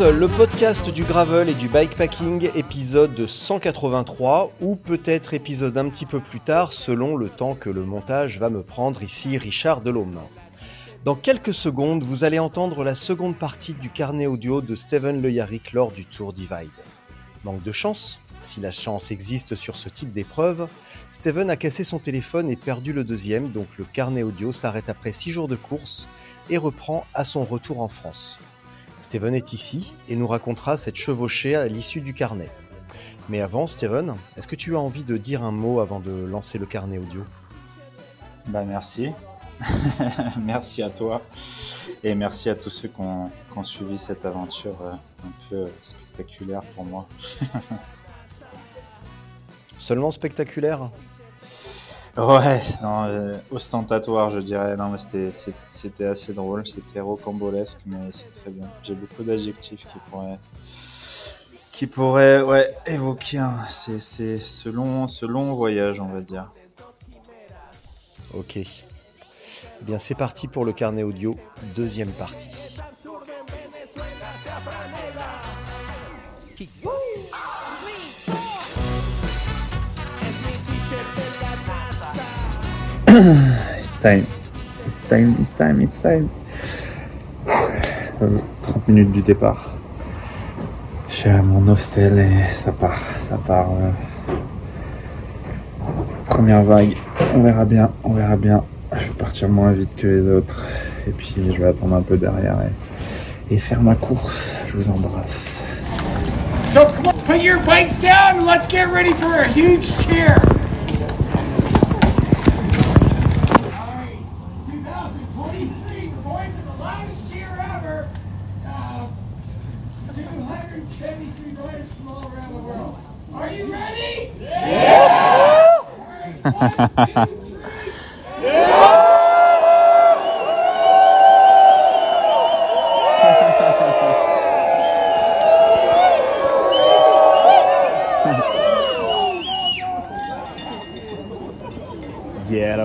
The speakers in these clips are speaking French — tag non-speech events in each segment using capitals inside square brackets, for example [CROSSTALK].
Le podcast du gravel et du bikepacking, épisode 183, ou peut-être épisode un petit peu plus tard, selon le temps que le montage va me prendre ici, Richard Delhomme. Dans quelques secondes, vous allez entendre la seconde partie du carnet audio de Steven Le Yarrick lors du Tour Divide. Manque de chance, si la chance existe sur ce type d'épreuve, Steven a cassé son téléphone et perdu le deuxième, donc le carnet audio s'arrête après 6 jours de course et reprend à son retour en France. Steven est ici et nous racontera cette chevauchée à l'issue du carnet. Mais avant, Steven, est-ce que tu as envie de dire un mot avant de lancer le carnet audio? Bah merci. [LAUGHS] merci à toi. Et merci à tous ceux qui ont, qui ont suivi cette aventure euh, un peu spectaculaire pour moi. [LAUGHS] Seulement spectaculaire? Ouais, non, euh, ostentatoire, je dirais. Non, mais c'était, c'était assez drôle, c'était rocambolesque, mais c'est très bien. J'ai beaucoup d'adjectifs qui pourraient, qui pourraient, ouais, évoquer un- c'est, c'est ce long, ce long voyage, on va dire. Ok. Eh bien, c'est parti pour le carnet audio, deuxième partie. It's time. It's time, it's time, it's time. Euh, 30 minutes du départ. Je suis à mon hostel et ça part, ça part. euh. Première vague, on verra bien, on verra bien. Je vais partir moins vite que les autres et puis je vais attendre un peu derrière et, et faire ma course. Je vous embrasse. So come on, put your bikes down and let's get ready for a huge cheer. Yellow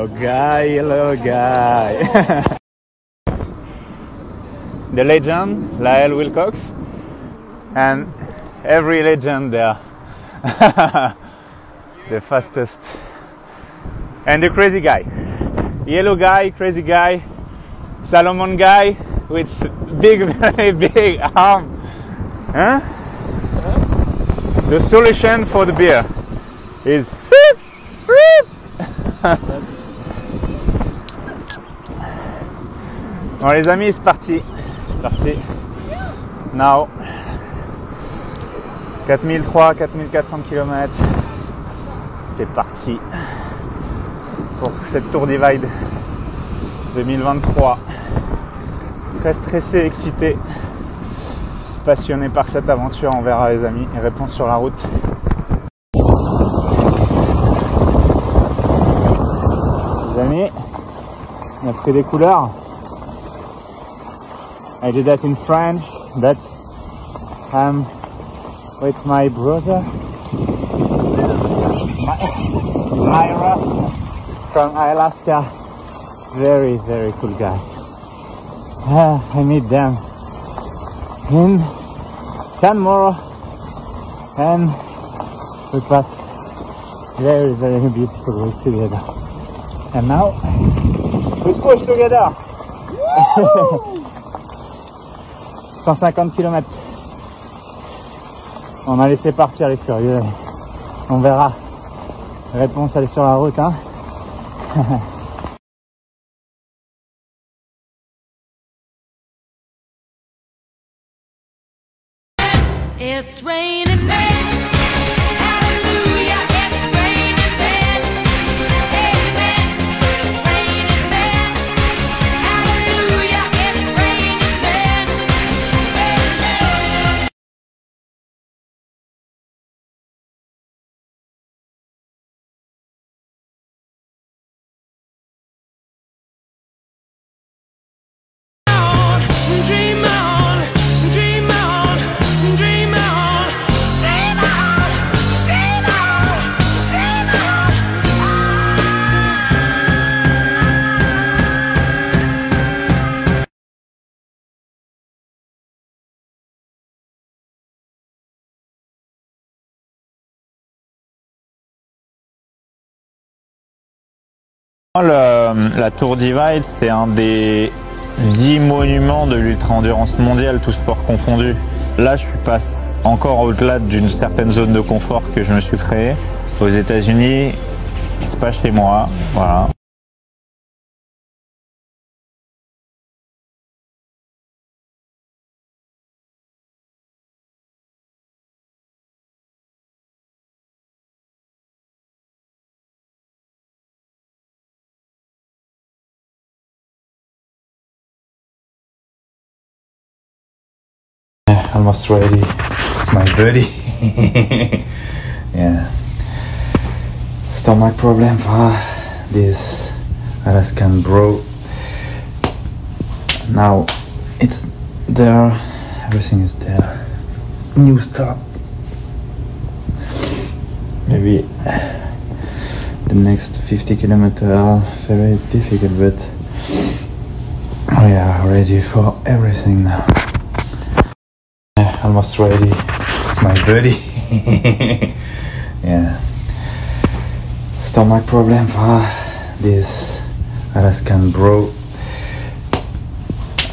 guy, yellow guy. [LAUGHS] the legend, Lyle Wilcox, and every legend there. [LAUGHS] the fastest. And the crazy guy. Yellow guy, crazy guy, Salomon guy with big, [LAUGHS] very big arm. Huh? The solution for the beer is [LAUGHS] Bon les amis, c'est parti. Parti. Now. 4003, 4400 km. C'est parti. Pour cette Tour Divide 2023. Très stressé, excité. Passionné par cette aventure, on verra les amis. Et réponse sur la route. Les amis, on a pris des couleurs. I did that in French, but I'm with my brother, Myra, from Alaska. Very, very cool guy. Ah, I meet them in Canmore and we pass very, very beautiful week together. And now, we push together. [LAUGHS] 150 km. On a laissé partir les furieux. On verra. Réponse, elle est sur la route, hein. It's raining La Tour Divide, c'est un des 10 monuments de l'ultra-endurance mondiale, tous sports confondus. Là, je suis pas encore au-delà d'une certaine zone de confort que je me suis créée. Aux États-Unis, c'est pas chez moi. Voilà. Almost ready. It's my buddy. [LAUGHS] yeah. Stomach problem for this Alaskan bro. Now it's there. Everything is there. New stop. Maybe the next 50 kilometer are very difficult, but we are ready for everything now. Almost ready. It's my buddy. [LAUGHS] yeah. Stomach problem for this Alaskan bro.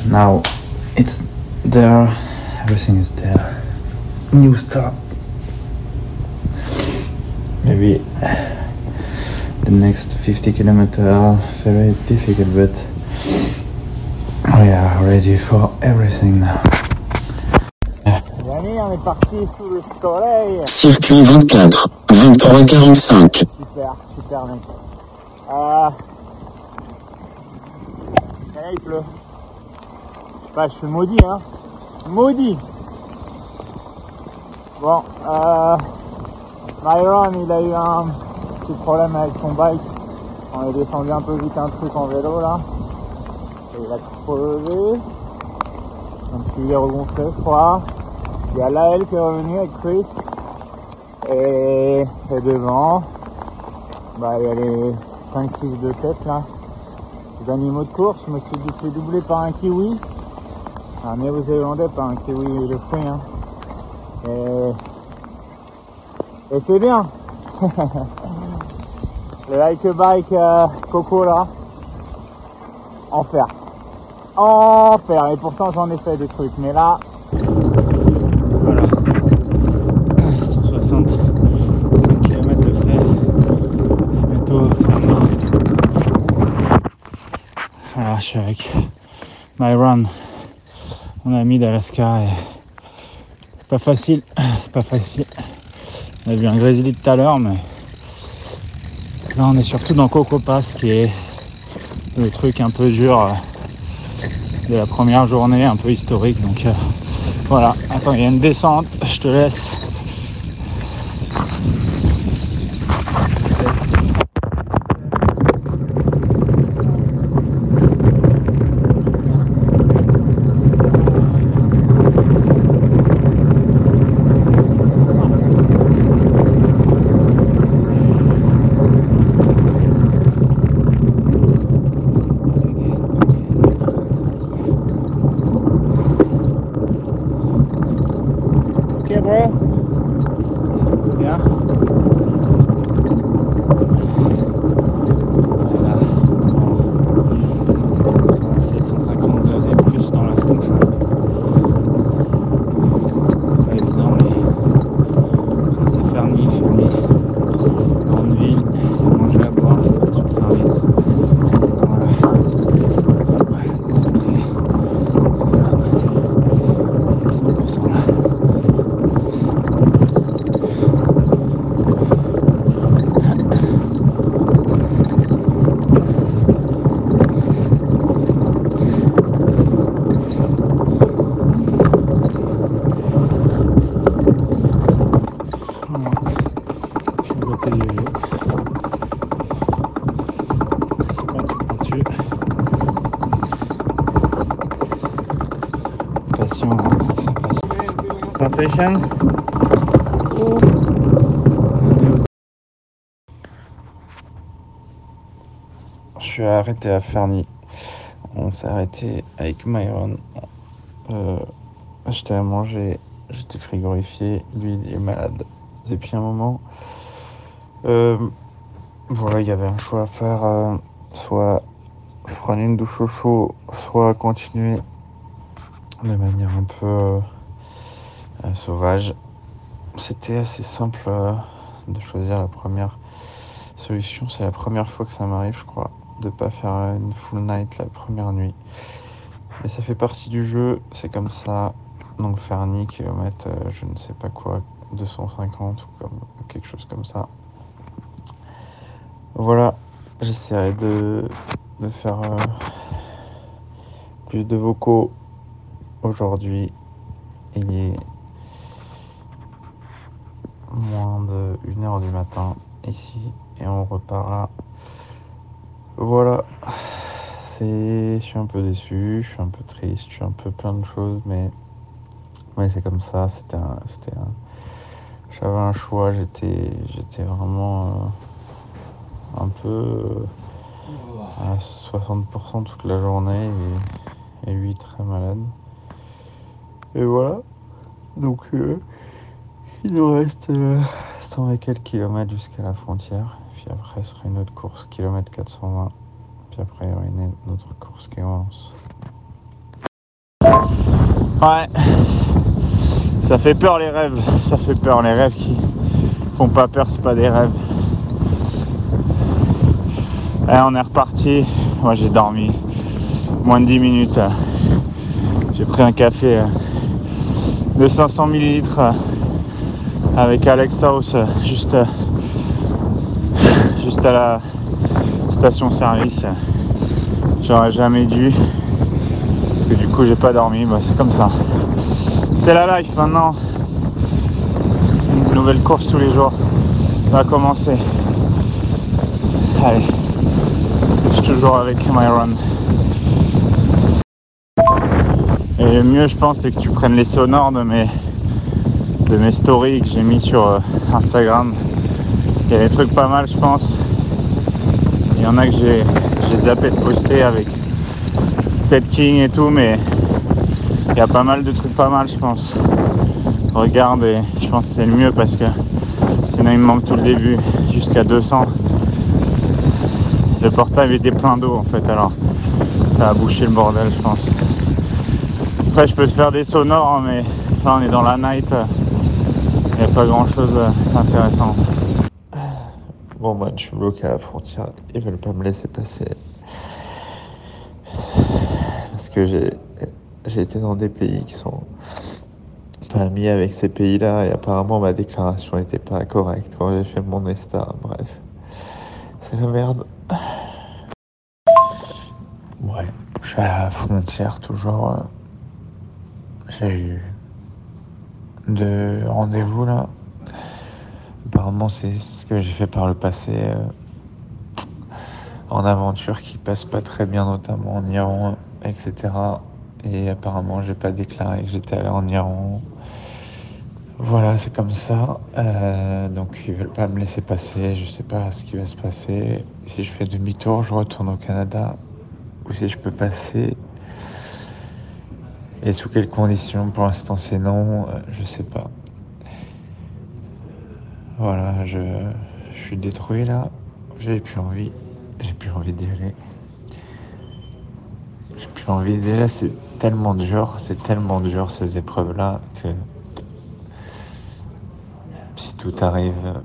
Now it's there. Everything is there. New stop. Maybe the next 50 kilometer very difficult, but we are ready for everything now. On est parti sous le soleil. Circuit 24, 23 45. Super, super mec. Euh... là, il pleut. Je sais pas, je suis maudit, hein. Maudit. Bon, euh... Myron, il a eu un petit problème avec son bike. On est descendu un peu vite un truc en vélo, là. Et il a crevé. Donc il est regonflé, je crois. Il y a Lael qui est revenu avec Chris. Et, et devant, bah, il y a les 5-6 de tête là. Les animaux de course, je me suis fait doubler par un kiwi. Un néo-zélandais, pas un kiwi de fruits. Hein. Et, et c'est bien. [LAUGHS] le like bike euh, Coco là, enfer. Enfer. Et pourtant j'en ai fait des trucs. Mais là, voilà. 160 km de frais. Bientôt fin de main. Avec Myron, mon ami d'Alaska. Pas facile, [COUGHS] pas facile. On a vu un grizzly tout à l'heure, mais là on est surtout dans Coco Pass qui est le truc un peu dur euh, de la première journée, un peu historique. Donc euh, voilà, attends, il y a une descente, [LAUGHS] je te laisse. Ok, bro. yo-yo. Quand tu Patient, hein, très Je suis arrêté à Ferny. On s'est arrêté avec Myron. Euh, J'étais à manger, j'étais frigorifié. Lui, il est malade depuis un moment. Euh, voilà, il y avait un choix à faire. euh, soit prendre une douche au chaud, soit continuer de manière un peu sauvage. C'était assez simple euh, de choisir la première solution. C'est la première fois que ça m'arrive, je crois, de pas faire une full night la première nuit. Mais ça fait partie du jeu, c'est comme ça. Donc Fernie, kilomètre, euh, je ne sais pas quoi, 250 ou comme quelque chose comme ça. Voilà, j'essaierai de, faire euh, plus de vocaux aujourd'hui. Il moins de 1h du matin ici et on repart là. Voilà, c'est, je suis un peu déçu, je suis un peu triste, je suis un peu plein de choses, mais, mais c'est comme ça. C'était un, c'était un, j'avais un choix, j'étais, j'étais vraiment euh, un peu euh, à 60% toute la journée et, et lui très malade. Et voilà. Donc euh, il nous reste euh, 100 et quelques kilomètres jusqu'à la frontière. Puis après, ce sera une autre course, kilomètre 420. Puis après, il y aura une, autre course qui commence. Ouais. Ça fait peur les rêves. Ça fait peur les rêves qui font pas peur, c'est pas des rêves. Et on est reparti. Moi j'ai dormi moins de 10 minutes. J'ai pris un café euh, de 500 millilitres euh, avec Alex House euh, juste, euh, [LAUGHS] juste à la station service. J'aurais jamais dû parce que du coup j'ai pas dormi. Bah, c'est comme ça. C'est la life maintenant. Une nouvelle course tous les jours va commencer. Allez, je suis toujours avec Myron. Et le mieux, je pense, c'est que tu prennes les sonores de mes, de mes stories que j'ai mis sur euh, Instagram. Il y a des trucs pas mal, je pense. Il y en a que j'ai j'ai zappé de poster avec Ted King et tout, mais il y a pas mal de trucs pas mal, je pense. Regarde et je pense que c'est le mieux parce que sinon il me manque tout le début jusqu'à 200. Le portable était plein d'eau en fait, alors ça a bouché le bordel, je pense. Après, je peux te faire des sonores, hein, mais là on est dans la night. Il n'y a pas grand chose d'intéressant. Bon, moi je suis bloqué à la frontière. Ils veulent pas me laisser passer. Parce que j'ai j'ai été dans des pays qui sont pas amis avec ces pays-là et apparemment ma déclaration n'était pas correcte quand j'ai fait mon ESTA. Bref, c'est la merde. Ouais, je suis à la frontière toujours. euh, J'ai eu deux rendez-vous là. Apparemment, c'est ce que j'ai fait par le passé euh, en aventure qui passe pas très bien, notamment en Iran, etc. Et apparemment, j'ai pas déclaré que j'étais allé en Iran. Voilà, c'est comme ça. Euh, donc, ils veulent pas me laisser passer. Je sais pas ce qui va se passer. Si je fais demi-tour, je retourne au Canada. Ou si je peux passer. Et sous quelles conditions? Pour l'instant, c'est non. euh, je sais pas. Voilà, je, je suis détruit là. J'ai plus envie. J'ai plus envie d'y aller. J'ai plus envie. Déjà, c'est tellement dur. C'est tellement dur ces épreuves-là que si tout arrive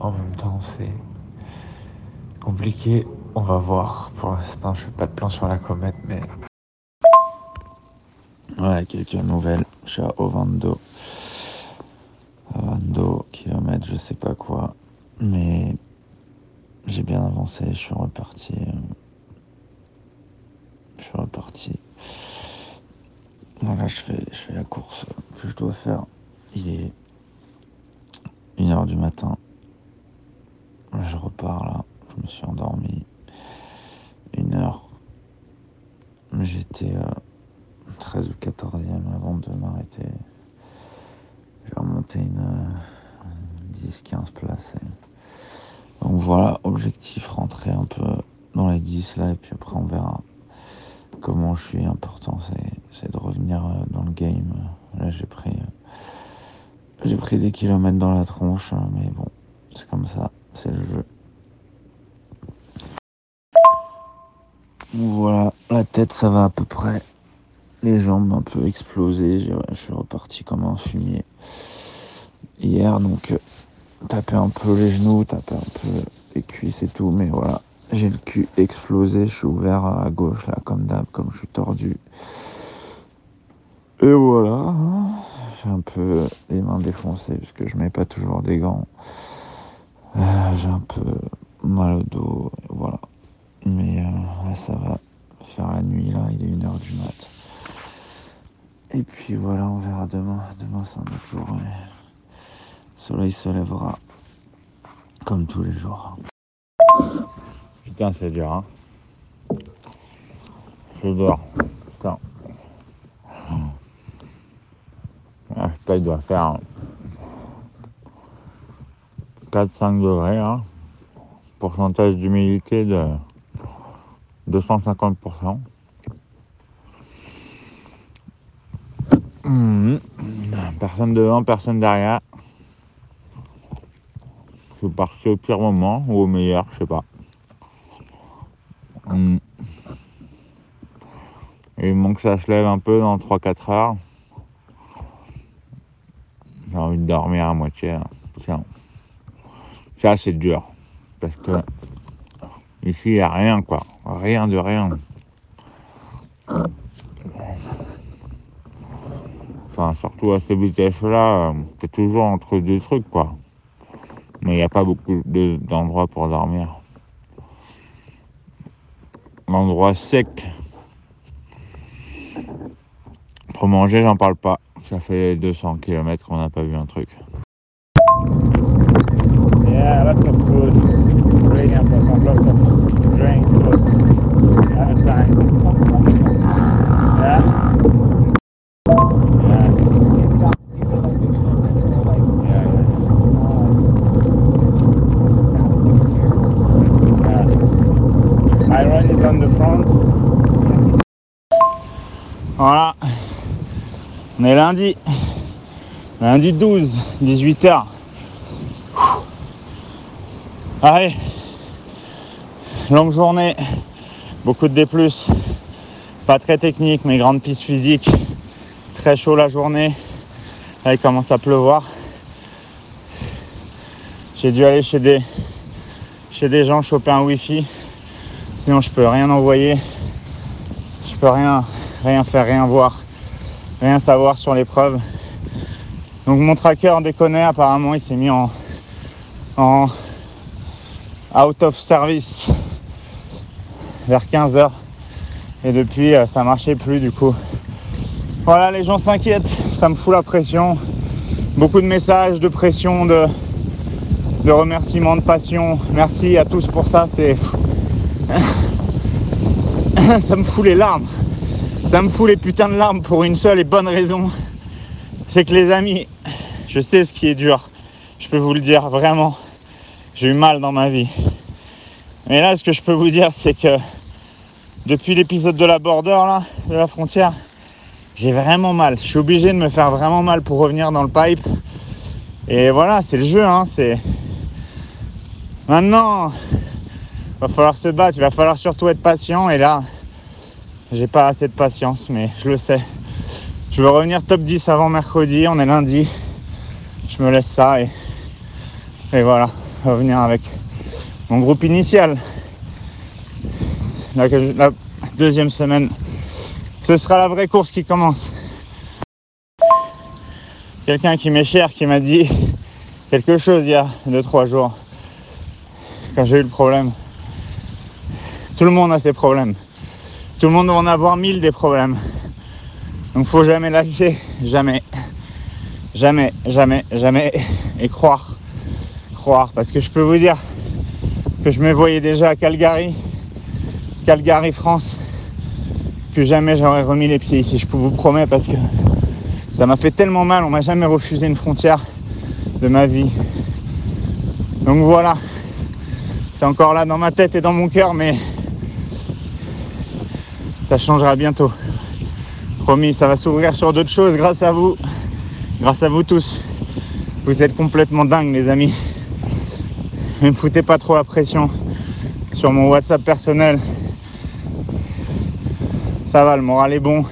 en même temps, c'est compliqué. On va voir. Pour l'instant, je fais pas de plan sur la comète, mais. Ouais, quelques nouvelles. Je suis à Ovando. Ovando, kilomètres, je sais pas quoi. Mais j'ai bien avancé. Je suis reparti. Je suis reparti. Voilà, je fais, je fais la course que je dois faire. Il est 1h du matin. je repars là. Je me suis endormi une heure. J'étais euh, 13 ou 14e avant de m'arrêter. J'ai remonté une euh, 10-15 places. Donc voilà, objectif rentrer un peu dans les 10 là et puis après on verra comment je suis. Important c'est, c'est de revenir euh, dans le game. Là j'ai pris, euh, j'ai pris des kilomètres dans la tronche, hein, mais bon, c'est comme ça, c'est le jeu. Voilà, la tête ça va à peu près. Les jambes un peu explosées, je suis reparti comme un fumier hier, donc euh, taper un peu les genoux, taper un peu les cuisses et tout, mais voilà, j'ai le cul explosé, je suis ouvert à gauche là comme d'hab, comme je suis tordu. Et voilà, j'ai un peu les mains défoncées parce que je mets pas toujours des gants. Euh, j'ai un peu mal au dos, voilà. Mais euh, là ça va faire la nuit là, il est 1h du mat. Et puis voilà, on verra demain. Demain c'est un autre jour. Le soleil se lèvera comme tous les jours. Putain, c'est dur, hein. C'est dur. Putain. Ah, je il doit faire 4-5 degrés, hein. Pourcentage d'humidité de 250%. Mhm. Personne devant, personne derrière. Je suis parti au pire moment ou au meilleur, je sais pas. Mhm. Et il manque que ça se lève un peu dans 3-4 heures. J'ai envie de dormir à moitié. Ça c'est dur. Parce que ici il n'y a rien quoi. Rien de rien. Surtout à cette vitesse-là, euh, c'est toujours entre deux trucs, quoi. Mais il n'y a pas beaucoup de- d'endroits pour dormir. L'endroit sec. Pour manger, j'en parle pas. Ça fait 200 km qu'on n'a pas vu un truc of food. Really important. Lots of drink, food. Have a time. Yeah. Yeah. Yeah, yeah. Yeah. Iron is on the front. Voilà. On est lundi. Lundi 12, 18h. Allez, longue journée, beaucoup de D+, pas très technique, mais grande piste physique, très chaud la journée, là il commence à pleuvoir. J'ai dû aller chez des, chez des gens choper un wifi, sinon je peux rien envoyer, je peux rien, rien faire, rien voir, rien savoir sur l'épreuve. Donc mon tracker déconne, apparemment il s'est mis en, en out of service vers 15h et depuis euh, ça marchait plus du coup. Voilà les gens s'inquiètent. Ça me fout la pression. Beaucoup de messages de pression de, de remerciements de passion. Merci à tous pour ça. C'est [COUGHS] ça me fout les larmes ça me fout les putains de larmes pour une seule et bonne raison c'est que les amis je sais ce qui est dur je peux vous le dire vraiment j'ai eu mal dans ma vie. Mais là, ce que je peux vous dire, c'est que depuis l'épisode de la border, là, de la frontière, j'ai vraiment mal. Je suis obligé de me faire vraiment mal pour revenir dans le pipe. Et voilà, c'est le jeu. Hein, c'est... Maintenant, va falloir se battre. Il va falloir surtout être patient. Et là, j'ai pas assez de patience, mais je le sais. Je veux revenir top 10 avant mercredi. On est lundi. Je me laisse ça et, et voilà revenir avec mon groupe initial. La, la deuxième semaine, ce sera la vraie course qui commence. Quelqu'un qui m'est cher qui m'a dit quelque chose il y a 2-3 jours quand j'ai eu le problème. Tout le monde a ses problèmes. Tout le monde va en avoir mille des problèmes. Donc faut jamais lâcher, jamais, jamais, jamais, jamais, et croire. Croire. Parce que je peux vous dire que je me voyais déjà à Calgary, Calgary, France. Plus jamais j'aurais remis les pieds ici, je vous promets, parce que ça m'a fait tellement mal, on m'a jamais refusé une frontière de ma vie. Donc voilà, c'est encore là dans ma tête et dans mon cœur, mais ça changera bientôt. Promis, ça va s'ouvrir sur d'autres choses grâce à vous, grâce à vous tous. Vous êtes complètement dingues, les amis. Ne me foutez pas trop la pression sur mon WhatsApp personnel. Ça va, le moral est bon.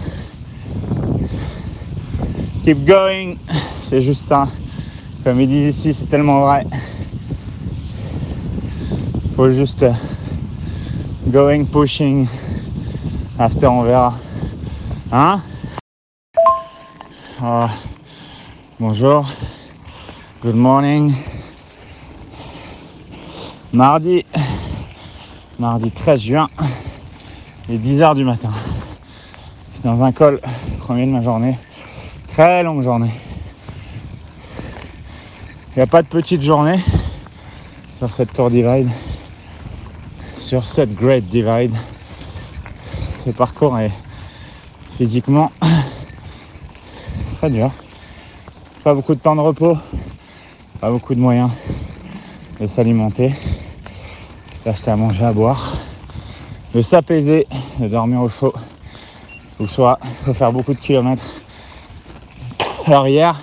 Keep going, c'est juste ça. Comme ils disent ici, c'est tellement vrai. Faut juste euh, going, pushing. After, on verra. Hein Ah, Bonjour. Good morning. Mardi. Mardi 13 juin. Il est 10h du matin. Je suis dans un col, premier de ma journée. Très longue journée. Il n'y a pas de petite journée sur cette tour divide. Sur cette great divide. Ce parcours est physiquement très dur. Pas beaucoup de temps de repos, pas beaucoup de moyens de s'alimenter, d'acheter à manger, à boire, de s'apaiser, de dormir au chaud. Ou soit, il faut faire beaucoup de kilomètres. Alors hier,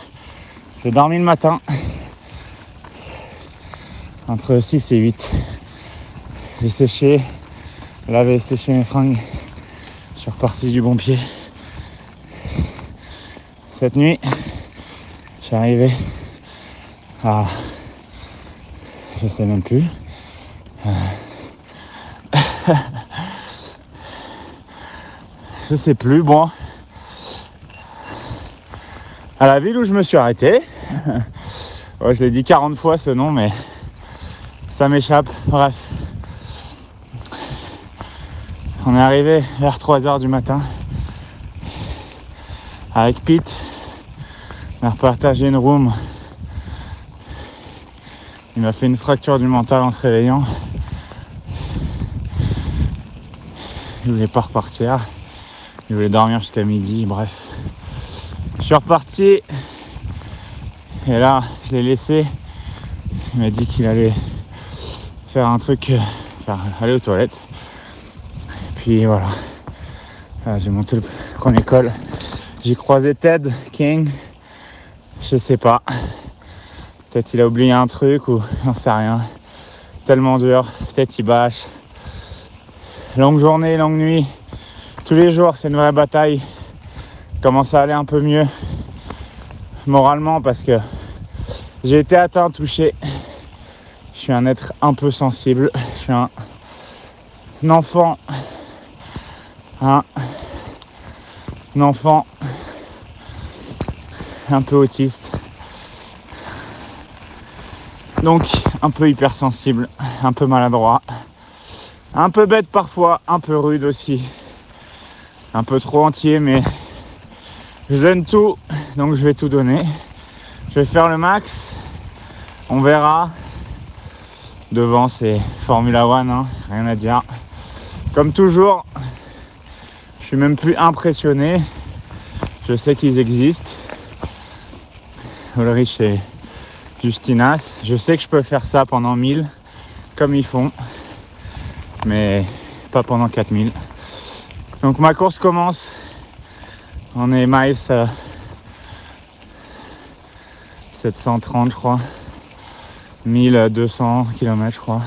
j'ai dormi le matin entre 6 et 8. J'ai séché, lavé séché mes fringues. Je suis reparti du bon pied. Cette nuit, je suis arrivé à. Je sais même plus. [LAUGHS] Je sais plus, bon. À la ville où je me suis arrêté. [LAUGHS] Ouais, je l'ai dit 40 fois ce nom, mais ça m'échappe. Bref. On est arrivé vers 3h du matin avec Pete. On a repartagé une room. Il m'a fait une fracture du mental en se réveillant. Il voulait pas repartir. Il voulait dormir jusqu'à midi, bref. Je suis reparti. Et là, je l'ai laissé. Il m'a dit qu'il allait faire un truc, euh, aller aux toilettes. Puis voilà. Là, j'ai monté le premier col. J'ai croisé Ted King. Je sais pas. Peut-être il a oublié un truc ou j'en sais rien. Tellement dur. Peut-être il bâche. Longue journée, longue nuit. Tous les jours, c'est une vraie bataille. Commence à aller un peu mieux? Moralement parce que j'ai été atteint, touché. Je suis un être un peu sensible. Je suis un enfant. Un, un enfant. Un peu autiste. Donc un peu hypersensible, un peu maladroit, un peu bête parfois, un peu rude aussi, un peu trop entier, mais je donne tout, donc je vais tout donner. Je vais faire le max, on verra. Devant c'est Formula One, hein, rien à dire. Comme toujours, je suis même plus impressionné. Je sais qu'ils existent. Ulrich et Justinas. Je sais que je peux faire ça pendant 1000 comme ils font, mais pas pendant 4000. Donc ma course commence. On est miles euh, 730 je crois. 1200 km je crois.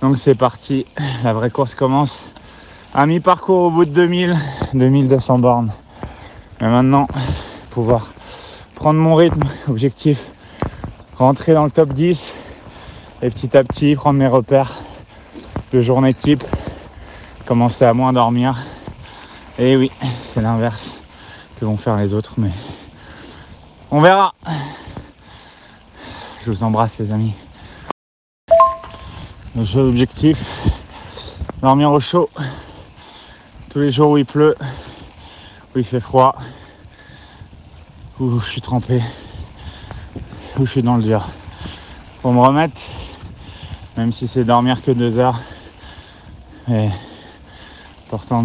Donc c'est parti. La vraie course commence. À mi-parcours au bout de 2000, 2200 bornes. Mais maintenant, pouvoir prendre mon rythme, objectif, rentrer dans le top 10 et petit à petit prendre mes repères de journée type, commencer à moins dormir. Et oui, c'est l'inverse que vont faire les autres, mais on verra. Je vous embrasse les amis. Le objectif, dormir au chaud. Tous les jours où il pleut, où il fait froid, où je suis trempé, où je suis dans le dur. Pour me remettre même si c'est dormir que deux heures. Et important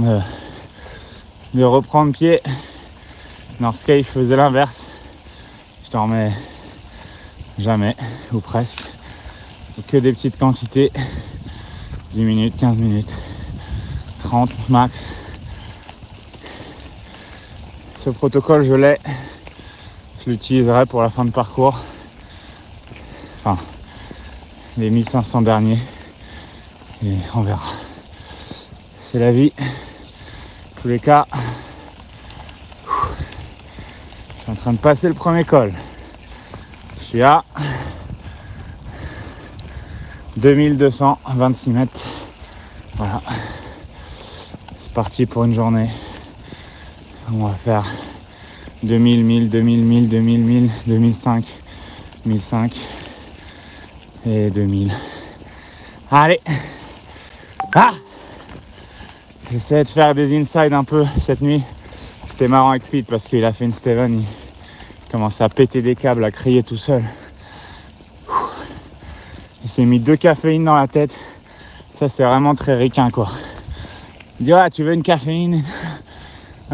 de, reprendre pied. Northscape faisait l'inverse. Je dormais jamais, ou presque. Que des petites quantités. 10 minutes, 15 minutes, 30 max. Ce protocole, je l'ai. Je l'utiliserai pour la fin de parcours. Enfin, les 1500 derniers. Et on verra. C'est la vie. En tous les cas, je suis en train de passer le premier col. Je suis à 2226 mètres. Voilà. C'est parti pour une journée. On va faire 2000, 1000, 2000, 1000, 2000, 1000, 2005, 1005 et 2000. Allez Ah J'essayais de faire des insides un peu cette nuit. C'était marrant avec Pete parce qu'il a fait une Steven. Il commençait à péter des câbles, à crier tout seul. Il s'est mis deux caféines dans la tête. Ça, c'est vraiment très ricain, quoi. Il dit, ah, tu veux une caféine?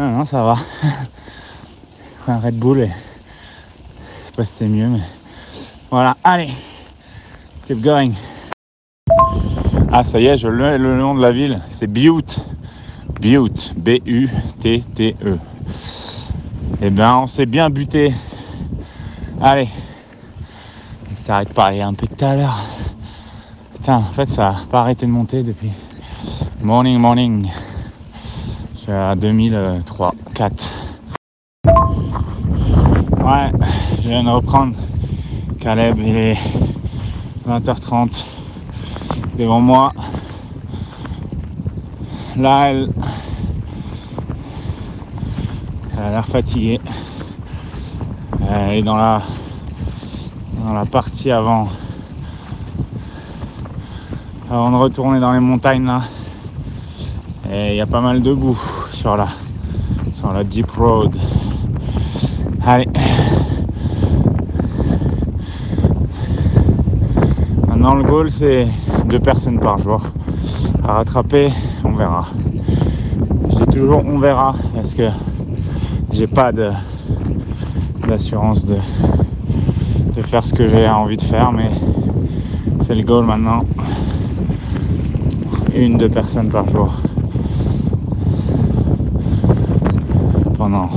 Ah non, ça va. [LAUGHS] Un Red Bull et... Je sais pas si c'est mieux, mais... Voilà, allez Keep going. Ah, ça y est, je le, le nom de la ville. C'est Butte. Butte. B-U-T-T-E. Eh ben, on s'est bien buté. Allez. Ça s'arrête pas, il y a un peu tout à l'heure. Putain, en fait, ça a pas arrêté de monter depuis. Morning, morning. À 2003, 4. Ouais, je viens de reprendre. Caleb, il est 20h30 devant moi. Là, elle, elle a l'air fatiguée. Elle est dans la, dans la partie avant, avant de retourner dans les montagnes là. Et il y a pas mal de boue sur la, sur la Deep Road. Allez. Maintenant le goal c'est deux personnes par jour à rattraper, on verra. Je dis toujours on verra parce que j'ai pas de d'assurance de, de faire ce que j'ai envie de faire mais c'est le goal maintenant. Une, deux personnes par jour. Pendant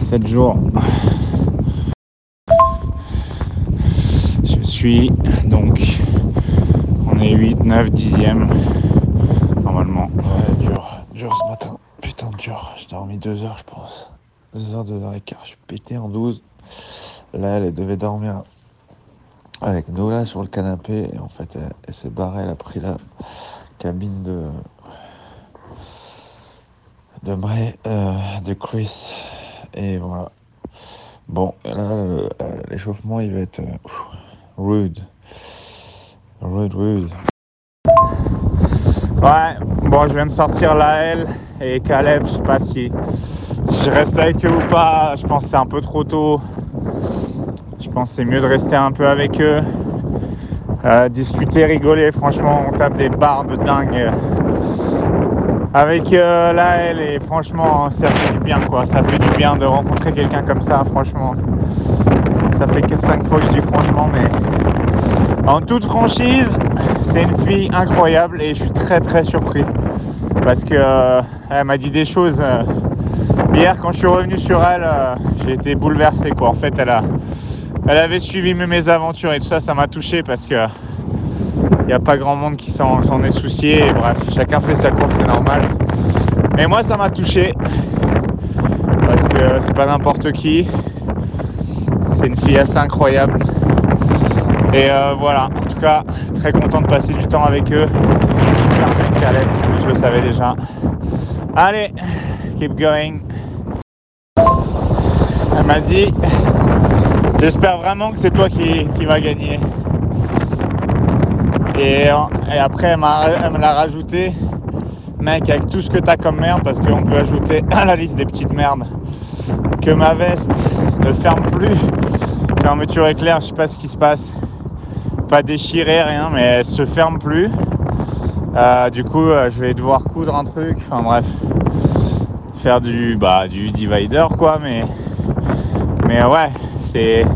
7 jours. Je suis donc on est 8, 9, 10e normalement. Dur, dur ce matin. Putain, dur. J'ai dormi deux heures, je pense. Deux heures, deux heures et quart. Je suis pété en 12. Là, elle devait dormir avec nous là sur le canapé. Et en fait, elle, elle s'est barrée. Elle a pris la cabine de de Bray, euh, de Chris. Et voilà. Bon, là, euh, l'échauffement, il va être euh, rude. Rude, rude. Ouais, bon, je viens de sortir la L et Caleb, je sais pas si, je reste avec eux ou pas. Je pense que c'est un peu trop tôt. Je pense que c'est mieux de rester un peu avec eux. Discuter, rigoler. Franchement, on tape des barres de dingue avec euh, la L et franchement, ça fait du bien quoi. Ça fait du bien de rencontrer quelqu'un comme ça, franchement. Ça fait que 5 fois que je dis franchement, mais en toute franchise, c'est une fille incroyable et je suis très très surpris parce que euh, elle m'a dit des choses. euh, hier, quand je suis revenu sur elle, euh, j'ai été bouleversé quoi. En fait, elle a, elle avait suivi mes, aventures et tout ça, ça m'a touché parce que n'y a pas grand monde qui s'en est soucié. Et bref, chacun fait sa course, c'est normal. Mais moi, ça m'a touché parce que c'est pas n'importe qui. C'est une fille assez incroyable. Et euh, voilà, en tout cas, très content de passer du temps avec eux. Super bien mais je le savais déjà. Allez, keep going. Elle m'a dit, j'espère vraiment que c'est toi qui, qui va gagner. Et, après, elle, m'a- me l'a rajouté. Mec, avec tout ce que t'as comme merde, parce qu'on peut ajouter à la liste des petites merdes, que ma veste ne ferme plus. Fermeture éclair, je sais pas ce qui se passe. pas déchirée, rien, mais elle se ferme plus. Euh, du coup, euh, je vais devoir coudre un truc. Enfin bref, faire du bah du divider quoi. Mais mais ouais, c'est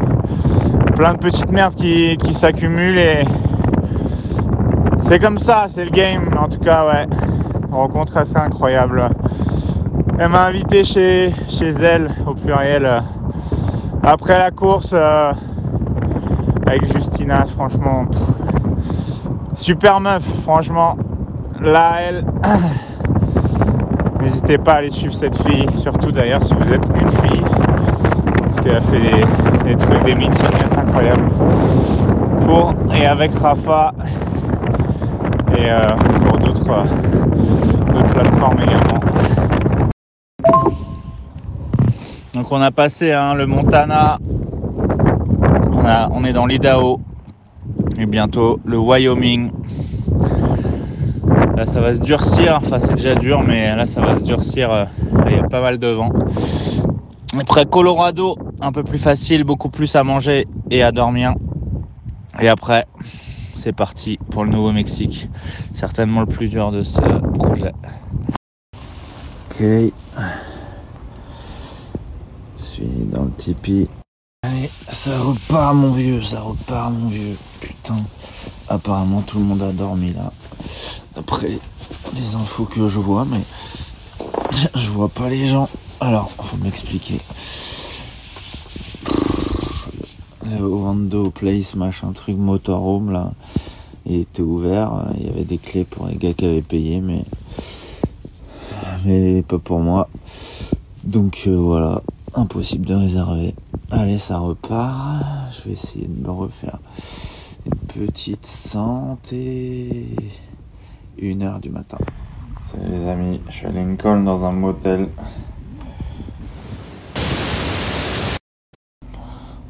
plein de petites merdes qui, qui s'accumulent et c'est comme ça, c'est le game. En tout cas, ouais, rencontre assez incroyable. Elle m'a invité chez chez elle au pluriel euh, après la course euh, avec Justina. Franchement, super meuf, franchement. Là, elle. [CLEARS THROAT] N'hésitez pas à aller suivre cette fille, surtout d'ailleurs si vous êtes une fille, parce qu'elle a fait des, des trucs, des meetings assez incroyables pour et avec Rafa et euh, pour d'autres euh, d'autres plateformes également. Donc on a passé hein, le Montana, on est dans l'Idaho et bientôt le Wyoming. Là, ça va se durcir. Enfin, c'est déjà dur, mais là, ça va se durcir. euh, Il y a pas mal de vent. Après, Colorado, un peu plus facile, beaucoup plus à manger et à dormir. Et après, c'est parti pour le Nouveau-Mexique. Certainement le plus dur de ce projet. Ok. Je suis dans le tipi. Allez, ça repart mon vieux, ça repart mon vieux. Putain. Apparemment tout le monde a dormi là. D'après les infos que je vois, mais [LAUGHS] je vois pas les gens. Alors, faut m'expliquer. Le Wando Place, machin truc motorhome là, il était ouvert. Il y avait des clés pour les gars qui avaient payé, mais mais pas pour moi. Donc euh, voilà, impossible de réserver. Allez, ça repart. Je vais essayer de me refaire une petite santé. Une heure du matin. Salut les amis, je suis à Lincoln dans un motel.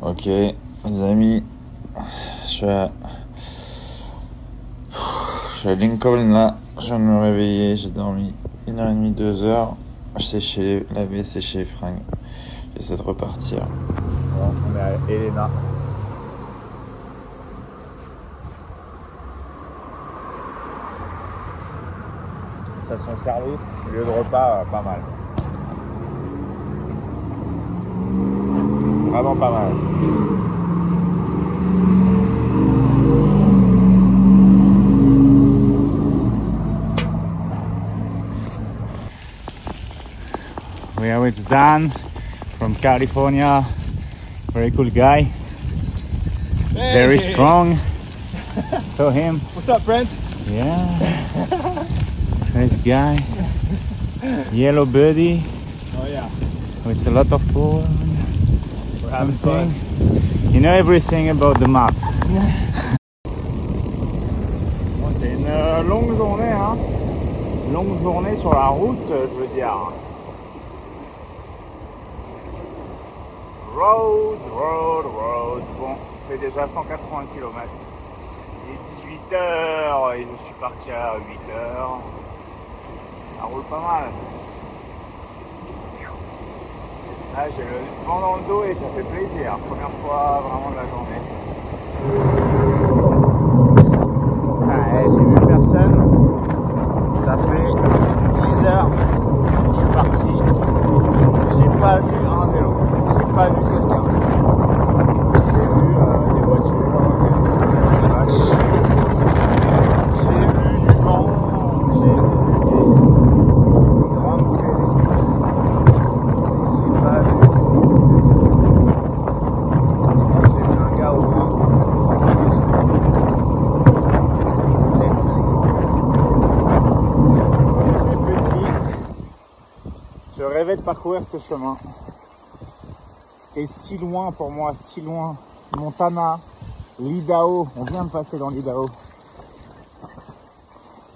Ok, les amis, je suis à, Lincoln là. Je viens de me réveiller, j'ai dormi une heure et demie, deux heures. Je séché lavé, séché les fringues. J'essaie de repartir. Bon, on est à Elena. Station service, lieu de repas, euh, pas mal. Vraiment pas mal. We are with Dan from California. Very cool guy. Very strong. so him. What's up, friends? Yeah. nice guy. [LAUGHS] Yellow birdie Oh yeah, with a lot of food. Having fun. You know everything about the map. Bon, c'est une euh, longue journée, hein. Longue journée sur la route, euh, je veux dire. Road, road, road. Bon, on fait déjà 180 km. Il est 18h et je suis parti à 8h. Ça roule pas mal. Là, j'ai le vent dans le dos et ça fait plaisir. Première fois vraiment de la journée. Ah, eh, j'ai vu personne. Ça fait 10 heures que je suis parti. J'ai pas vu un vélo. J'ai pas vu quelqu'un. J'ai vu euh, des voitures, des vaches. J'ai vu du vent. J'ai vu des, des grandes prairies. J'ai pas vu de Je crois que j'ai vu un gars au loin. Let's see. Très petit. Je rêvais de parcourir ce chemin. C'était si loin pour moi, si loin. Montana, l'Idaho. On vient de passer dans l'Idaho.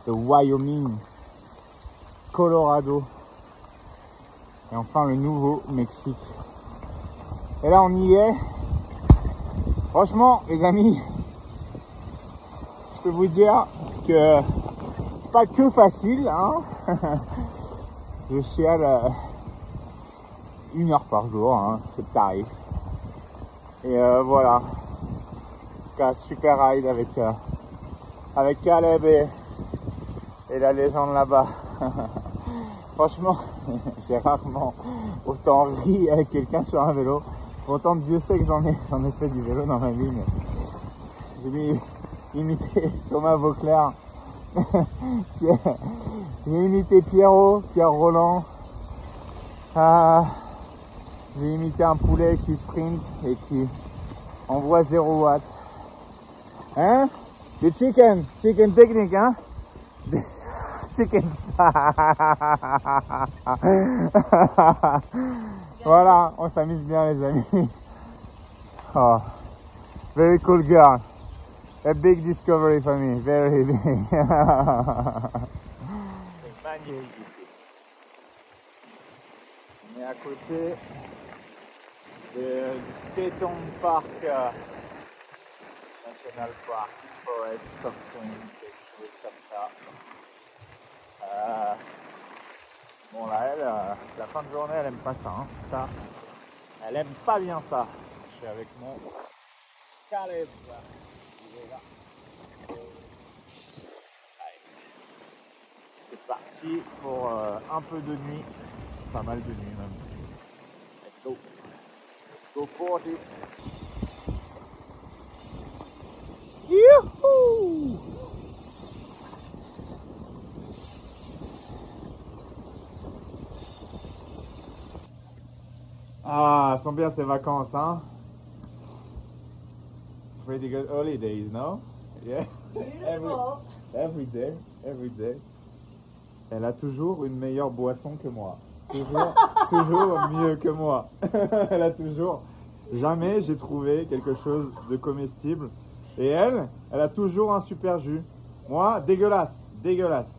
Le Wyoming, Colorado. Et enfin le Nouveau-Mexique. Et là on y est. Franchement, les amis, je peux vous dire que c'est pas que facile. Hein [LAUGHS] je chiale une heure par jour, hein, c'est le tarif. Et euh, voilà. tout cas, super ride avec, euh, avec Caleb et, et la légende là-bas. [LAUGHS] Franchement, [LAUGHS] j'ai rarement autant ri avec quelqu'un sur un vélo. Pourtant, Dieu sait que j'en ai, j'en ai fait du vélo dans ma vie, mais j'ai mis imité Thomas Vauclair. [LAUGHS] J'ai imité Pierrot, Pierre Roland. Ah, j'ai imité un poulet qui sprint et qui envoie 0 watts. Hein? Du chicken, chicken technique, hein? Des- [LAUGHS] Chicken [LAUGHS] Voilà, on s'amuse bien les amis. [LAUGHS] Oh, very cool girl. A big discovery for me, very big. C'est magnifique ici. On est à côté de- Teton Park euh, National Park, Forest something, quelque chose comme ça. Euh, bon là, elle, euh, la fin de journée, elle aime pas ça. hein. Ça, elle aime pas bien ça. Je suis avec mon Caleb. C'est parti pour un peu de nuit, pas mal de nuit même. Ah, sont bien ces vacances, hein? Pretty good holidays, no? Yeah. Every, every day, every day. Elle a toujours une meilleure boisson que moi. Toujours, toujours mieux que moi. [LAUGHS] elle a toujours. Jamais j'ai trouvé quelque chose de comestible. Et elle, elle a toujours un super jus. Moi, dégueulasse, dégueulasse.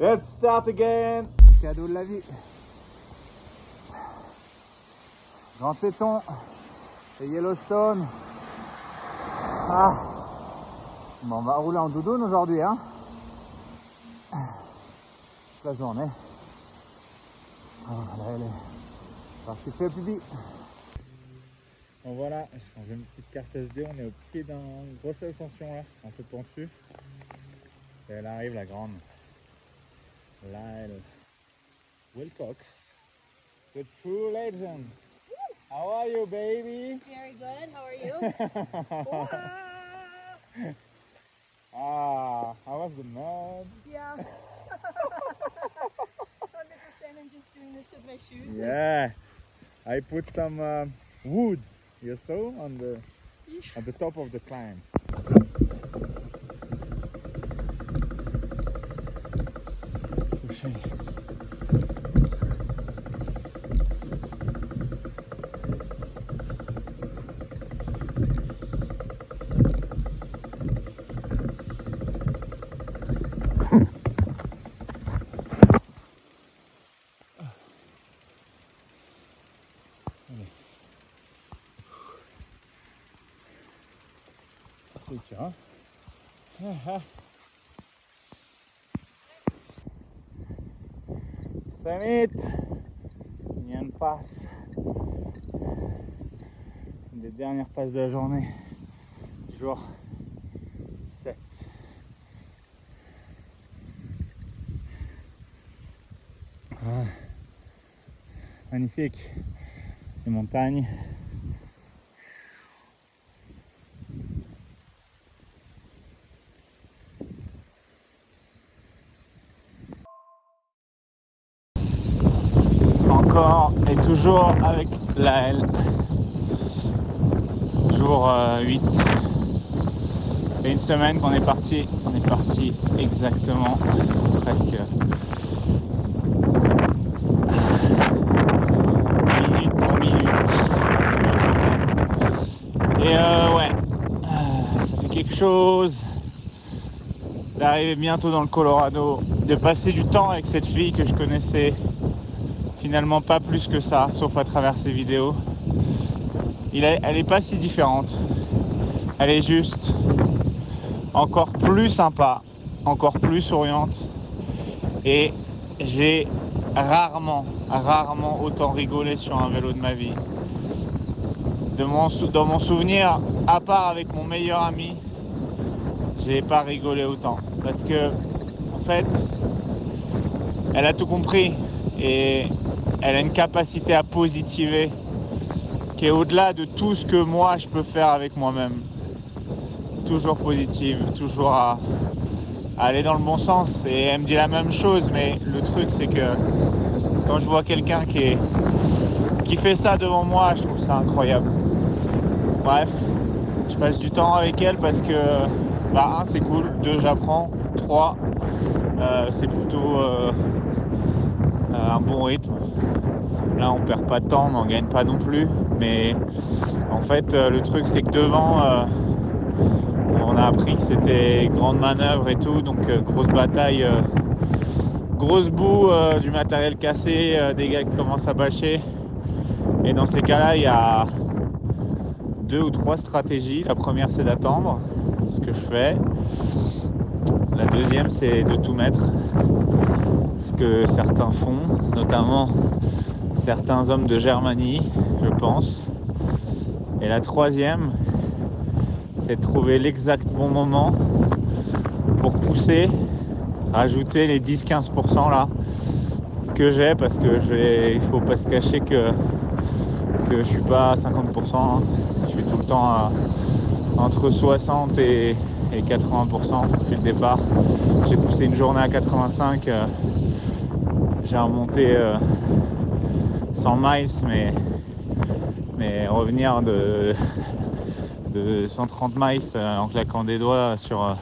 Let's start again. Cadeau de la vie. Grand Téton et Yellowstone. Ah. Bon, on va rouler en doudoune aujourd'hui, hein. La journée. Ah, là, elle est partie faire pipi. Bon voilà, j'ai changé une petite carte SD, on est au pied d'une grosse ascension là, un peu pentu. Et elle arrive la grande. Lyle Wilcox, the true legend. How are you, baby? Very good. How are you? [LAUGHS] [LAUGHS] Ah, how was the mud? yeah. [LAUGHS] 100% doing this with my shoes. Yeah, I put some uh, wood, you saw, on the on the top of the climb. C'est Ah, ah. Summit Il y a une passe. Une des dernières passes de la journée. Jour 7. Ah. Magnifique. Les montagnes. encore et avec la L. Jour euh, 8. Et une semaine qu'on est parti. On est parti exactement presque minute pour minute. Et euh, ouais, euh, ça fait quelque chose d'arriver bientôt dans le Colorado, de passer du temps avec cette fille que je connaissais finalement pas plus que ça, sauf à travers ses vidéos. Il est- elle est pas si différente. Elle est juste encore plus sympa, encore plus souriante. Et j'ai rarement, rarement autant rigolé sur un vélo de ma vie. de mon, dans mon souvenir, à part avec mon meilleur ami, j'ai pas rigolé autant. Parce que, en fait, elle a tout compris et elle a une capacité à positiver qui est au-delà de tout ce que moi je peux faire avec moi-même. Toujours positive, toujours à, aller dans le bon sens. Et elle me dit la même chose, mais le truc c'est que quand je vois quelqu'un qui, qui fait ça devant moi, je trouve ça incroyable. Bref, je passe du temps avec elle parce que, bah, un, c'est cool, deux, j'apprends, trois, euh, c'est plutôt euh, euh, un bon rythme. Perd pas de temps, on n'en gagne pas non plus. Mais en fait, euh, le truc, c'est que devant, euh, on a appris que c'était grande manœuvre et tout, donc euh, grosse bataille, grosse boue, du matériel cassé, des gars qui commencent à bâcher. Et dans ces cas-là, il y a deux ou trois stratégies. La première, c'est d'attendre, ce que je fais. La deuxième, c'est de tout mettre, ce que certains font, notamment certains hommes de Germanie, je pense. Et la troisième, c'est trouver l'exact bon moment pour pousser, rajouter les 10-15% là que j'ai parce que je il faut pas se cacher que, que je suis pas à 50%. hein. Je suis tout le temps entre 60 et, et 80% depuis le départ. J'ai poussé une journée à 85. euh, j'ai remonté euh, 100 miles, mais, mais revenir de, de 130 miles euh, en claquant des doigts sur euh,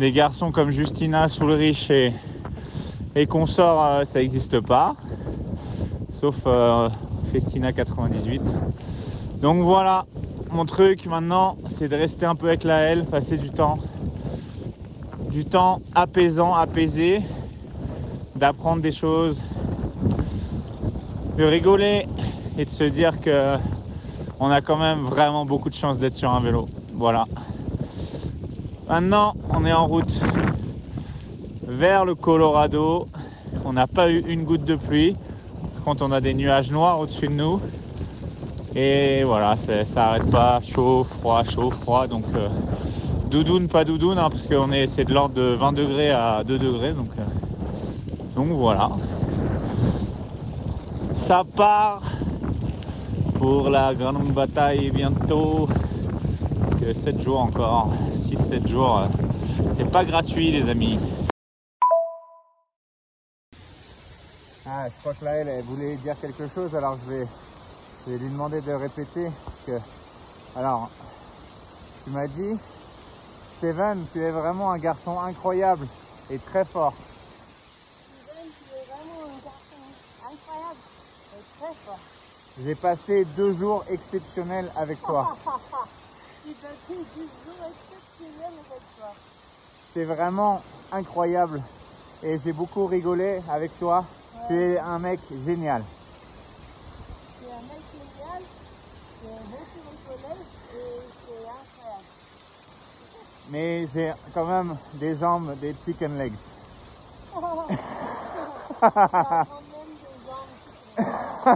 des garçons comme Justina, Soulrich et, et consorts, euh, ça n'existe pas. Sauf Festina 98. Donc voilà, mon truc maintenant, c'est de rester un peu avec la L, passer du temps. Du temps apaisant, apaisé, d'apprendre des choses, de rigoler et de se dire que on a quand même vraiment beaucoup de chance d'être sur un vélo. Voilà. Maintenant, on est en route vers le Colorado. On n'a pas eu une goutte de pluie. Contre, on a des nuages noirs au-dessus de nous. Et voilà, ça n'arrête pas. Chaud, froid, chaud, froid. Donc, euh, doudoune, pas doudoune, hein, parce qu'on est, c'est de l'ordre de 20 degrés à 2 degrés. Donc, euh, donc voilà. Ça part pour la grande bataille bientôt. Parce que 7 jours encore, 6-7 jours, euh, c'est pas gratuit les amis. Ah, je crois que là, elle, voulait dire quelque chose, alors je vais, je vais lui demander de répéter. Alors, tu m'as dit, Steven, tu es vraiment un garçon incroyable et très fort. Steven, tu es vraiment un garçon incroyable et très fort. J'ai passé deux jours exceptionnels avec toi. Avec. C'est vraiment incroyable et j'ai beaucoup rigolé avec toi. Tu es un mec génial. Tu es un mec génial, tu es beaucoup rigolé et c'est incroyable. Mais j'ai quand même des jambes, des chicken legs. [LAUGHS] [LAUGHS] Tu as quand même des jambes qui [LAUGHS]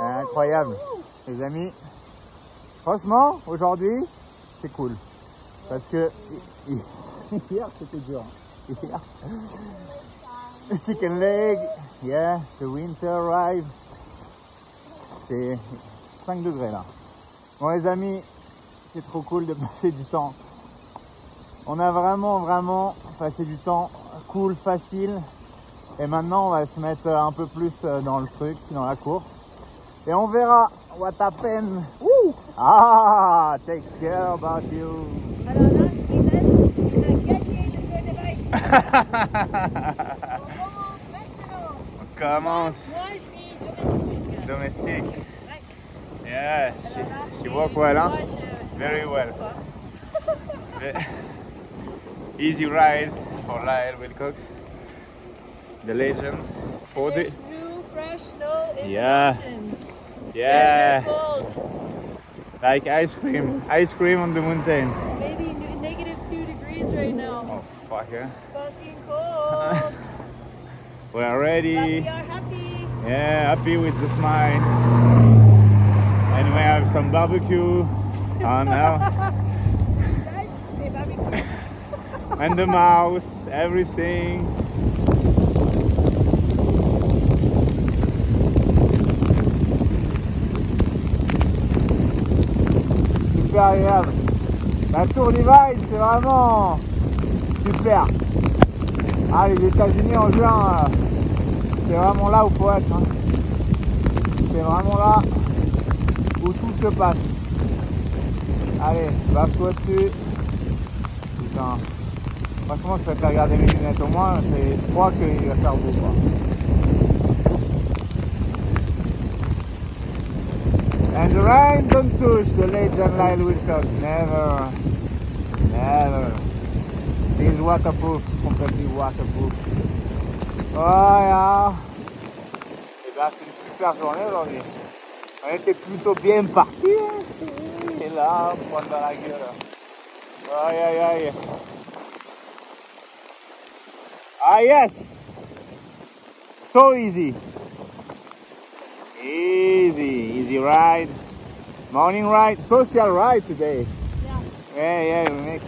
Incroyable, les amis. Franchement, aujourd'hui, c'est cool. Parce que hi- hi- hier, c'était dur. Chicken leg, yeah, the winter arrive. C'est 5 degrés là. Bon les amis, c'est trop cool de [LAUGHS] passer du temps. On a vraiment, vraiment passé du temps cool, facile. Et maintenant, on va se mettre un peu plus dans le truc, dans la course. Et on verra what happen. Woo! Ah, take care about you. Alors là, Steven, tu as gagné le de bike. [LAUGHS] On commence maintenant. On commence. Moi, je suis domestique. Domestique. Ouais. Yeah, she, she walk well, hein? moi, je- Very well. [LAUGHS] Easy ride for Lyle Wilcox. The legend. For the... New fresh snow in Yeah. the mountains. Yeah, like ice cream. Ice cream on the mountain. Maybe negative two degrees right now. Oh, fuck, yeah. Fucking cold. [LAUGHS] We are but ready. we are happy. Yeah, happy with the smile. And we have some barbecue. Oh no. C'est barbecue. And the mouse, everything. Super agréable. La Tour Divide, c'est vraiment super. Ah, les États-Unis en juin, euh, c'est vraiment là où faut être. hein. C'est vraiment là où tout se passe. Allez, baffe-toi dessus. Putain. Franchement, je préfère regarder mes lunettes au moins. Je crois qu'il va faire beau. And the rain don't touch the legend Lyle Wilcox. Never. Never. He's waterproof. Completely waterproof. Voilà. Et ben, c'est une super journée aujourd'hui. On était plutôt bien parti. Hein. Et là, on prend dans la gueule. Aïe aïe aïe. Ah yes. So easy. Easy, easy ride. Morning ride, social ride today. Yeah. Yeah, yeah, we make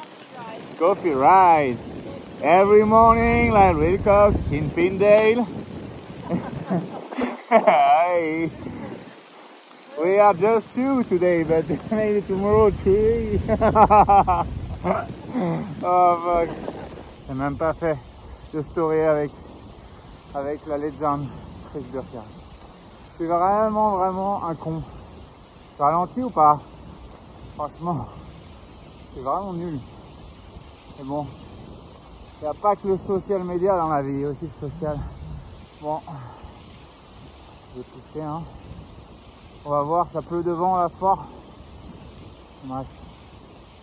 [LAUGHS] coffee ride. Every morning, like Wilcox in Pindale. Hi. We are just two today, but [LAUGHS] maybe tomorrow three. [LAUGHS] oh fuck. J'ai même pas fait de story avec, avec la légende Chris Burkhardt. Je suis vraiment, vraiment un con. Je ralentis ou pas? Franchement, c'est vraiment nul. Mais bon, il n'y a pas que le social media dans la vie, il y a aussi le social. Bon, je vais pousser, hein. On va voir, ça pleut devant là fort. Il me reste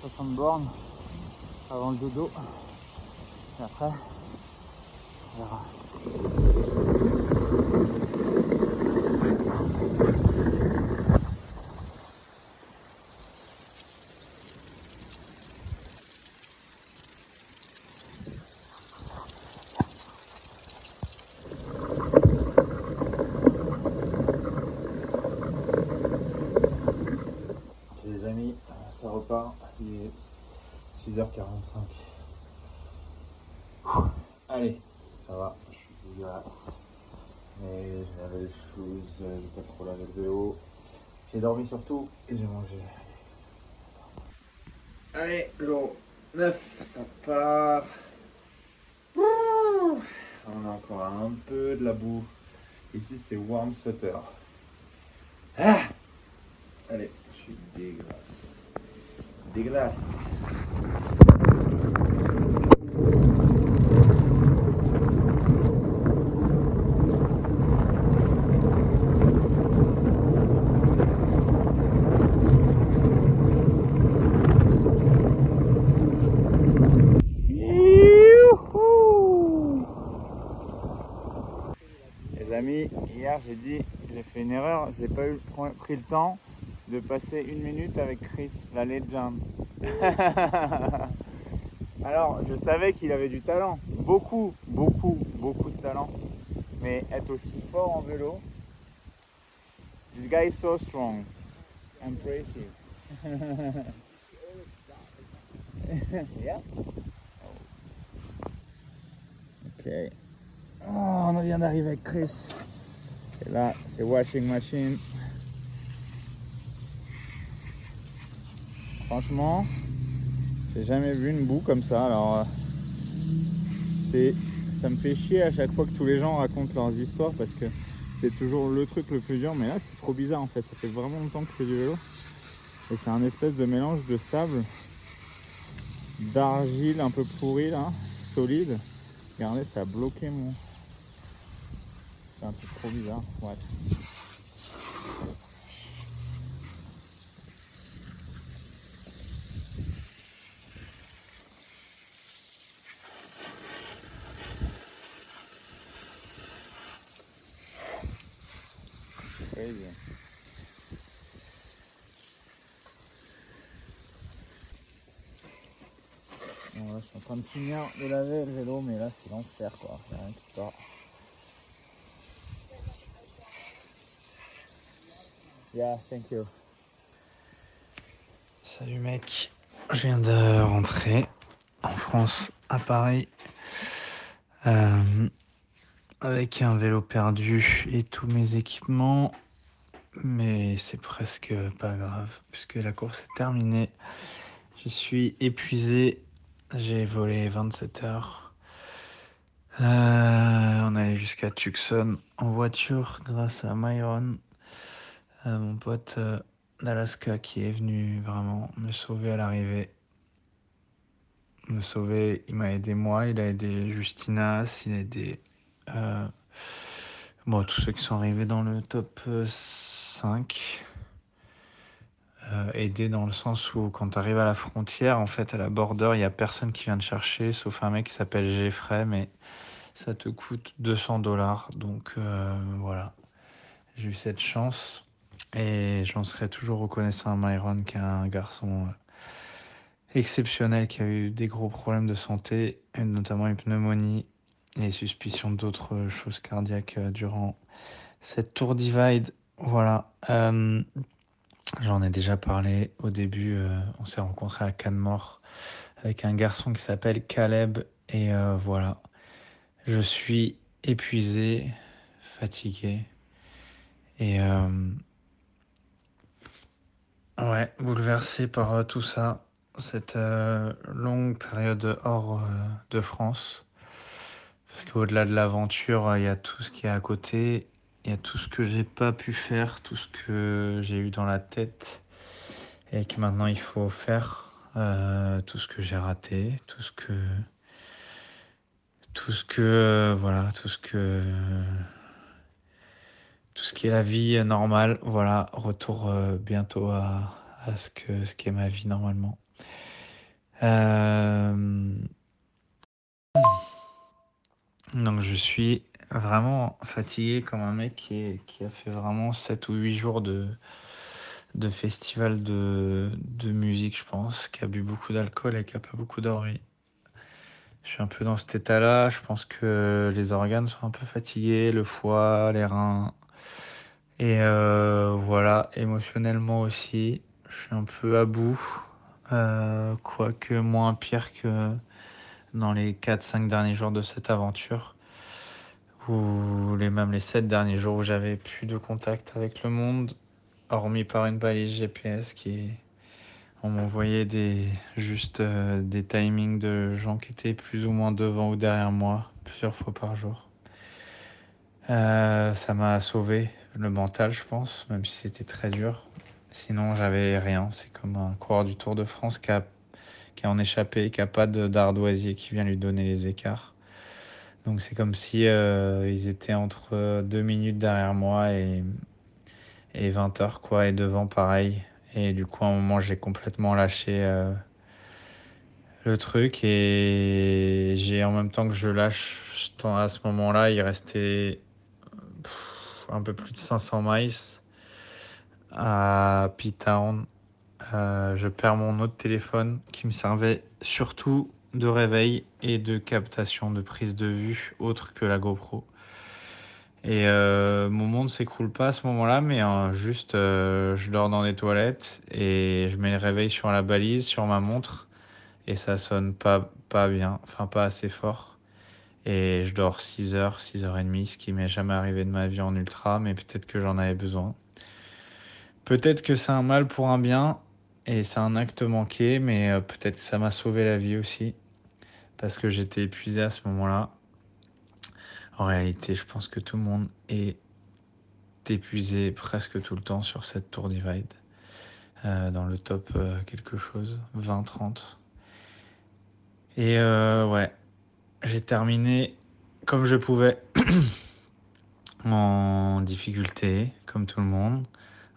60 bornes avant le dodo. Et après, on verra. Les amis, ça repart, il est 6h45. Allez, ça va, je suis dégueulasse. Mais j'ai lavé les choses, j'ai pas trop lavé le vélo. J'ai dormi surtout et j'ai mangé. Allez, jour 9, ça part. Ouh, On a encore un peu de la boue. Ici c'est warm sweater. Ah Allez, je suis dégueulasse. Dégueulasse. Youhou Les amis, j'ai dit, j'ai fait une erreur, j'ai pas eu pr- pris le temps de passer une minute avec Chris, la légende. [LAUGHS] Alors, je savais qu'il avait du talent, beaucoup, beaucoup, beaucoup de talent, mais être aussi fort en vélo, this guy is so strong, impressive. [LAUGHS] yeah. Ok. Oh, on vient d'arriver avec Chris. Et là, c'est washing machine. Franchement, j'ai jamais vu une boue comme ça. Alors, euh, c'est, ça me fait chier à chaque fois que tous les gens racontent leurs histoires parce que c'est toujours le truc le plus dur. Mais là, c'est trop bizarre en fait. Ça fait vraiment longtemps que je fais du vélo. Et c'est un espèce de mélange de sable, d'argile un peu pourri là, solide. Regardez, ça a bloqué mon. C'est un truc trop bizarre. Ouais. Crazy. Bon, je suis en train de finir de laver le vélo, mais là, c'est l'enfer, quoi. Il y a rien qui sort. Yeah, thank you. Salut mec, je viens de rentrer en France, à Paris, euh, avec un vélo perdu et tous mes équipements, mais c'est presque pas grave puisque la course est terminée. Je suis épuisé, j'ai volé 27 heures. Euh, on est allé jusqu'à Tucson en voiture grâce à Myron, euh, mon pote euh, d'Alaska qui est venu vraiment me sauver à l'arrivée. Me sauver, il m'a aidé moi, il a aidé Justinas, il a aidé euh, bon, tous ceux qui sont arrivés dans le top euh, 5. Euh, aider dans le sens où quand tu arrives à la frontière, en fait à la border, il n'y a personne qui vient te chercher, sauf un mec qui s'appelle Jeffrey, mais ça te coûte 200 dollars. Donc voilà, j'ai eu cette chance et j'en serai toujours reconnaissant à Myron, qui est un garçon euh, exceptionnel, qui a eu des gros problèmes de santé, notamment une pneumonie et suspicion d'autres choses cardiaques euh, durant cette tour divide. Voilà. Euh, J'en ai déjà parlé au début. euh, on s'est rencontré à Canmore avec un garçon qui s'appelle Caleb. Et euh, voilà. Je suis épuisé, fatigué. Et euh, ouais, bouleversé par euh, tout ça. Cette euh, longue période hors euh, de France. Parce qu'au-delà de l'aventure, il y a tout ce qui est à côté. Il y a tout ce que j'ai pas pu faire, tout ce que j'ai eu dans la tête et que maintenant il faut faire, tout ce que j'ai raté, tout ce que, tout ce que, voilà, tout ce que, tout ce qui est la vie euh, normale. Voilà, retour euh, bientôt à, ce que, ce qui est ma vie normalement. Euh, donc je suis vraiment fatigué comme un mec qui, est- qui a fait vraiment 7 ou 8 jours de, de festival de, de musique, je pense, qui a bu beaucoup d'alcool et qui a pas beaucoup dormi. Je suis un peu dans cet état-là. Je pense que les organes sont un peu fatigués, le foie, les reins. Et euh, voilà, émotionnellement aussi, je suis un peu à bout. Euh, quoique moins pire que dans les 4-5 derniers jours de cette aventure ou les, même les sept derniers jours où j'avais plus de contact avec le monde, hormis par une balise GPS qui on m'envoyait des juste euh, des timings de gens qui étaient plus ou moins devant ou derrière moi plusieurs fois par jour. Ça m'a sauvé le mental, je pense, même si c'était très dur. Sinon, j'avais rien. C'est comme un coureur du Tour de France qui a qui est en échappé, qui a pas d'ardoisier qui vient lui donner les écarts. Donc c'est comme si euh, ils étaient entre deux minutes derrière moi et, et 20 heures quoi, et devant pareil. Et du coup à un moment j'ai complètement lâché euh, le truc et j'ai en même temps que je lâche à ce moment-là il restait un peu plus de 500 miles à P-Town. Euh, je perds mon autre téléphone qui me servait surtout de réveil et de captation de prise de vue autre que la GoPro. Et euh, mon monde s'écroule pas à ce moment-là, mais euh, juste euh, je dors dans les toilettes et je mets le réveil sur la balise, sur ma montre, et ça sonne pas, pas bien, enfin pas assez fort. Et je dors 6 heures, 6 heures et demie, ce qui m'est jamais arrivé de ma vie en ultra, mais peut-être que j'en avais besoin. Peut-être que c'est un mal pour un bien, et c'est un acte manqué, mais euh, peut-être que ça m'a sauvé la vie aussi, parce que j'étais épuisé à ce moment-là. En réalité, je pense que tout le monde est épuisé presque tout le temps sur cette tour divide. Euh, dans le top euh, quelque chose, 20-30. Et ouais, j'ai terminé comme je pouvais, [CLEARS THROAT] en difficulté, comme tout le monde,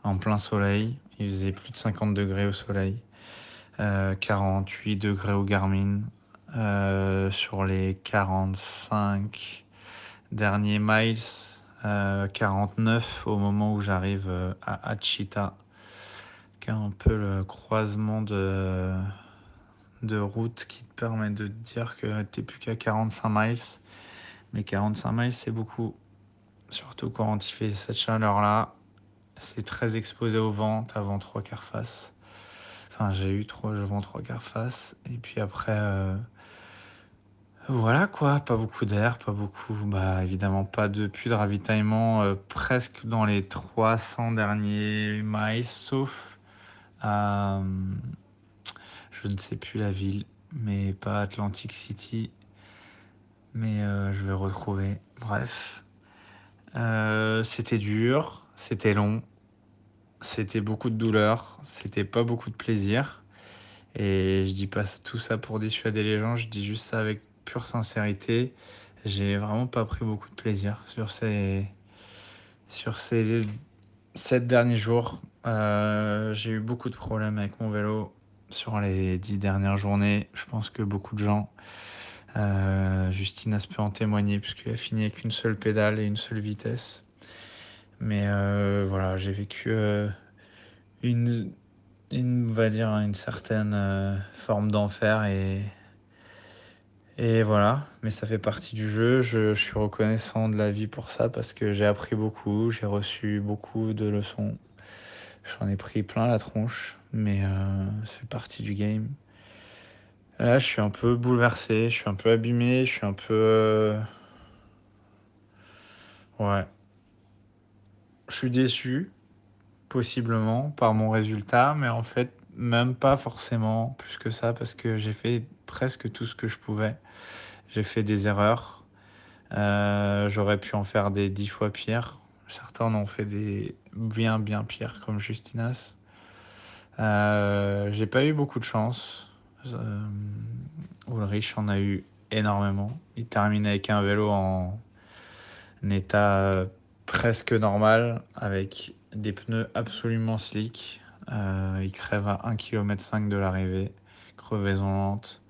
en plein soleil. Il faisait plus de 50 degrés au soleil, euh, 48 degrés au Garmin, euh, sur les 45 derniers miles, euh, 49 au moment où j'arrive euh, à Achita, qui est un peu le croisement de, de route qui te permet de te dire que t'es plus qu'à 45 miles. Mais 45 miles, c'est beaucoup. Surtout quand il fait cette chaleur-là, c'est très exposé au vent, t'as trois quarts face. Enfin, j'ai eu trois, vent trois quarts face. Et puis après, euh, voilà quoi, pas beaucoup d'air, pas beaucoup, bah évidemment pas de puits de ravitaillement euh, presque dans les 300 derniers miles, sauf euh, je ne sais plus la ville, mais pas Atlantic City, mais euh, je vais retrouver. Bref, Euh, c'était dur, c'était long, c'était beaucoup de douleur, c'était pas beaucoup de plaisir. Et je dis pas tout ça pour dissuader les gens, je dis juste ça avec pure sincérité. J'ai vraiment pas pris beaucoup de plaisir sur ces, sur ces sept derniers jours. Euh, j'ai eu beaucoup de problèmes avec mon vélo sur les dix dernières journées. Je pense que beaucoup de gens, euh, Justine peut en témoigner puisqu'il a fini avec une seule pédale et une seule vitesse. Mais euh, voilà, j'ai vécu euh, une, on va dire, une certaine euh, forme d'enfer et, et voilà. Mais ça fait partie du jeu. Je, je suis reconnaissant de la vie pour ça parce que j'ai appris beaucoup, j'ai reçu beaucoup de leçons. J'en ai pris plein la tronche, mais euh, ça fait partie du game. Là, je suis un peu bouleversé, je suis un peu abîmé, je suis un peu. euh, Ouais. Je suis déçu, possiblement, par mon résultat, mais en fait, même pas forcément plus que ça, parce que j'ai fait presque tout ce que je pouvais. J'ai fait des erreurs. Euh, J'aurais pu en faire des dix fois pires. Certains en ont fait des bien, bien pires, comme Justinas. Euh, j'ai pas eu beaucoup de chance. Euh, Ulrich en a eu énormément. Il termine avec un vélo en état presque normal, avec des pneus absolument slick. Euh, il crève à 1,5 km de l'arrivée, crevaison lente.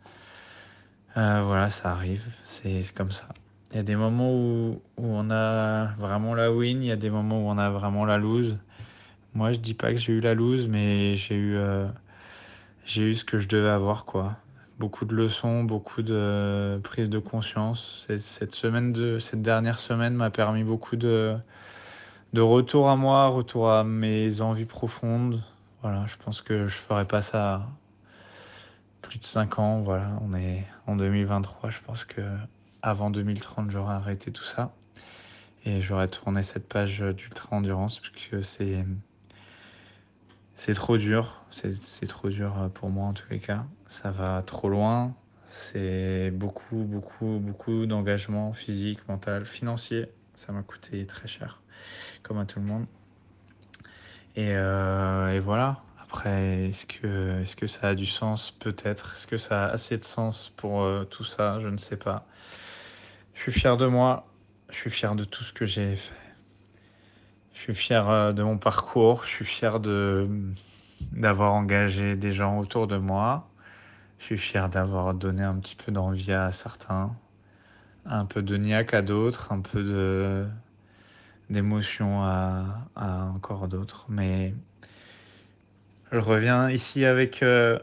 Voilà, ça arrive, c'est comme ça. Il y a des moments où, où on a vraiment la win, il y a des moments où on a vraiment la lose. Moi, je dis pas que j'ai eu la lose, mais j'ai eu, euh, j'ai eu ce que je devais avoir, quoi. Beaucoup de leçons, beaucoup de prise de conscience. Cette, semaine de, cette dernière semaine m'a permis beaucoup de, de retour à moi, retour à mes envies profondes. Voilà, je pense que je ferai pas ça plus de 5 ans. Voilà, on est en 2023. Je pense que avant 2030, j'aurai arrêté tout ça et j'aurais tourné cette page d'ultra endurance puisque c'est c'est trop dur. C'est trop dur pour moi en tous les cas. Ça va trop loin. C'est beaucoup, beaucoup, beaucoup d'engagement physique, mental, financier. Ça m'a coûté très cher, comme à tout le monde. Et, euh, voilà. Après, est-ce que, est-ce que ça a du sens? Peut-être. Est-ce que ça a assez de sens pour euh, tout ça? Je ne sais pas. Je suis fier de moi. Je suis fier de tout ce que j'ai fait. Je suis fier euh, de mon parcours. Je suis fier d'avoir engagé des gens autour de moi. Je suis fier d'avoir donné un petit peu d'envie à certains, un peu de niaque à d'autres, un peu d'émotion à, encore d'autres. Mais je reviens ici avec, euh,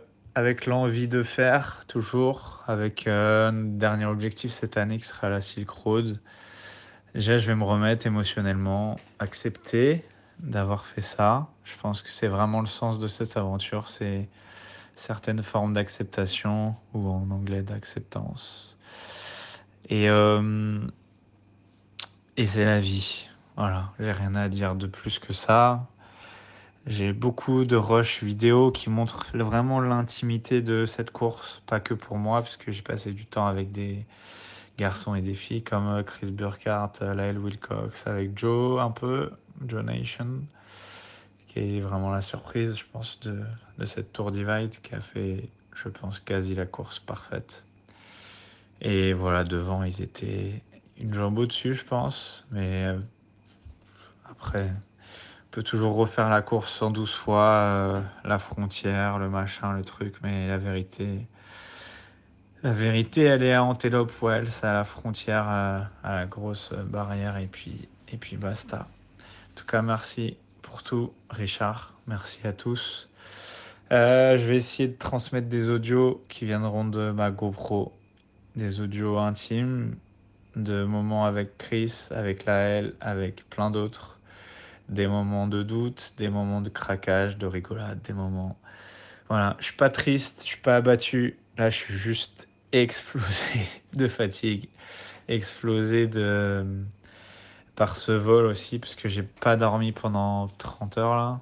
l'envie de faire, toujours, avec euh, un dernier objectif cette année qui sera la Silk Road. Déjà, je vais me remettre émotionnellement, accepter d'avoir fait ça. Je pense que c'est vraiment le sens de cette aventure, c'est certaines formes d'acceptation, ou en anglais d'acceptance. Et, euh, et c'est la vie. Voilà, j'ai rien à dire de plus que ça. J'ai beaucoup de rushs vidéo qui montrent vraiment l'intimité de cette course, pas que pour moi, parce que j'ai passé du temps avec des garçons et des filles comme euh, Chris Burkhardt, euh, Lyle Wilcox, avec Joe un peu, Joe Nation, qui est vraiment la surprise, je pense, de, de cette Tour Divide qui a fait, je pense, quasi la course parfaite. Et voilà, devant, ils étaient une jambe au-dessus, je pense, mais euh, après, on peut toujours refaire la course 112 fois, la frontière, le machin, le truc, mais la vérité, la vérité, elle est à Antelope Wells, à la frontière, à, à la grosse barrière, et puis, et puis basta. En tout cas, merci pour tout, Richard. Merci à tous. Euh, je vais essayer de transmettre des audios qui viendront de ma GoPro, des audios intimes, de moments avec Chris, avec Laël, avec plein d'autres des moments de doute, des moments de craquage, de rigolade, des moments. Voilà, je suis pas triste, je suis pas abattu. Là, je suis juste explosé [LAUGHS] de fatigue, explosé de par ce vol aussi, parce que j'ai pas dormi pendant 30 heures là.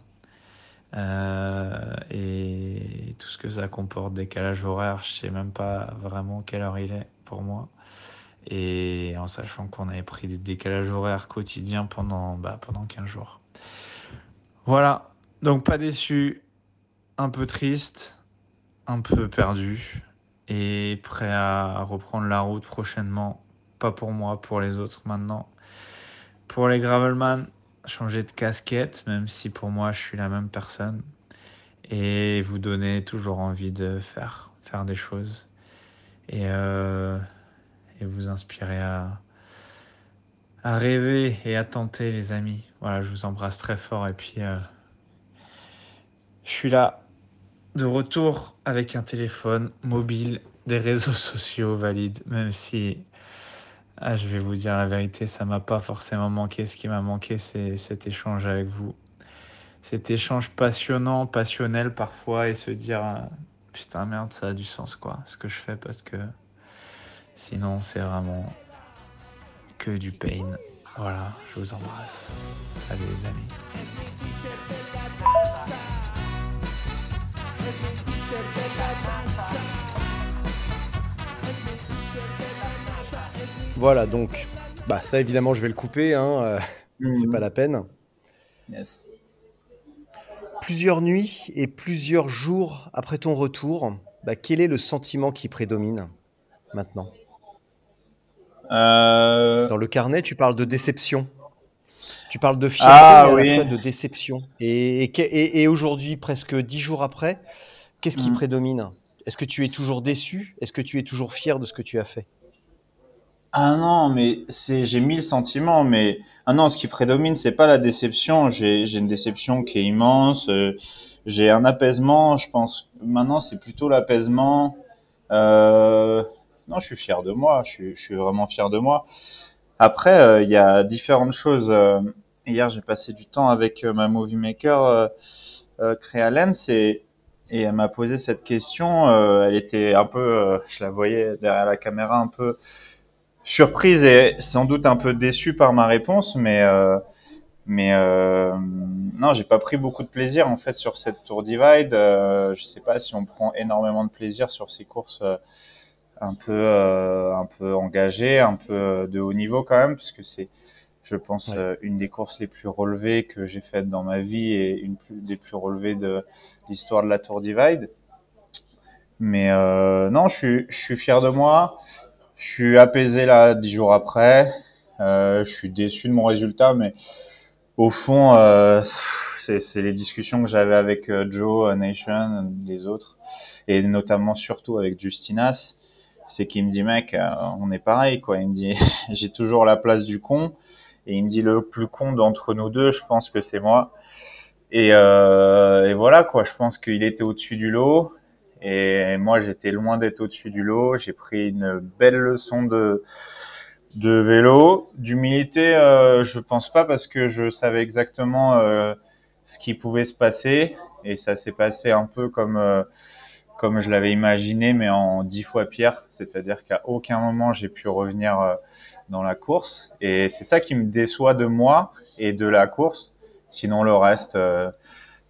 Euh, et tout ce que ça comporte, décalage horaire, je sais même pas vraiment quelle heure il est pour moi. Et en sachant qu'on avait pris des décalages horaires quotidiens pendant, bah, pendant 15 jours. Voilà, donc pas déçu, un peu triste, un peu perdu et prêt à reprendre la route prochainement. Pas pour moi, pour les autres maintenant. Pour les Gravelman, changer de casquette, même si pour moi je suis la même personne. Et vous donner toujours envie de faire, faire des choses. Et, euh, et vous inspirer à, à rêver et à tenter, les amis. Voilà, je vous embrasse très fort. Et puis, euh, je suis là, de retour avec un téléphone mobile, des réseaux sociaux valides, même si ah, je vais vous dire la vérité, ça m'a pas forcément manqué. Ce qui m'a manqué, c'est cet échange avec vous. Cet échange passionnant, passionnel parfois, et se dire euh, putain merde, ça a du sens quoi, ce que je fais, parce que sinon c'est vraiment que du pain. Voilà, je vous embrasse. Salut les amis. Voilà, donc, bah ça évidemment je vais le couper, hein, euh, c'est pas la peine. Yes. Plusieurs nuits et plusieurs jours après ton retour, bah, quel est le sentiment qui prédomine maintenant? Euh, Dans le carnet, tu parles de déception. Tu parles de fierté Ah, et à oui. la fois de déception. Et, aujourd'hui, presque dix jours après, qu'est-ce qui Mm. prédomine? Est-ce que tu es toujours déçu? Est-ce que tu es toujours fier de ce que tu as fait? Ah non, mais c'est j'ai mille sentiments, mais ah non, ce qui prédomine, c'est pas la déception. J'ai j'ai une déception qui est immense. euh, j'ai un apaisement, je pense. Maintenant, c'est plutôt l'apaisement. Euh, non, je suis fier de moi. Je suis, je suis vraiment fier de moi. Après, euh, il y a différentes choses. Euh, hier, j'ai passé du temps avec euh, ma movie maker euh, euh, Créa Lens et et elle m'a posé cette question. elle était un peu, je la voyais derrière la caméra, un peu surprise et sans doute un peu déçue par ma réponse, mais euh, mais euh, non, j'ai pas pris beaucoup de plaisir en fait sur cette Tour Divide. Euh, je sais pas si on prend énormément de plaisir sur ces courses un peu euh, un peu engagées, un peu euh, de haut niveau quand même, parce que c'est je pense Ouais. euh, une des courses les plus relevées que j'ai faites dans ma vie et une plus- des plus relevées de l'histoire de la Tour Divide. Mais euh, non, je suis, je suis fier de moi. Je suis apaisé là dix jours après. Euh, je suis déçu de mon résultat, mais au fond, euh, c'est les discussions que j'avais avec Joe, Nation, les autres, et notamment surtout avec Justinas. C'est qu'il me dit, mec, euh, on est pareil, quoi. Il me dit, [LAUGHS] j'ai toujours la place du con, et il me dit le plus con d'entre nous deux, je pense que c'est moi. Et, euh, et voilà, quoi. Je pense qu'il était au-dessus du lot. Et moi, j'étais loin d'être au-dessus du lot. J'ai pris une belle leçon de, de vélo. D'humilité, euh, je pense pas parce que je savais exactement euh, ce qui pouvait se passer. Et ça s'est passé un peu comme, euh, comme je l'avais imaginé, mais en dix fois pire. C'est-à-dire qu'à aucun moment, j'ai pu revenir euh, dans la course. Et c'est ça qui me déçoit de moi et de la course. Sinon, le reste, euh,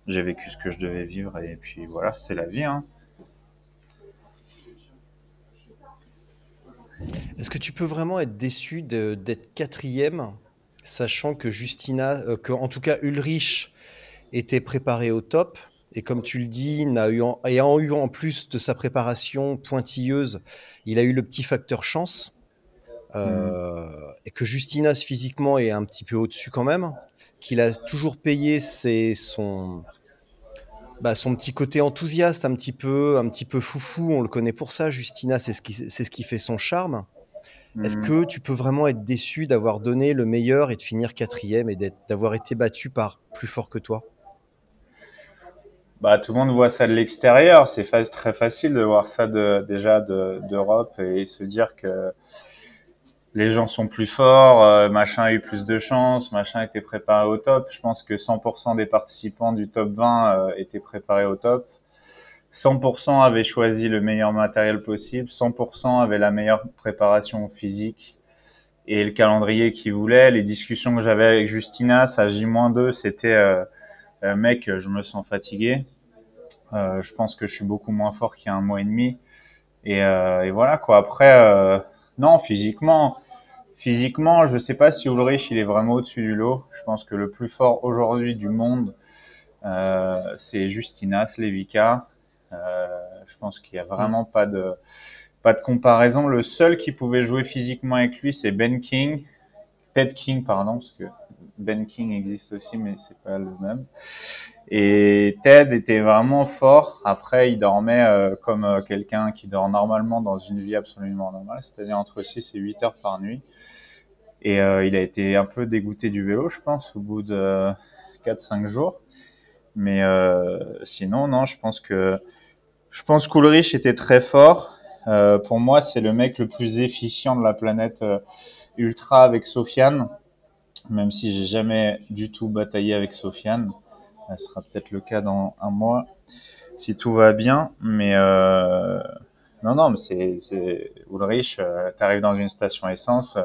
j'ai vécu ce que je devais vivre. Et puis voilà, c'est la vie. Hein. Est-ce que tu peux vraiment être déçu d'être quatrième, sachant que Justina, euh, en tout cas Ulrich était préparé au top? Et comme tu le dis, n'a eu en, ayant eu en plus de sa préparation pointilleuse, il a eu le petit facteur chance. euh, Et que Justinas physiquement est un petit peu au-dessus quand même, qu'il a toujours payé son, bah, son petit côté enthousiaste, un petit peu, un petit peu foufou. On le connaît pour ça. Justina, c'est ce qui, c'est ce qui fait son charme. Est-ce Mhm. que tu peux vraiment être déçu d'avoir donné le meilleur et de finir quatrième et d'être- d'avoir été battu par plus fort que toi? Bah, tout le monde voit ça de l'extérieur. C'est fa- très facile de voir ça de, déjà de- d'Europe et se dire que les gens sont plus forts, euh, machin a eu plus de chance, machin était préparé au top. Je pense que 100% des participants du top 20 euh, étaient préparés au top. 100% avaient choisi le meilleur matériel possible, 100% avaient la meilleure préparation physique et le calendrier qu'ils voulaient. Les discussions que j'avais avec Justina, à J-2, c'était euh, euh, mec, je me sens fatigué. Euh, je pense que je suis beaucoup moins fort qu'il y a un mois et demi. Et, euh, voilà quoi. Après, non, physiquement, physiquement, je sais pas si Ulrich il est vraiment au-dessus du lot. Je pense que le plus fort aujourd'hui du monde, c'est Justinas Levica. Je pense qu'il y a vraiment pas de pas de comparaison. Le seul qui pouvait jouer physiquement avec lui, c'est Ben King, Ted King, pardon, parce que Ben King existe aussi, mais c'est pas le même. Et Ted était vraiment fort. Après, il dormait euh, comme euh, quelqu'un qui dort normalement dans une vie absolument normale, c'est-à-dire entre 6 et 8 heures par nuit. Et euh, il a été un peu dégoûté du vélo, je pense, au bout de 4-5 jours. Mais sinon, non, je pense que je pense qu'Ulrich était très fort. Pour moi, c'est le mec le plus efficient de la planète ultra avec Sofiane, même si j'ai jamais du tout bataillé avec Sofiane. Ce sera peut-être le cas dans un mois si tout va bien. Mais euh, non, non, mais c'est Ulrich. Euh, T'arrives dans une station essence, euh,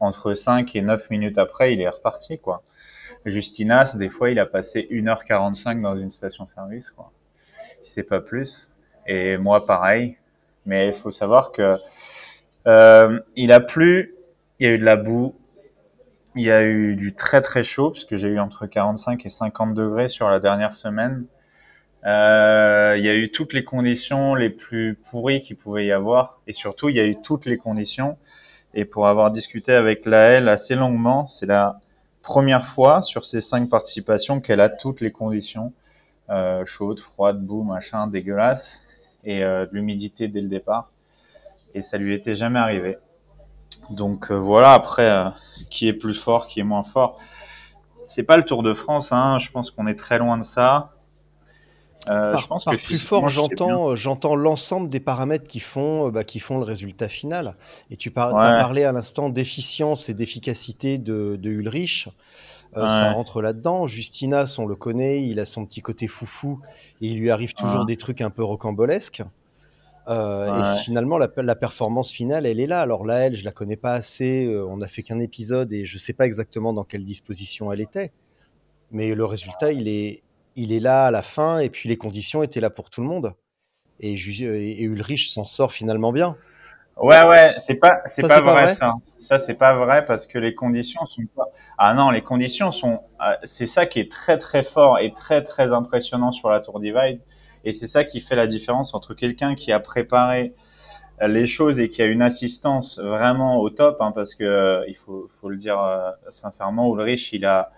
entre 5 et 9 minutes après, il est reparti, quoi. Justinas, des fois, il a passé 1h45 dans une station-service, quoi. C'est pas plus. Et moi, pareil. Mais il faut savoir que euh, il a plu, il y a eu de la boue, il y a eu du très très chaud, puisque j'ai eu entre 45 et 50 degrés sur la dernière semaine. Euh, il y a eu toutes les conditions les plus pourries qu'il pouvait y avoir, et surtout il y a eu toutes les conditions. Et pour avoir discuté avec Laëlle assez longuement, c'est la première fois sur ces cinq participations qu'elle a toutes les conditions euh, chaudes, froides, boue, machin, dégueulasse, et euh, de l'humidité dès le départ. Et ça lui était jamais arrivé. Donc euh, voilà, après, euh, qui est plus fort, qui est moins fort. C'est pas le Tour de France, hein. je pense qu'on est très loin de ça. Euh, Par, je pense par que plus fort, j'entends, j'entends l'ensemble des paramètres qui font, bah, qui font le résultat final. Et tu par, Ouais. as parlé à l'instant d'efficience et d'efficacité de, de Ulrich. Euh, Ça rentre là-dedans. Justinas, on le connaît, il a son petit côté foufou et il lui arrive toujours Ouais. des trucs un peu rocambolesques. Euh, Ouais. Et finalement, la, la performance finale, elle est là. Alors là, elle, je la connais pas assez. euh, on a fait qu'un épisode et je sais pas exactement dans quelle disposition elle était. Mais le résultat, il est, il est là à la fin. Et puis les conditions étaient là pour tout le monde. Et, Ulrich s'en sort finalement bien. Ouais, ouais, c'est pas, c'est pas, vrai, vrai ça. Ça, c'est pas vrai parce que les conditions sont pas. Ah non, les conditions sont. ah, C'est ça qui est très très fort et très très impressionnant sur la Tour Divide. Et c'est ça qui fait la différence entre quelqu'un qui a préparé euh, les choses et qui a une assistance vraiment au top, hein, parce que euh, il faut, le dire euh, sincèrement, Ulrich, il a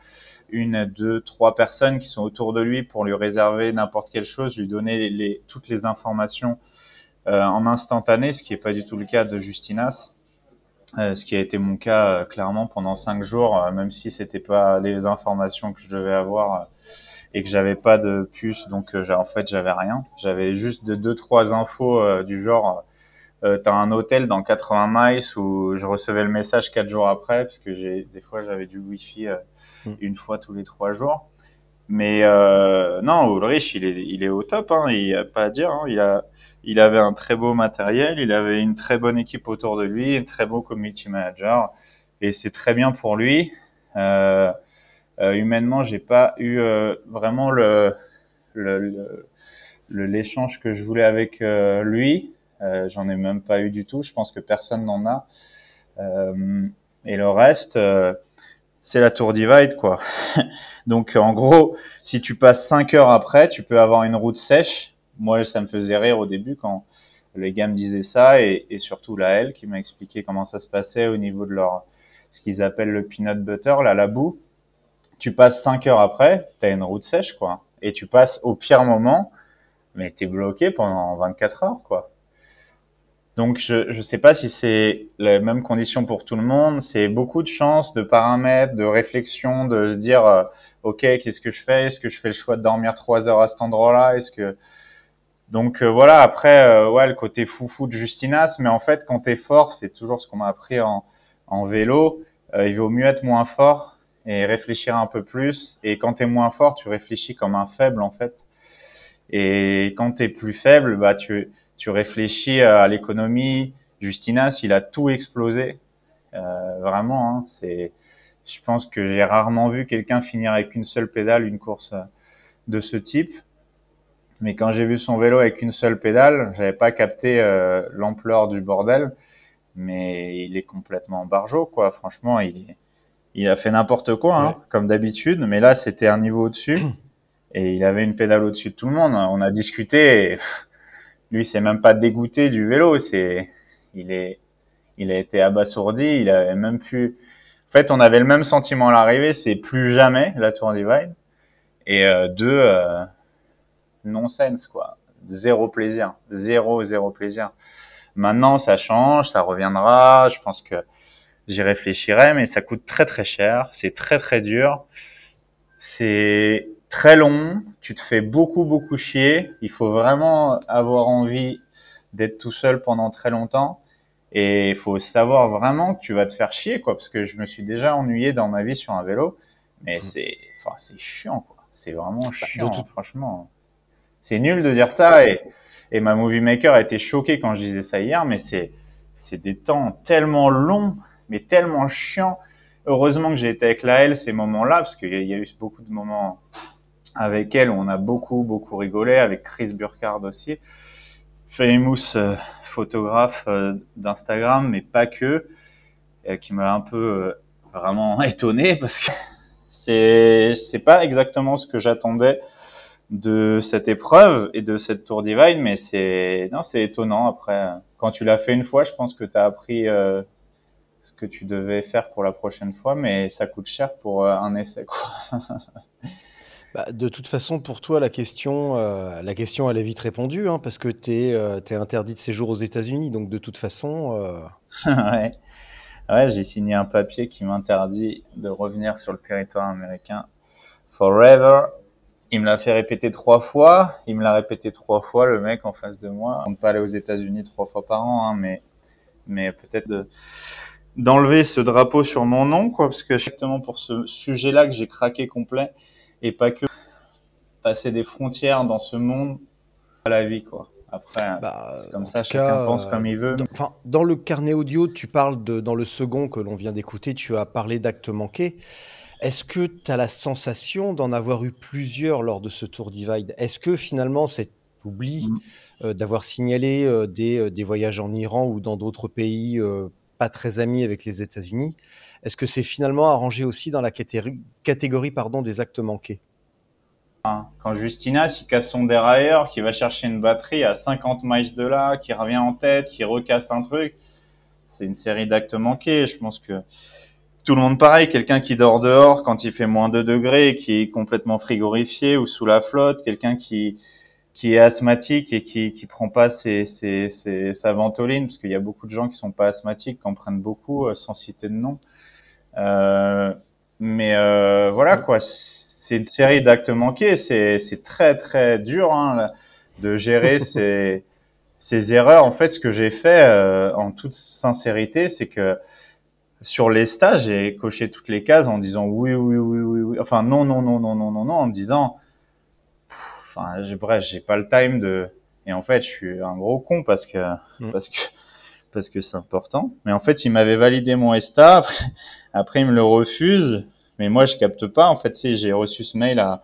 une, deux, trois personnes qui sont autour de lui pour lui réserver n'importe quelle chose, lui donner toutes les informations en instantané, ce qui n'est pas du tout le cas de Justinas. Ce qui a été mon cas clairement pendant cinq jours, même si c'était pas les informations que je devais avoir et que j'avais pas de puce, donc euh, j'ai- en fait j'avais rien. J'avais juste de deux trois infos euh, du genre euh, t'as un hôtel dans 80 miles où je recevais le message quatre jours après parce que j'ai des fois j'avais du wifi euh, Mm. une fois tous les trois jours. Mais euh, non, Ulrich il est il est au top, hein, il y a pas à dire. Hein, il a il avait un très beau matériel, il avait une très bonne équipe autour de lui, un très beau community manager, et c'est très bien pour lui. Euh, euh, humainement, j'ai pas eu euh, vraiment le le- le- l'échange que je voulais avec euh, lui. Euh, J'en ai même pas eu du tout. Je pense que personne n'en a. Euh, et le reste, euh, c'est la tour divide, quoi. [LAUGHS] Donc, en gros, si tu passes 5 heures après, tu peux avoir une route sèche. Moi, ça me faisait rire au début quand les gars me disaient ça et, et surtout la L qui m'a expliqué comment ça se passait au niveau de leur, ce qu'ils appellent le peanut butter, là, la boue. Tu passes 5 heures après, tu as une route sèche, quoi. Et tu passes au pire moment, mais tu es bloqué pendant 24 heures, quoi. Donc, je ne sais pas si c'est les mêmes conditions pour tout le monde. C'est beaucoup de chance, de paramètres, de réflexion, de se dire, euh, OK, qu'est-ce que je fais? Est-ce que je fais le choix de dormir trois heures à cet endroit-là? Est-ce que donc euh, voilà. Après, euh, ouais, le côté foufou de Justinas, mais en fait, quand t'es fort, c'est toujours ce qu'on m'a appris en en vélo, euh, il vaut mieux être moins fort et réfléchir un peu plus. Et quand tu es moins fort, tu réfléchis comme un faible en fait. Et quand tu es plus faible, bah tu tu réfléchis à l'économie. Justinas, il a tout explosé. Euh, vraiment, hein, c'est. Je pense que j'ai rarement vu quelqu'un finir avec une seule pédale une course euh, de ce type. Mais quand j'ai vu son vélo avec une seule pédale, j'avais pas capté euh, l'ampleur du bordel. Mais il est complètement barjot, quoi. Franchement, il, il a fait n'importe quoi, hein, comme d'habitude. Mais là, c'était un niveau au-dessus. [CLEARS THROAT] Et il avait une pédale au-dessus de tout le monde. On a discuté. Et [LAUGHS] lui, c'est même pas dégoûté du vélo. C'est, il est, il a été abasourdi. Il avait même pu. En fait, on avait le même sentiment à l'arrivée. C'est plus jamais la Tour Divide. Et euh, deux, euh, nonsense quoi. Zéro plaisir, zéro zéro plaisir. Maintenant, ça change, ça reviendra. Je pense que j'y réfléchirai, mais ça coûte très très cher. C'est très très dur. C'est très long. Tu te fais beaucoup beaucoup chier. Il faut vraiment avoir envie d'être tout seul pendant très longtemps. Et il faut savoir vraiment que tu vas te faire chier, quoi, parce que je me suis déjà ennuyé dans ma vie sur un vélo, mais c'est, enfin, c'est chiant, quoi. C'est vraiment chiant, franchement. C'est nul de dire ça, et, et ma movie maker a été choqué quand je disais ça hier, mais c'est, c'est des temps tellement longs, mais tellement chiants. Heureusement que j'ai été avec la L ces moments-là, parce qu'il y, a- eu beaucoup de moments avec elle où on a beaucoup, beaucoup rigolé, avec Chris Burkhardt aussi. Famous euh, photographe euh, d'Instagram, mais pas que, euh, qui m'a un peu euh, vraiment [LAUGHS] étonné parce que c'est c'est pas exactement ce que j'attendais de cette épreuve et de cette Tour Divine, mais c'est non c'est étonnant. Après, quand tu l'as fait une fois, je pense que tu as appris ce que tu devais faire pour la prochaine fois, mais ça coûte cher pour euh, un essai quoi. [LAUGHS] Bah, de toute façon, pour toi, la question, euh, la question, elle est vite répondue, hein, parce que tu es, interdit de séjour aux États-Unis. Donc, de toute façon, euh, [LAUGHS] ouais. Ouais, j'ai signé un papier qui m'interdit de revenir sur le territoire américain forever. Il me l'a fait répéter trois fois. Il me l'a répété trois fois, le mec en face de moi. On ne peut pas aller aux États-Unis trois fois par an, hein, mais, mais peut-être de, d'enlever ce drapeau sur mon nom, quoi, parce que exactement pour ce sujet-là que j'ai craqué complet et pas que passer des frontières dans ce monde à la vie, quoi. Après, c'est comme ça, chacun cas, pense comme il veut. dans, enfin, dans le carnet audio, tu parles de, dans le second que l'on vient d'écouter, tu as parlé d'actes manqués. Est-ce que tu as la sensation d'en avoir eu plusieurs lors de ce Tour Divide? Est-ce que finalement cet oubli euh, d'avoir signalé euh, des, euh, des voyages en Iran ou dans d'autres pays euh, pas très amis avec les États-Unis, est-ce que c'est finalement arrangé aussi dans la catégorie, pardon, des actes manqués? Quand Justinas, il casse son dérailleur, qui va chercher une batterie à 50 miles de là, qui revient en tête, qui recasse un truc, c'est une série d'actes manqués. Je pense que tout le monde pareil, quelqu'un qui dort dehors quand il fait moins 2 degrés, qui est complètement frigorifié ou sous la flotte, quelqu'un qui qui est asthmatique et qui qui prend pas ses, ses, ses- sa ventoline, parce qu'il y a beaucoup de gens qui sont pas asthmatiques, qui en prennent beaucoup euh, sans citer de nom. Euh, mais euh, voilà quoi, c'est une série d'actes manqués. C'est c'est très très dur hein, de gérer [LAUGHS] ces ces erreurs. En fait, ce que j'ai fait euh, en toute sincérité, c'est que sur les stages, j'ai coché toutes les cases en disant oui, oui, oui, oui, oui. Enfin non, non, non, non, non, non, non, en me disant, enfin, bref, j'ai pas le time de. Et en fait, je suis un gros con parce que parce que parce que c'est important. Mais en fait, il m'avait validé mon ESTA. Après, après, il me le refuse. Mais moi, je capte pas. En fait, si j'ai reçu ce mail à,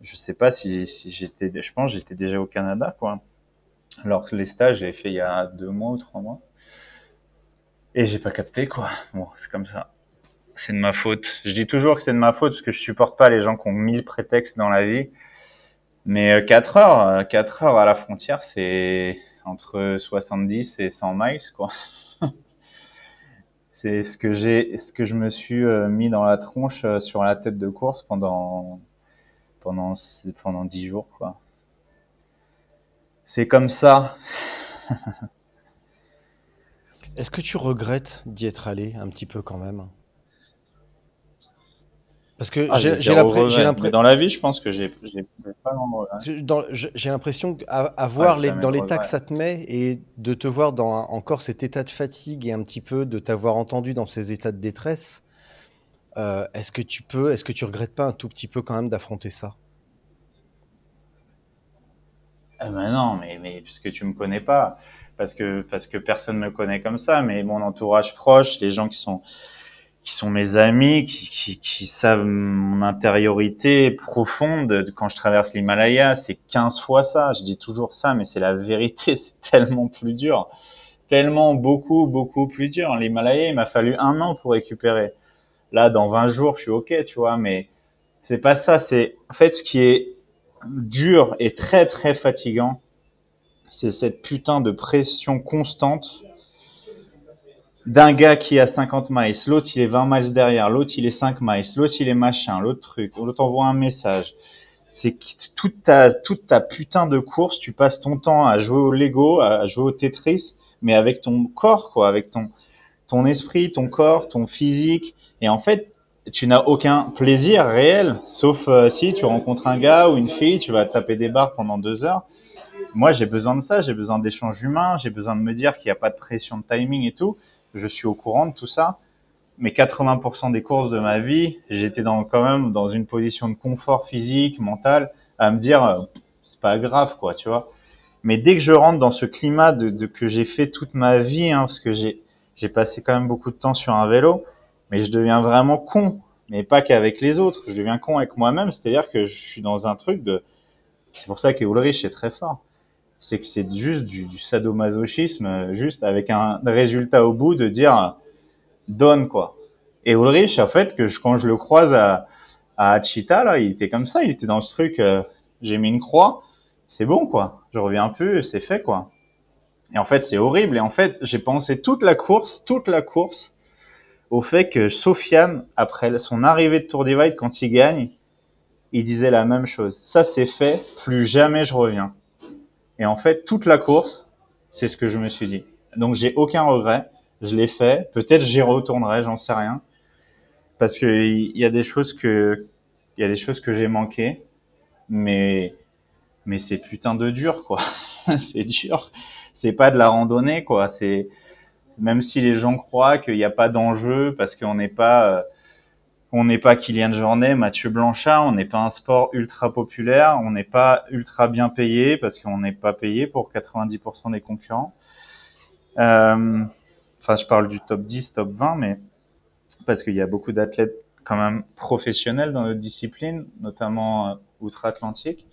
je sais pas si, si j'étais, je pense, j'étais déjà au Canada, quoi. Alors que les stages, j'ai fait il y a deux mois ou trois mois. Et j'ai pas capté, quoi. Bon, c'est comme ça. C'est de ma faute. Je dis toujours que c'est de ma faute parce que je supporte pas les gens qui ont mille prétextes dans la vie. Mais euh, 4 heures, euh, 4 heures à la frontière, c'est entre 70 et 100 miles, quoi. [LAUGHS] c'est ce que j'ai, ce que je me suis euh, mis dans la tronche euh, sur la tête de course pendant pendant pendant 10 jours, quoi. C'est comme ça. [LAUGHS] Est-ce que tu regrettes d'y être allé un petit peu quand même? Parce que Ah, j'ai l'impression. Dans la vie, je pense que j'ai j'ai pas J'ai l'impression qu'à voir Ouais, les, dans l'état que ça te met et de te voir dans un- encore cet état de fatigue et un petit peu de t'avoir entendu dans ces états de détresse, euh, est-ce que tu peux, est-ce que tu regrettes pas un tout petit peu quand même d'affronter ça? Ah ben non, mais, mais puisque tu me connais pas, parce que parce que personne me connaît comme ça, mais mon entourage proche, les gens qui sont qui sont mes amis, qui, qui, qui savent mon intériorité profonde de- quand je traverse l'Himalaya, c'est 15 fois ça. Je dis toujours ça, mais c'est la vérité. [LAUGHS] C'est tellement plus dur, tellement beaucoup beaucoup plus dur. L'Himalaya, il m'a fallu un an pour récupérer. Là, dans 20 jours, je suis ok, tu vois, mais c'est pas ça. C'est en fait ce qui est dur et très très fatigant, c'est cette putain de pression constante d'un gars qui a 50 miles, l'autre il est 20 miles derrière, l'autre il est 5 miles, l'autre il est machin, l'autre truc, l'autre envoie un message. C'est toute ta, toute ta putain de course, tu passes ton temps à jouer au Lego, à jouer au Tetris, mais avec ton corps, quoi, avec ton, ton esprit, ton corps, ton physique. Et en fait, tu n'as aucun plaisir réel, sauf euh, si tu rencontres un gars ou une fille, tu vas taper des barres pendant deux heures. Moi, j'ai besoin de ça, j'ai besoin d'échanges humains, j'ai besoin de me dire qu'il n'y a pas de pression de timing et tout. Je suis au courant de tout ça. Mais 80% des courses de ma vie, j'étais dans, quand même dans une position de confort physique, mental, à me dire, euh, c'est pas grave, quoi, tu vois. Mais dès que je rentre dans ce climat de, de que j'ai fait toute ma vie, hein, parce que j'ai, j'ai passé quand même beaucoup de temps sur un vélo, mais je deviens vraiment con. Mais pas qu'avec les autres, je deviens con avec moi-même, c'est-à-dire que je suis dans un truc de, c'est pour ça que Ulrich est très fort. C'est que c'est juste du, sadomasochisme, euh, juste avec un résultat au bout de dire, donne quoi. Et Ulrich, en fait, que quand je le croise à, à Achita, là, il était comme ça, il était dans ce truc, euh, j'ai mis une croix, c'est bon quoi, je reviens plus, c'est fait quoi. Et en fait, c'est horrible. Et en fait, j'ai pensé toute la course, toute la course, au fait que Sofiane, après son arrivée de Tour Divide, quand il gagne, il disait la même chose. Ça, c'est fait, plus jamais je reviens. Et en fait, toute la course, c'est ce que je me suis dit. Donc, j'ai aucun regret. Je l'ai fait. Peut-être j'y retournerai, j'en sais rien. Parce que il y a des choses que, il y a des choses que j'ai manquées. Mais, mais c'est putain de dur, quoi. [LAUGHS] c'est dur. C'est pas de la randonnée, quoi. C'est, même si les gens croient qu'il n'y a pas d'enjeu parce qu'on n'est pas, euh, on n'est pas Kylian Jornet, Mathieu Blanchard, on n'est pas un sport ultra populaire, on n'est pas ultra bien payé parce qu'on n'est pas payé pour 90% des concurrents. Euh, enfin, je parle du top 10, top 20, mais parce qu'il y a beaucoup d'athlètes quand même professionnels dans notre discipline, notamment euh, outre-Atlantique.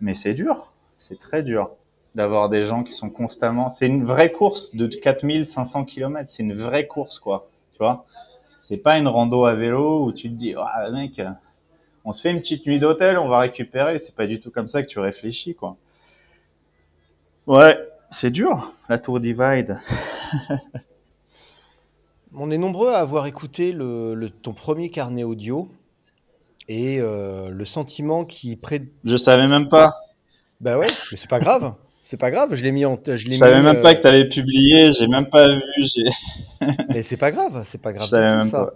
Mais c'est dur, c'est très dur d'avoir des gens qui sont constamment. C'est une vraie course de 4500 km, c'est une vraie course, quoi. Tu vois C'est pas une rando à vélo où tu te dis, ah, mec, on se fait une petite nuit d'hôtel, on va récupérer. C'est pas du tout comme ça que tu réfléchis, quoi. Ouais, c'est dur, la Tour Divide. [LAUGHS] On est nombreux à avoir écouté le, le- ton premier carnet audio et euh, le sentiment qui pré... Je savais même pas. Bah ouais, mais c'est pas grave. C'est pas grave, je l'ai mis en. Je savais mis, même euh, pas que tu avais publié, j'ai même pas vu. [LAUGHS] Mais c'est pas grave, c'est pas grave Je du tout ça. pas.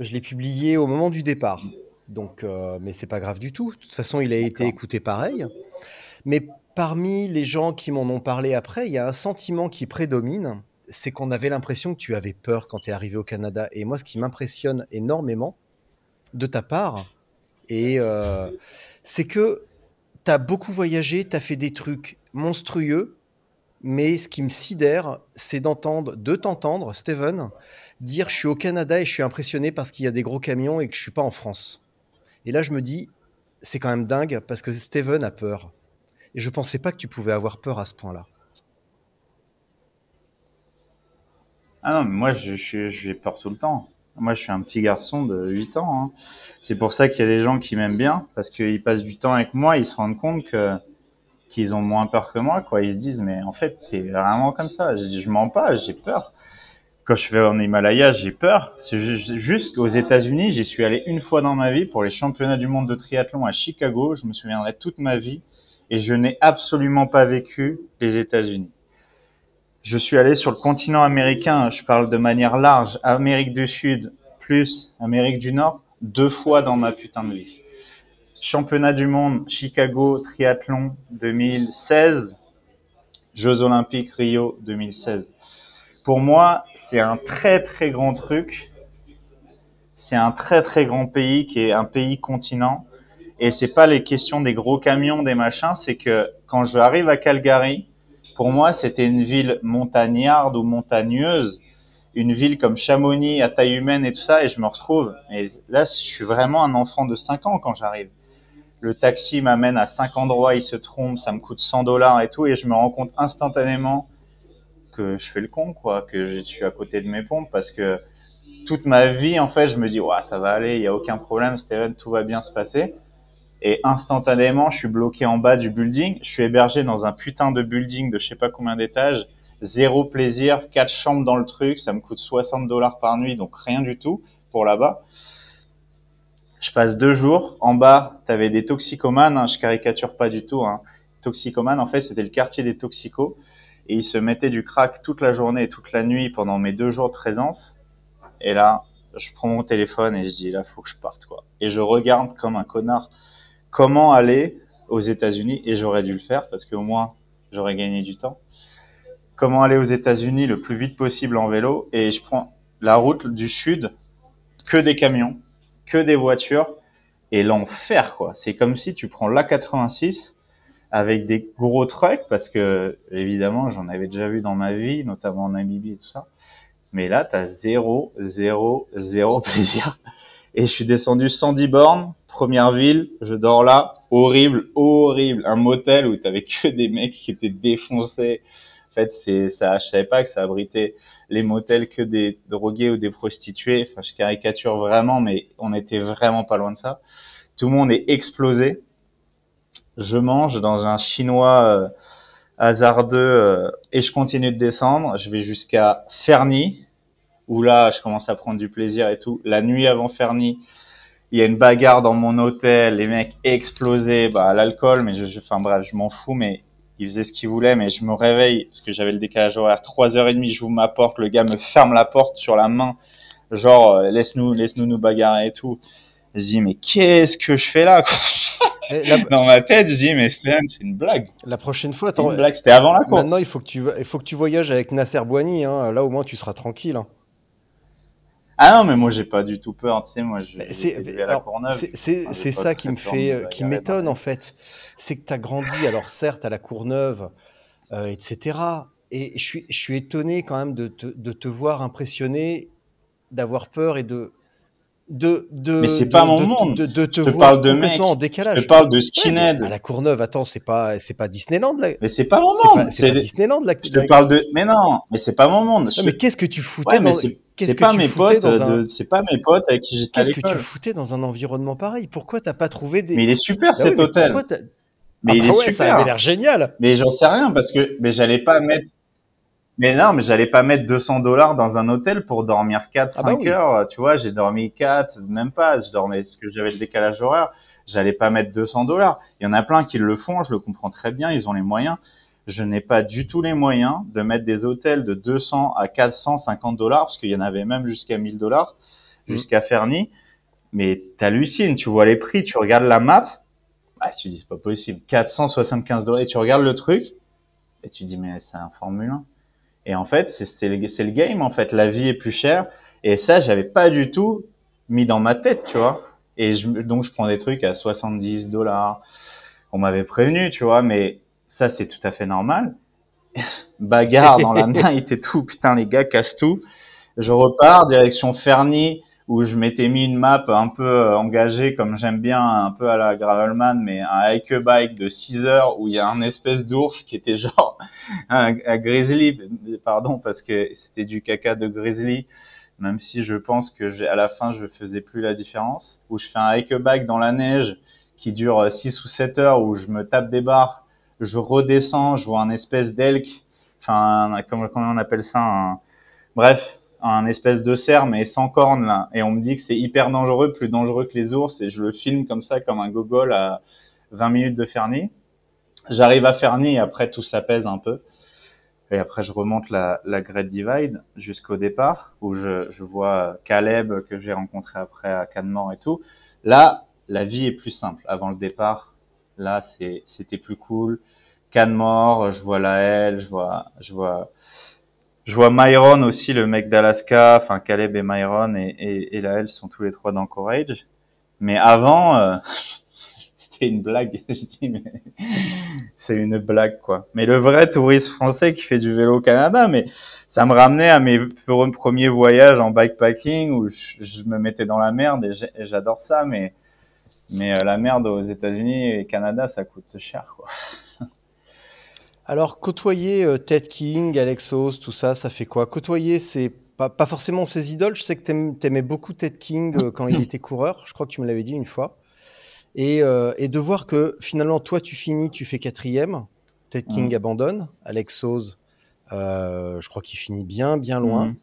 Je l'ai publié au moment du départ. Donc, euh, mais c'est pas grave du tout. De toute façon, il a été écouté pareil. Mais parmi les gens qui m'en ont parlé après, il y a un sentiment qui prédomine, c'est qu'on avait l'impression que tu avais peur quand tu es arrivé au Canada. Et moi, ce qui m'impressionne énormément de ta part, et euh, c'est que tu as beaucoup voyagé, tu as fait des trucs monstrueux, mais ce qui me sidère, c'est d'entendre, de t'entendre, Steven, dire je suis au Canada et je suis impressionné parce qu'il y a des gros camions et que je suis pas en France. Et là, je me dis, c'est quand même dingue parce que Steven a peur. Et je pensais pas que tu pouvais avoir peur à ce point-là. Ah non, mais moi, je, je, j'ai peur tout le temps. Moi, je suis un petit garçon de 8 ans. hein. C'est pour ça qu'il y a des gens qui m'aiment bien, parce qu'ils passent du temps avec moi, ils se rendent compte que qu'ils ont moins peur que moi, quoi. Ils se disent, mais en fait, t'es vraiment comme ça. Je je mens pas, j'ai peur. Quand je vais en Himalaya, j'ai peur. C'est ju- juste qu'aux États-Unis, j'y suis allé une fois dans ma vie pour les championnats du monde de triathlon à Chicago. Je me souviendrai toute ma vie. Et je n'ai absolument pas vécu les États-Unis. Je suis allé sur le continent américain, je parle de manière large, Amérique du Sud plus Amérique du Nord, deux fois dans ma putain de vie. Championnat du monde, Chicago, triathlon 2016, Jeux olympiques Rio 2016. Pour moi, c'est un très très grand truc. C'est un très très grand pays qui est un pays continent. Et c'est pas les questions des gros camions, des machins. C'est que quand j'arrive à Calgary, pour moi, c'était une ville montagnarde ou montagneuse, une ville comme Chamonix à taille humaine et tout ça. Et je me retrouve. Et là, je suis vraiment un enfant de 5 ans quand j'arrive. Le taxi m'amène à cinq endroits, il se trompe, ça me coûte 100 dollars et tout, et je me rends compte instantanément que je fais le con, quoi, que je suis à côté de mes pompes parce que toute ma vie, en fait, je me dis, ouais, ça va aller, il n'y a aucun problème, Steven, tout va bien se passer. Et instantanément, je suis bloqué en bas du building. Je suis hébergé dans un putain de building de je sais pas combien d'étages. Zéro plaisir, quatre chambres dans le truc. Ça me coûte 60 dollars par nuit, donc rien du tout pour là-bas. Je passe deux jours. En bas, tu avais des toxicomanes. Hein, je caricature pas du tout. Hein. Toxicomanes, en fait, c'était le quartier des toxicos. Et ils se mettaient du crack toute la journée et toute la nuit pendant mes deux jours de présence. Et là, je prends mon téléphone et je dis, là, faut que je parte, quoi. Et je regarde comme un connard comment aller aux États-Unis. Et j'aurais dû le faire parce qu'au moins, j'aurais gagné du temps. Comment aller aux États-Unis le plus vite possible en vélo. Et je prends la route du sud, que des camions, que des voitures et l'enfer, quoi. C'est comme si tu prends l'A86 avec des gros trucks parce que, évidemment, j'en avais déjà vu dans ma vie, notamment en Namibie et tout ça. Mais là, t'as zéro, zéro, zéro [LAUGHS] plaisir. Et je suis descendu 110 bornes, première ville, je dors là, horrible, horrible. Un motel où t'avais que des mecs qui étaient défoncés. En fait, c'est ça, je savais pas que ça abritait les motels que des drogués ou des prostituées. Enfin, je caricature vraiment, mais on était vraiment pas loin de ça. Tout le monde est explosé. Je mange dans un chinois euh, hasardeux euh, et je continue de descendre. Je vais jusqu'à Ferny, où là, je commence à prendre du plaisir et tout. La nuit avant Ferny, il y a une bagarre dans mon hôtel, les mecs explosés, bah, l'alcool, mais je, enfin bref, je m'en fous, mais ils faisaient ce qu'ils voulaient, mais je me réveille, parce que j'avais le décalage horaire, 3h30, j'ouvre ma porte, le gars me ferme la porte sur la main, genre, euh, laisse-nous, laisse-nous nous bagarrer et tout. Je dis, mais qu'est-ce que je fais là, [LAUGHS] la... [LAUGHS] Dans ma tête, je dis, mais Stan, c'est une blague. La prochaine fois, c'est une blague, c'était avant la course. Maintenant, il faut que tu, il faut que tu voyages avec Nasser Boigny, hein. là au moins tu seras tranquille. Hein. Ah non, mais moi j'ai pas du tout peur, tu sais, moi je c'est ça qui me fait euh, qui m'étonne en fait, c'est que tu as grandi alors certes à la Courneuve euh, etc. et je suis je suis étonné quand même de te, de te voir impressionné d'avoir peur et de de, de, mais c'est pas mon de, monde. De, de, te je te voir parle de complètement mec. en décalage. Je parle de skinhead. Ouais, à la Courneuve, attends, c'est pas, c'est pas Disneyland là. Mais c'est pas mon monde. c'est Disneyland là. Je te parle de. Mais non, mais c'est pas mon monde. Je Non, mais qu'est-ce que tu foutais Ouais, dans, qu'est-ce c'est que pas tu mes foutais potes. dans un, de- C'est pas mes potes avec qui j'étais qu'est-ce que tu foutais dans un environnement pareil? Pourquoi t'as pas trouvé des. Mais il est super Bah oui, cet hôtel. Mais ah il bah est ouais, ça super. avait l'air génial. Mais j'en sais rien parce que mais j'allais pas mettre. Mais non, mais j'allais pas mettre 200 dollars dans un hôtel pour dormir 4, 5 Ah bah oui. heures. Tu vois, j'ai dormi 4, même pas. Je dormais parce que j'avais le décalage horaire. J'allais pas mettre 200 dollars. Il y en a plein qui le font. Je le comprends très bien. Ils ont les moyens. Je n'ai pas du tout les moyens de mettre des hôtels de 200 à 450 dollars parce qu'il y en avait même jusqu'à 1000 dollars Mm. jusqu'à Ferny. Mais t'hallucines. Tu vois les prix. Tu regardes la map. Ah, tu dis c'est pas possible. 475 dollars. Et tu regardes le truc. Et tu dis mais c'est un Formule 1. Et en fait, c'est le, game, en fait. La vie est plus chère. Et ça, j'avais pas du tout mis dans ma tête, tu vois. Et je, donc, je prends des trucs à 70 dollars. On m'avait prévenu, tu vois, mais ça, c'est tout à fait normal. [LAUGHS] Bagarre dans la [LAUGHS] night et tout. Putain, les gars cassent tout. Je repars, direction Ferny, où je m'étais mis une map un peu euh, engagée, comme j'aime bien, un peu à la Gravelman, mais un hike bike de 6 heures, où il y a un espèce d'ours qui était [LAUGHS] genre un, un grizzly, pardon, parce que c'était du caca de grizzly, même si je pense que à la fin, je faisais plus la différence, où je fais un hike bike dans la neige, qui dure 6 ou 7 heures, où je me tape des barres, je redescends, je vois un espèce d'elk, enfin, comment, comment on appelle ça, un, bref, un espèce de cerf, mais sans cornes, là. Et on me dit que c'est hyper dangereux, plus dangereux que les ours, et je le filme comme ça, comme un gogol à 20 minutes de Ferny. J'arrive à Ferny, et après tout s'apaise un peu. Et après, je remonte la, la Great Divide jusqu'au départ, où je, je vois Caleb que j'ai rencontré après à et tout. Là, la vie est plus simple. Avant le départ, là, c'était plus cool. Cannemort, je vois Laël, je vois, je vois, je vois Myron aussi, le mec d'Alaska. Enfin, Caleb et Myron et, et, et sont tous les trois dans Courage. Mais avant, euh, [LAUGHS] c'était une blague. [LAUGHS] Je dis, mais c'est une blague, quoi. Mais le vrai touriste français qui fait du vélo au Canada, mais ça me ramenait à mes premiers voyages en bikepacking où je, je me mettais dans la merde et j'adore ça, mais, mais euh, la merde aux États-Unis et Canada, ça coûte cher, quoi. [LAUGHS] Alors, côtoyer euh, Ted King, Alex Haus, tout ça, ça fait quoi? Côtoyer, c'est pas, pas forcément ses idoles. Je sais que t'aimais beaucoup Ted King euh, quand il [LAUGHS] était coureur. Je crois que tu me l'avais dit une fois. Et, et de voir que finalement, toi, tu finis, tu fais quatrième. Ted King Mhm. abandonne. Alex Haus, euh, je crois qu'il finit bien, bien loin. Mhm.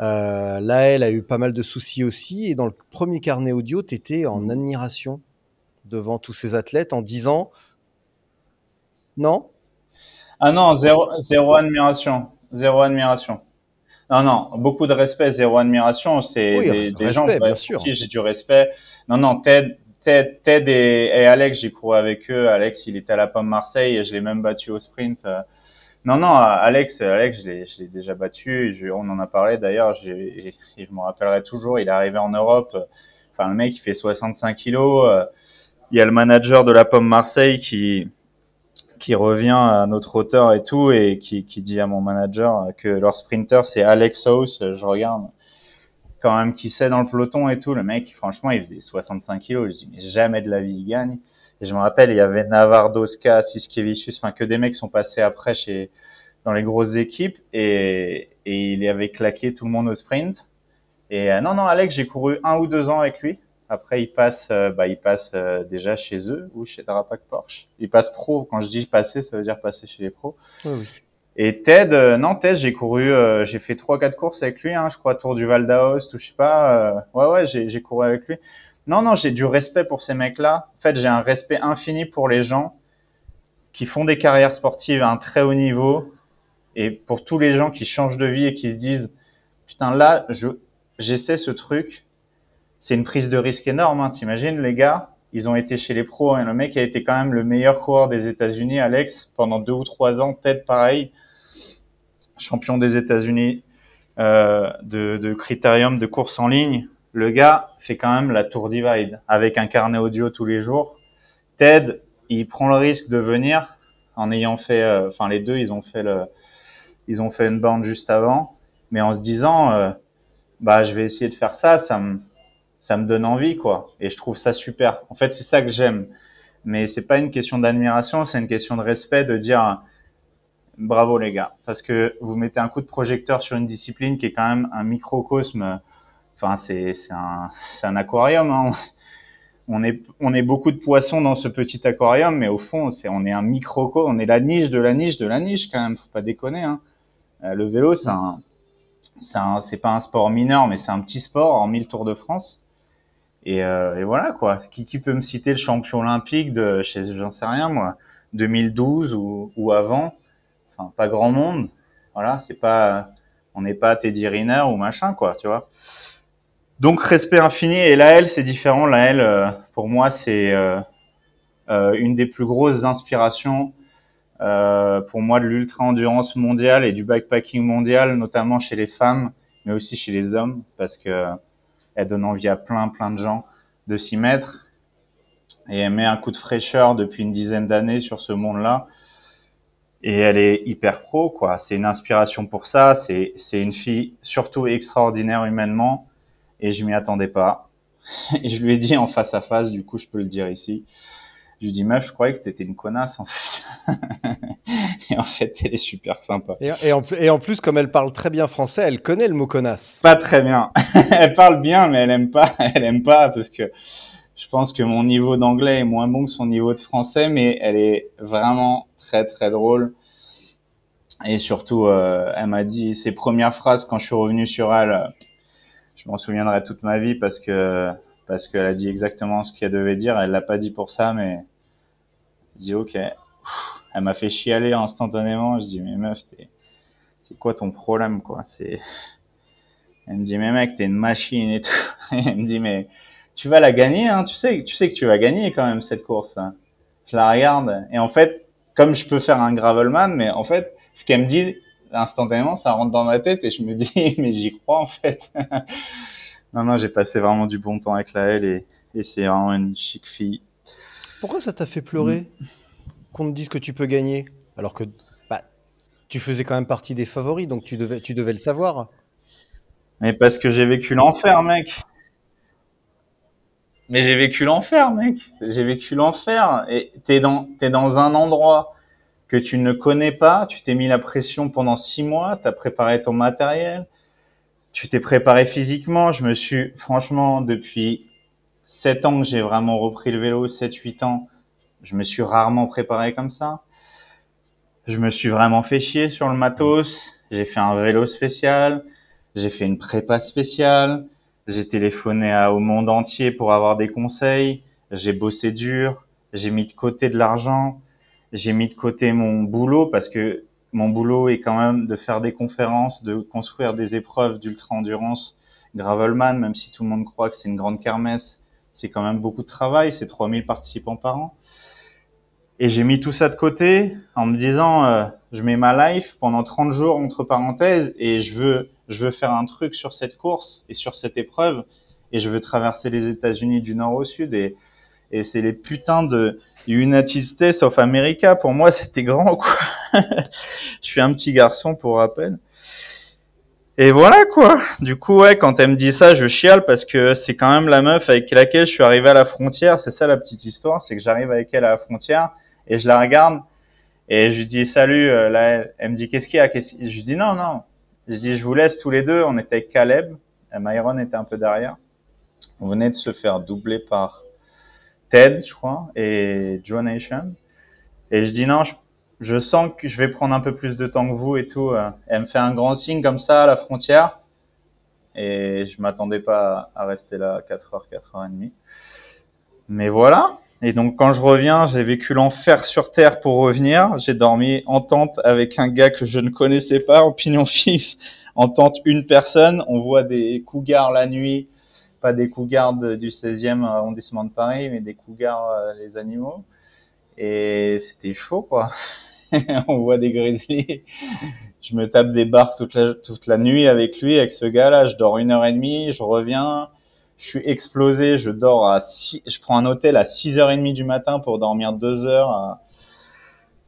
Euh, Laël a eu pas mal de soucis aussi. Et dans le premier carnet audio, tu étais en admiration devant tous ces athlètes en disant non, Ah non, zéro, zéro admiration. Zéro admiration. Non, non, beaucoup de respect, zéro admiration. C'est Oui, des, des respect, gens bien sûr. qui j'ai du respect. Non, non, Ted, Ted, Ted et, et Alex, j'ai couru avec eux. Alex, il était à la Pomme Marseille et je l'ai même battu au sprint. Non, non, Alex, Alex, je l'ai, je déjà battu. je- on en a parlé d'ailleurs. j'ai- et je me rappellerai toujours. Il est arrivé en Europe. Enfin, le mec, il fait 65 kilos. Il y a le manager de la Pomme Marseille qui, qui revient à notre auteur et tout et qui, qui dit à mon manager que leur sprinter c'est Alex House. Je regarde quand même qui c'est dans le peloton et tout. Le mec, franchement, il faisait 65 kilos. Je dis, mais jamais de la vie il gagne. Et je me rappelle, il y avait Navardoska, Siskevicius, enfin que des mecs sont passés après chez dans les grosses équipes et, et il y avait claqué tout le monde au sprint. Et euh, non, non, Alex, j'ai couru un ou deux ans avec lui. Après, il passe, euh, bah, il passe euh, déjà chez eux ou chez Drapac Porsche. Il passe pro. Quand je dis passer, ça veut dire passer chez les pros. Oui, oui. Et Ted, euh, non, Ted, j'ai couru, euh, j'ai fait trois, quatre courses avec lui, hein, je crois, Tour du Val d'Aoste ou je sais pas. euh, ouais, ouais, j'ai couru avec lui. Non, non, j'ai du respect pour ces mecs-là. En fait, j'ai un respect infini pour les gens qui font des carrières sportives à un très haut niveau et pour tous les gens qui changent de vie et qui se disent, putain, là, je, j'essaie ce truc. C'est une prise de risque énorme, hein. T'imagines, les gars, ils ont été chez les pros et le mec a été quand même le meilleur coureur des États-Unis, Alex, pendant deux ou trois ans, Ted pareil champion des États-Unis euh, de, de critérium de course en ligne. Le gars fait quand même la Tour Divide avec un carnet audio tous les jours. Ted, il prend le risque de venir en ayant fait, euh, enfin les deux, ils ont fait ils ont fait une bande juste avant, mais en se disant, euh, bah je vais essayer de faire ça, ça me, ça me donne envie quoi, et je trouve ça super. En fait, c'est ça que j'aime, mais c'est pas une question d'admiration, c'est une question de respect, de dire bravo les gars, parce que vous mettez un coup de projecteur sur une discipline qui est quand même un microcosme. Enfin, c'est un un aquarium. Hein. On est on est beaucoup de poissons dans ce petit aquarium, mais au fond, c'est on est un microcosme, on est la niche de la niche de la niche quand même. Faut pas déconner. Hein. Euh, le vélo, c'est un c'est pas un sport mineur, mais c'est un petit sport en 1000 Tours de France. Et, euh, et voilà quoi. Qui, qui peut me citer le champion olympique de, chez j'en sais rien moi, 2012 ou, ou avant? Enfin pas grand monde. Voilà, c'est pas, on n'est pas Teddy Riner ou machin quoi, tu vois. Donc respect infini et la L c'est différent. La L euh, pour moi c'est euh, euh, une des plus grosses inspirations pour moi de l'ultra endurance mondiale et du bikepacking mondial, notamment chez les femmes, mais aussi chez les hommes parce que elle donne envie à plein plein de gens de s'y mettre et elle met un coup de fraîcheur depuis une dizaine d'années sur ce monde-là et elle est hyper pro quoi. C'est une inspiration pour ça. C'est une fille surtout extraordinaire humainement et je m'y attendais pas. [LAUGHS] Et je lui ai dit en face à face, du coup je peux le dire ici. Je lui dis meuf, je croyais que t'étais une connasse en fait. [LAUGHS] et en fait elle est super sympa. Et, et en, pl- et en plus, comme elle parle très bien français, elle connaît le mot connasse. Pas très bien. [LAUGHS] elle parle bien mais elle aime pas. Elle aime pas parce que je pense que mon niveau d'anglais est moins bon que son niveau de français, mais elle est vraiment très très drôle. Et surtout, euh, elle m'a dit ses premières phrases quand je suis revenu sur elle. Je m'en souviendrai toute ma vie parce que parce qu'elle a dit exactement ce qu'elle devait dire. Elle l'a pas dit pour ça, mais je dis ok. Elle m'a fait chialer instantanément. Je dis mais meuf, t'es c'est quoi ton problème, quoi? C'est, elle me dit, mais mec, t'es une machine et tout. [LAUGHS] elle me dit, mais tu vas la gagner, hein. Tu sais, tu sais que tu vas gagner quand même cette course. hein. Je la regarde et en fait, comme je peux faire un gravelman, mais en fait, ce qu'elle me dit instantanément, ça rentre dans ma tête et je me dis, [LAUGHS] mais j'y crois en fait. [LAUGHS] non, non, j'ai passé vraiment du bon temps avec la L et, et c'est vraiment une chic fille. Pourquoi ça t'a fait pleurer qu'on te dise que tu peux gagner alors que bah, tu faisais quand même partie des favoris, donc tu devais, tu devais le savoir. Mais parce que j'ai vécu l'enfer, mec. Mais j'ai vécu l'enfer, mec. J'ai vécu l'enfer. Et t'es dans, t'es dans un endroit que tu ne connais pas. Tu t'es mis la pression pendant six mois. T'as préparé ton matériel. Tu t'es préparé physiquement. Je me suis, franchement, depuis sept ans que j'ai vraiment repris le vélo, sept, huit ans, je me suis rarement préparé comme ça. Je me suis vraiment fait chier sur le matos. J'ai fait un vélo spécial. J'ai fait une prépa spéciale. J'ai téléphoné au monde entier pour avoir des conseils. J'ai bossé dur. J'ai mis de côté de l'argent. J'ai mis de côté mon boulot parce que mon boulot est quand même de faire des conférences, de construire des épreuves d'ultra-endurance. Gravelman, même si tout le monde croit que c'est une grande kermesse, c'est quand même beaucoup de travail. C'est 3000 participants par an. Et j'ai mis tout ça de côté en me disant, euh, je mets ma life pendant 30 jours entre parenthèses et je veux, je veux faire un truc sur cette course et sur cette épreuve et je veux traverser les États-Unis du nord au sud et, et c'est les putains de United States of America. Pour moi, [LAUGHS] c'était grand, quoi. je suis un petit garçon, pour rappel. Et voilà, quoi. Du coup, ouais, quand elle me dit ça, je chiale parce que c'est quand même la meuf avec laquelle je suis arrivé à la frontière. C'est ça la petite histoire, c'est que j'arrive avec elle à la frontière et je la regarde et je lui dis salut. euh, elle, me dit qu'est-ce qu'il y a? Je lui dis non, non. Je dis je vous laisse tous les deux. On était avec Caleb. Myron était un peu derrière. On venait de se faire doubler par Ted, je crois, et Joe Nation. Et je dis non, je, sens que je vais prendre un peu plus de temps que vous et tout. euh. Elle me fait un grand signe comme ça à la frontière. Et je m'attendais pas à rester là 4h, 4h30. Mais voilà. Et donc quand je reviens, j'ai vécu l'enfer sur terre pour revenir. J'ai dormi en tente avec un gars que je ne connaissais pas en pignon fixe. En tente une personne. On voit des cougars la nuit. Pas des cougars de- du 16e arrondissement de Paris, mais des cougars euh, les animaux. Et c'était chaud quoi. [LAUGHS] On voit des grizzlies. Je me tape des barres toute la, toute la nuit avec lui, avec ce gars-là. Je dors une heure et demie, je reviens je suis explosé, je dors à six, je prends un hôtel à 6h30 du matin pour dormir deux heures à,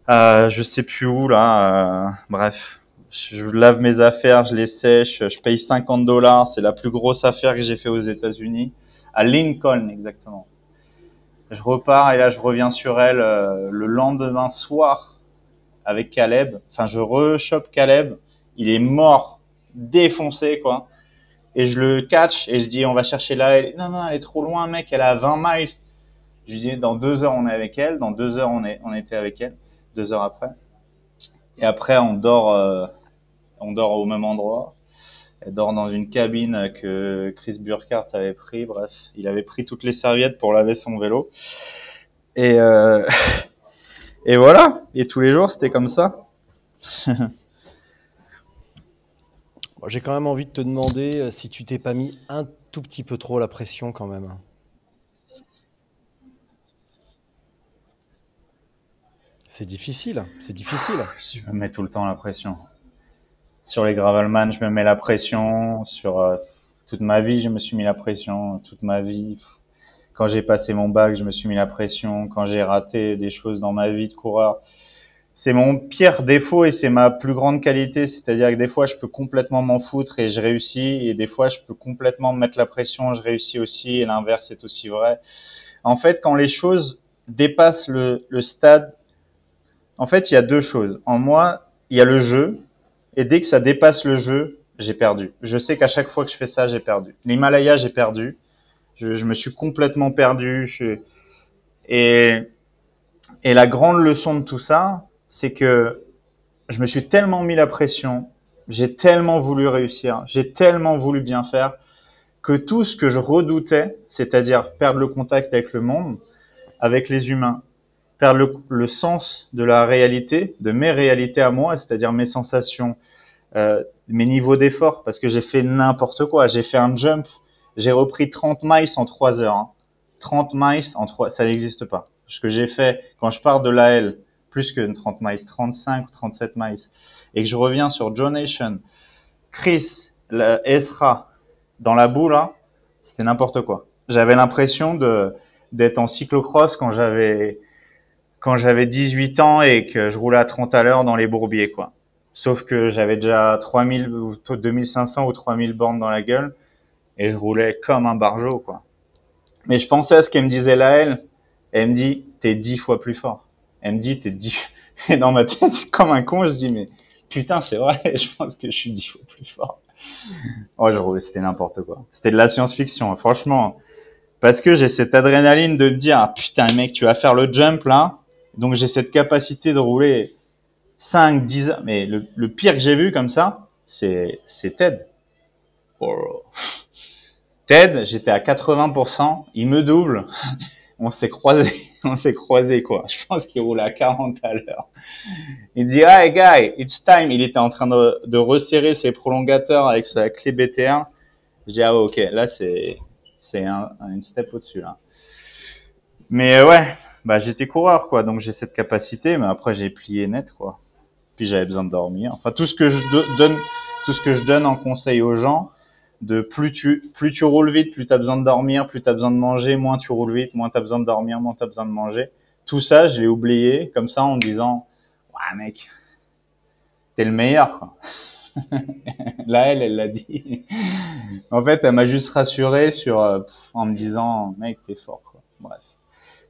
à je sais plus où là, euh, bref. Je lave mes affaires, je les sèche, je paye 50 dollars, c'est la plus grosse affaire que j'ai fait aux États-Unis, à Lincoln exactement. Je repars et là je reviens sur elle euh, le lendemain soir avec Caleb. Enfin, je rechoppe Caleb, il est mort, défoncé quoi. Et je le catch et je dis on va chercher là. Elle non non elle est trop loin mec elle est à 20 miles. Je lui dis dans deux heures on est avec elle. Dans deux heures on est on était avec elle. Deux heures après. Et après on dort euh, on dort au même endroit elle dort dans une cabine que Chris Burkhardt avait pris bref il avait pris toutes les serviettes pour laver son vélo et euh, [LAUGHS] et voilà et tous les jours c'était comme ça [LAUGHS] Bon, J'ai quand même envie de te demander euh, si tu t'es pas mis un tout petit peu trop la pression quand même. C'est difficile, c'est difficile. Je me mets tout le temps la pression. Sur les Gravelman, je me mets la pression. Sur euh, toute ma vie, je me suis mis la pression. Toute ma vie. Quand j'ai passé mon bac, je me suis mis la pression. Quand j'ai raté des choses dans ma vie de coureur, c'est mon pire défaut et c'est ma plus grande qualité. C'est-à-dire que des fois, je peux complètement m'en foutre et je réussis. Et des fois, je peux complètement me mettre la pression, je réussis aussi. Et l'inverse est aussi vrai. En fait, quand les choses dépassent le, le stade en fait, il y a deux choses. En moi, il y a le jeu, et dès que ça dépasse le jeu, j'ai perdu. Je sais qu'à chaque fois que je fais ça, j'ai perdu. L'Himalaya, j'ai perdu. Je, me suis complètement perdu. Et, et la grande leçon de tout ça, c'est que je me suis tellement mis la pression, j'ai tellement voulu réussir, j'ai tellement voulu bien faire, que tout ce que je redoutais, c'est-à-dire perdre le contact avec le monde, avec les humains, perdre le, le sens de la réalité, de mes réalités à moi, c'est-à-dire mes sensations, euh, mes niveaux d'effort parce que j'ai fait n'importe quoi. J'ai fait un jump, j'ai repris 30 miles en 3 heures. hein. 30 miles en 3, ça n'existe pas. Ce que j'ai fait quand je pars de l'AL, plus que 30 miles, 35 ou 37 miles, et que je reviens sur John Nation, Chris, le Ezra, dans la boue là, c'était n'importe quoi. J'avais l'impression de d'être en cyclocross quand j'avais quand j'avais 18 ans et que je roulais à 30 à l'heure dans les bourbiers quoi. Sauf que j'avais déjà 3000 ou 2500 ou 3000 bornes dans la gueule et je roulais comme un barjot quoi. Mais je pensais à ce qu'elle me disait là elle, elle me dit t'es 10 fois plus fort. Elle me dit t'es 10 [LAUGHS] et dans ma tête [LAUGHS] comme un con je dis mais putain c'est vrai, [LAUGHS] je pense que je suis 10 fois plus fort. Oh, je roulais, c'était n'importe quoi. C'était de la science-fiction, franchement. Parce que j'ai cette adrénaline de me dire, ah, putain, mec, tu vas faire le jump là. Donc j'ai cette capacité de rouler 5, 10 heures. Mais le, le pire que j'ai vu comme ça, c'est, Ted. Oh. Ted, j'étais à 80%, il me double. [LAUGHS] On s'est croisé, [LAUGHS] on s'est croisé quoi. Je pense qu'il roulait à 40 à l'heure. Il dit, hey guy, it's time. Il était en train de, de resserrer ses prolongateurs avec sa clé BTR. Je dis, ah ok, là c'est, c'est un, une step au-dessus là. Mais ouais, bah j'étais coureur quoi, donc j'ai cette capacité, mais après j'ai plié net quoi. Puis j'avais besoin de dormir. Enfin tout ce que je do- donne, tout ce que je donne en conseil aux gens, de plus tu plus tu roules vite, plus tu as besoin de dormir, plus tu as besoin de manger, moins tu roules vite, moins tu as besoin de dormir, moins tu as besoin de manger. Tout ça, je l'ai oublié comme ça en me disant "Ouais mec, t'es le meilleur quoi." [LAUGHS] Là elle elle l'a dit. en fait, elle m'a juste rassuré sur euh, en me disant "Mec, t'es fort quoi." Bref.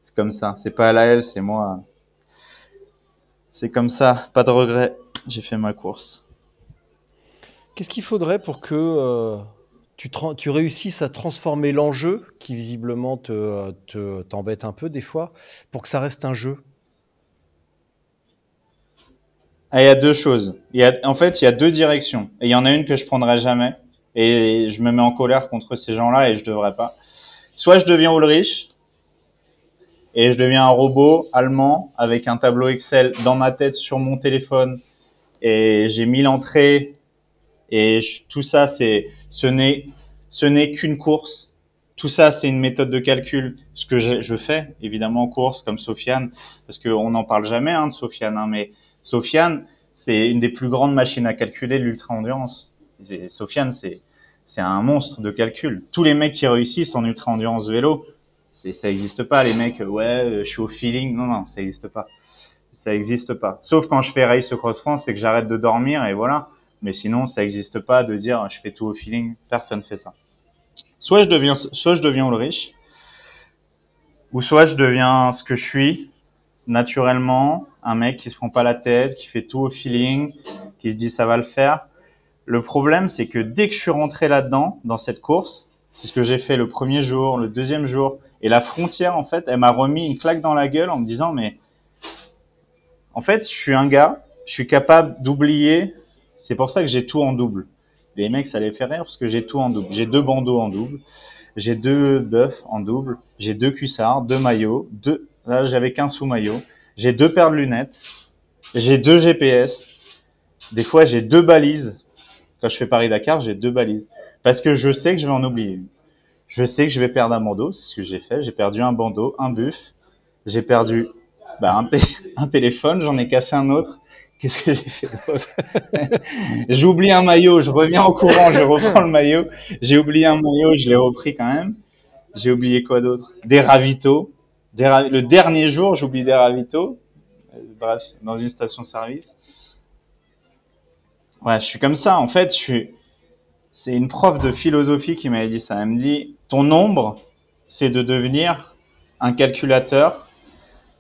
C'est comme ça, c'est pas la elle, c'est moi. C'est comme ça, pas de regret. J'ai fait ma course. Qu'est-ce qu'il faudrait pour que euh, tu, réussisses à transformer l'enjeu, qui visiblement te, te- t'embête un peu des fois, pour que ça reste un jeu? Ah, il y a deux choses. Il y a, en fait, il y a deux directions. Et il y en a une que je prendrai jamais. Et je me mets en colère contre ces gens-là et je devrais pas. Soit je deviens Ulrich et je deviens un robot allemand avec un tableau Excel dans ma tête sur mon téléphone et j'ai mis l'entrée et tout ça c'est ce n'est ce n'est qu'une course. Tout ça c'est une méthode de calcul. Ce que je, je fais évidemment en course comme Sofiane parce qu'on n'en parle jamais hein, de Sofiane hein, mais Sofiane, c'est une des plus grandes machines à calculer de l'ultra-endurance. C'est- Sofiane, c'est c'est un monstre de calcul. Tous les mecs qui réussissent en ultra-endurance vélo, ça existe pas. Les mecs, ouais, euh, je suis au feeling. Non, non, ça existe pas. Ça existe pas. Sauf quand je fais Race Cross France, c'est que j'arrête de dormir et voilà. Mais sinon, ça existe pas de dire je fais tout au feeling. Personne fait ça. Soit je deviens, soit je deviens Ulrich, ou soit je deviens ce que je suis, naturellement, un mec qui se prend pas la tête, qui fait tout au feeling, qui se dit ça va le faire. Le problème, c'est que dès que je suis rentré là-dedans, dans cette course, c'est ce que j'ai fait le premier jour, le deuxième jour, et la frontière, en fait, elle m'a remis une claque dans la gueule en me disant, mais en fait, je suis un gars, je suis capable d'oublier. C'est pour ça que j'ai tout en double. Les mecs, ça les fait rire parce que j'ai tout en double. J'ai deux bandeaux en double, j'ai deux bœufs en double, j'ai deux cuissards, deux maillots, deux. Là, j'avais qu'un sous-maillot. J'ai deux paires de lunettes, j'ai deux GPS. Des fois, j'ai deux balises. Quand je fais Paris-Dakar, j'ai deux balises. Parce que je sais que je vais en oublier. Je sais que je vais perdre un bandeau, c'est ce que j'ai fait. J'ai perdu un bandeau, un buff. J'ai perdu bah, un, té- [LAUGHS] un téléphone, j'en ai cassé un autre. Qu'est-ce que j'ai fait [LAUGHS] J'oublie un maillot, je reviens en courant, je reprends le maillot. J'ai oublié un maillot, je l'ai repris quand même. J'ai oublié quoi d'autre? Des ravitaux. Le dernier jour, j'oublie des ravitaux. Euh, Bref, dans une station-service. Ouais, je suis comme ça. En fait, je suis. C'est une prof de philosophie qui m'avait dit ça. Elle me dit ton ombre, c'est de devenir un calculateur,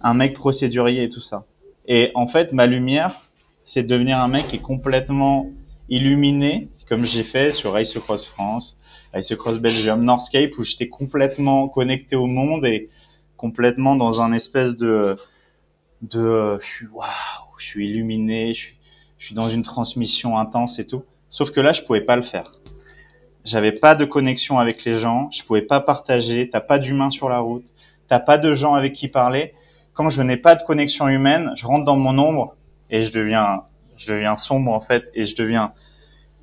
un mec procédurier et tout ça. Et en fait, ma lumière, c'est de devenir un mec qui est complètement illuminé, comme j'ai fait sur Race Cross France, Race Cross Belgium, Northscape, où j'étais complètement connecté au monde et complètement dans un espèce de, de, je suis waouh, je suis illuminé, je suis, je suis dans une transmission intense et tout. Sauf que là, je pouvais pas le faire. J'avais pas de connexion avec les gens, je pouvais pas partager, t'as pas d'humain sur la route, t'as pas de gens avec qui parler. Quand je n'ai pas de connexion humaine, je rentre dans mon ombre et je deviens je deviens sombre en fait et je deviens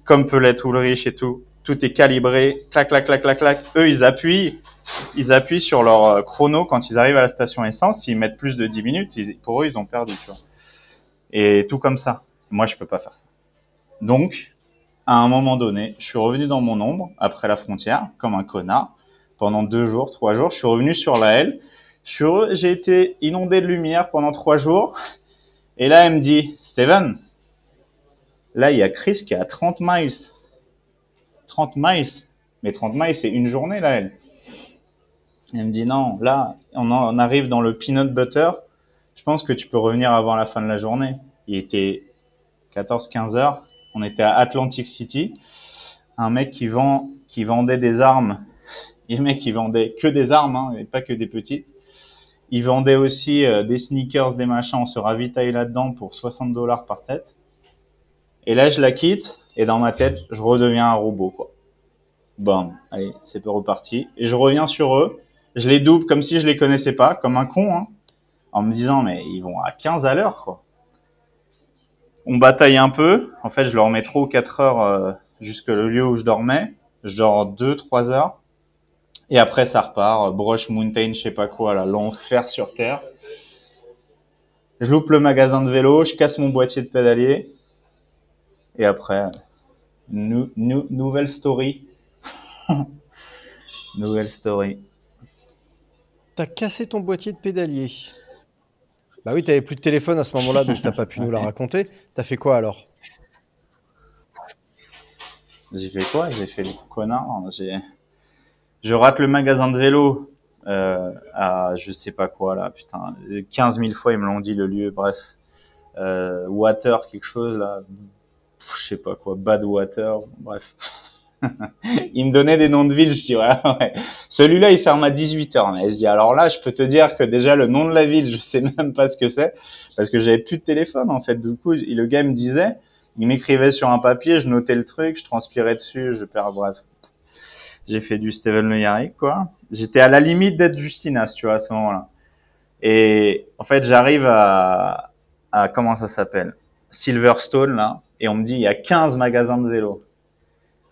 comme peut l'être Ulrich et tout. Tout est calibré, clac, clac, clac, clac, clac. Eux, ils appuient, ils appuient sur leur euh, chrono quand ils arrivent à la station essence. S'ils mettent plus de 10 minutes, pour eux, ils ont perdu, tu vois. Et tout comme ça. Moi, je peux pas faire ça. Donc, à un moment donné, je suis revenu dans mon ombre après la frontière, comme un connard. Pendant deux jours, trois jours, je suis revenu sur la L. J'ai été inondé de lumière pendant trois jours. Et là, elle me dit, Steven, là, il y a Chris qui est à 30 miles. 30 miles. Mais 30 miles, c'est une journée, là, elle. Elle me dit, non, là, on, en- on arrive dans le peanut butter. Je pense que tu peux revenir avant la fin de la journée. Il était 14-15 heures. On était à Atlantic City. Un mec qui vend, qui vendait des armes. Et mec, qui vendait que des armes, hein, et pas que des petites. Il vendait aussi euh, des sneakers, des machins. On se ravitaille là-dedans pour 60 dollars par tête. Et là, je la quitte. Et dans ma tête, je redeviens un robot, quoi. Bam. Allez, c'est reparti. Et je reviens sur eux. Je les double comme si je les connaissais pas, comme un con, hein, en me disant, mais ils vont à 15 à l'heure, quoi. On bataille un peu. En fait, je leur mets trop 4 heures euh, jusque le lieu où je dormais. Je dors 2, 3 heures. Et après, ça repart. euh, Brush Mountain, je sais pas quoi, là, l'enfer sur Terre. Je loupe le magasin de vélo, je casse mon boîtier de pédalier. Et après, nou- nou- nouvelle story. [LAUGHS] nouvelle story. T'as cassé ton boîtier de pédalier. Bah oui, t'avais plus de téléphone à ce moment-là, donc t'as pas pu nous la [LAUGHS] raconter. T'as fait quoi alors? J'ai fait quoi? J'ai fait le connard. J'ai, je rate le magasin de vélo euh, à je sais pas quoi là, putain, 15 000 fois ils me l'ont dit le lieu. Bref, euh, water quelque chose là, je sais pas quoi, bad water. Bref, [LAUGHS] il me donnait des noms de villes. Je dis ouais, [LAUGHS] ouais. Celui-là il ferme à 18 h Mais je dis alors là, je peux te dire que déjà le nom de la ville, [LAUGHS] je sais même pas ce que c'est parce que j'avais plus de téléphone en fait. Du coup, le gars me disait il m'écrivait sur un papier, je notais le truc, je transpirais dessus, je perds, bref. J'ai fait du Steven Le Yarrick, quoi. J'étais à la limite d'être Justinas, tu vois, à ce moment-là. Et en fait, j'arrive à, à, comment ça s'appelle? Silverstone, là. Et on me dit, il y a 15 magasins de vélo.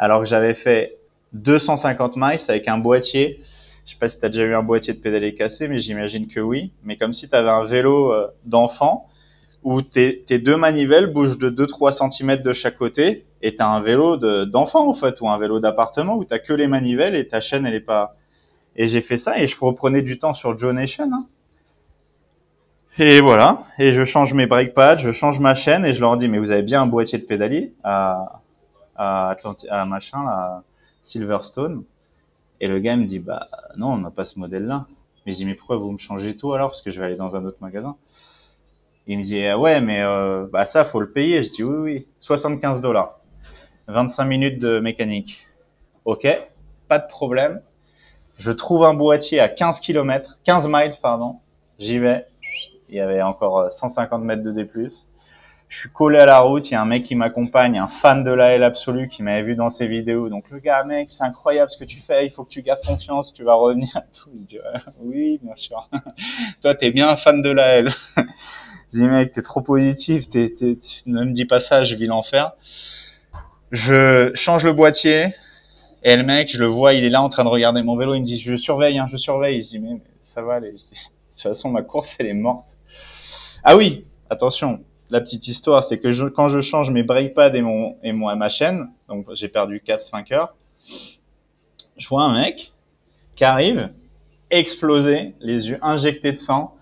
Alors que j'avais fait 250 miles avec un boîtier. Je sais pas si t'as déjà eu un boîtier de pédalier cassé, mais j'imagine que oui. Mais comme si t'avais un vélo euh, d'enfant où tes, deux manivelles bougent de 2-3 cm de chaque côté et t'as un vélo de- d'enfant en fait ou un vélo d'appartement où t'as que les manivelles et ta chaîne elle est pas et j'ai fait ça et je reprenais du temps sur Joe Nation hein. et voilà et je change mes brake pads je change ma chaîne et je leur dis mais vous avez bien un boîtier de pédalier à à, machin là, Silverstone et le gars me dit bah non on n'a pas ce modèle là mais je dis mais pourquoi vous me changez tout alors? Parce que je vais aller dans un autre magasin il me dit, ah ouais, mais euh, bah ça, faut le payer. Je dis, oui, oui, 75 dollars. 25 minutes de mécanique. Ok, pas de problème. Je trouve un boîtier à 15 km, 15 miles, pardon. J'y vais. Il y avait encore euh, 150 mètres de D+. Je suis collé à la route. Il y a un mec qui m'accompagne, un fan de la L absolu qui m'avait vu dans ses vidéos. Donc, le gars, mec, c'est incroyable ce que tu fais. Il faut que tu gardes confiance. Tu vas revenir. Tout. Je dis, oui, bien sûr. [LAUGHS] Toi, t'es bien un fan de la L. [LAUGHS] Je dis, mec, t'es trop positif, tu ne me dis pas ça, je vis l'enfer. Je change le boîtier, et le mec, je le vois, il est là en train de regarder mon vélo, il me dit, je surveille, hein, je surveille. Je dis, mais, ça va aller. [LAUGHS] De toute façon, ma course, elle est morte. Ah oui, attention, la petite histoire, c'est que quand je change mes brake pads et mon, et mon, ma chaîne, donc j'ai perdu 4-5 heures, je vois un mec qui arrive, explosé, les yeux injectés de sang,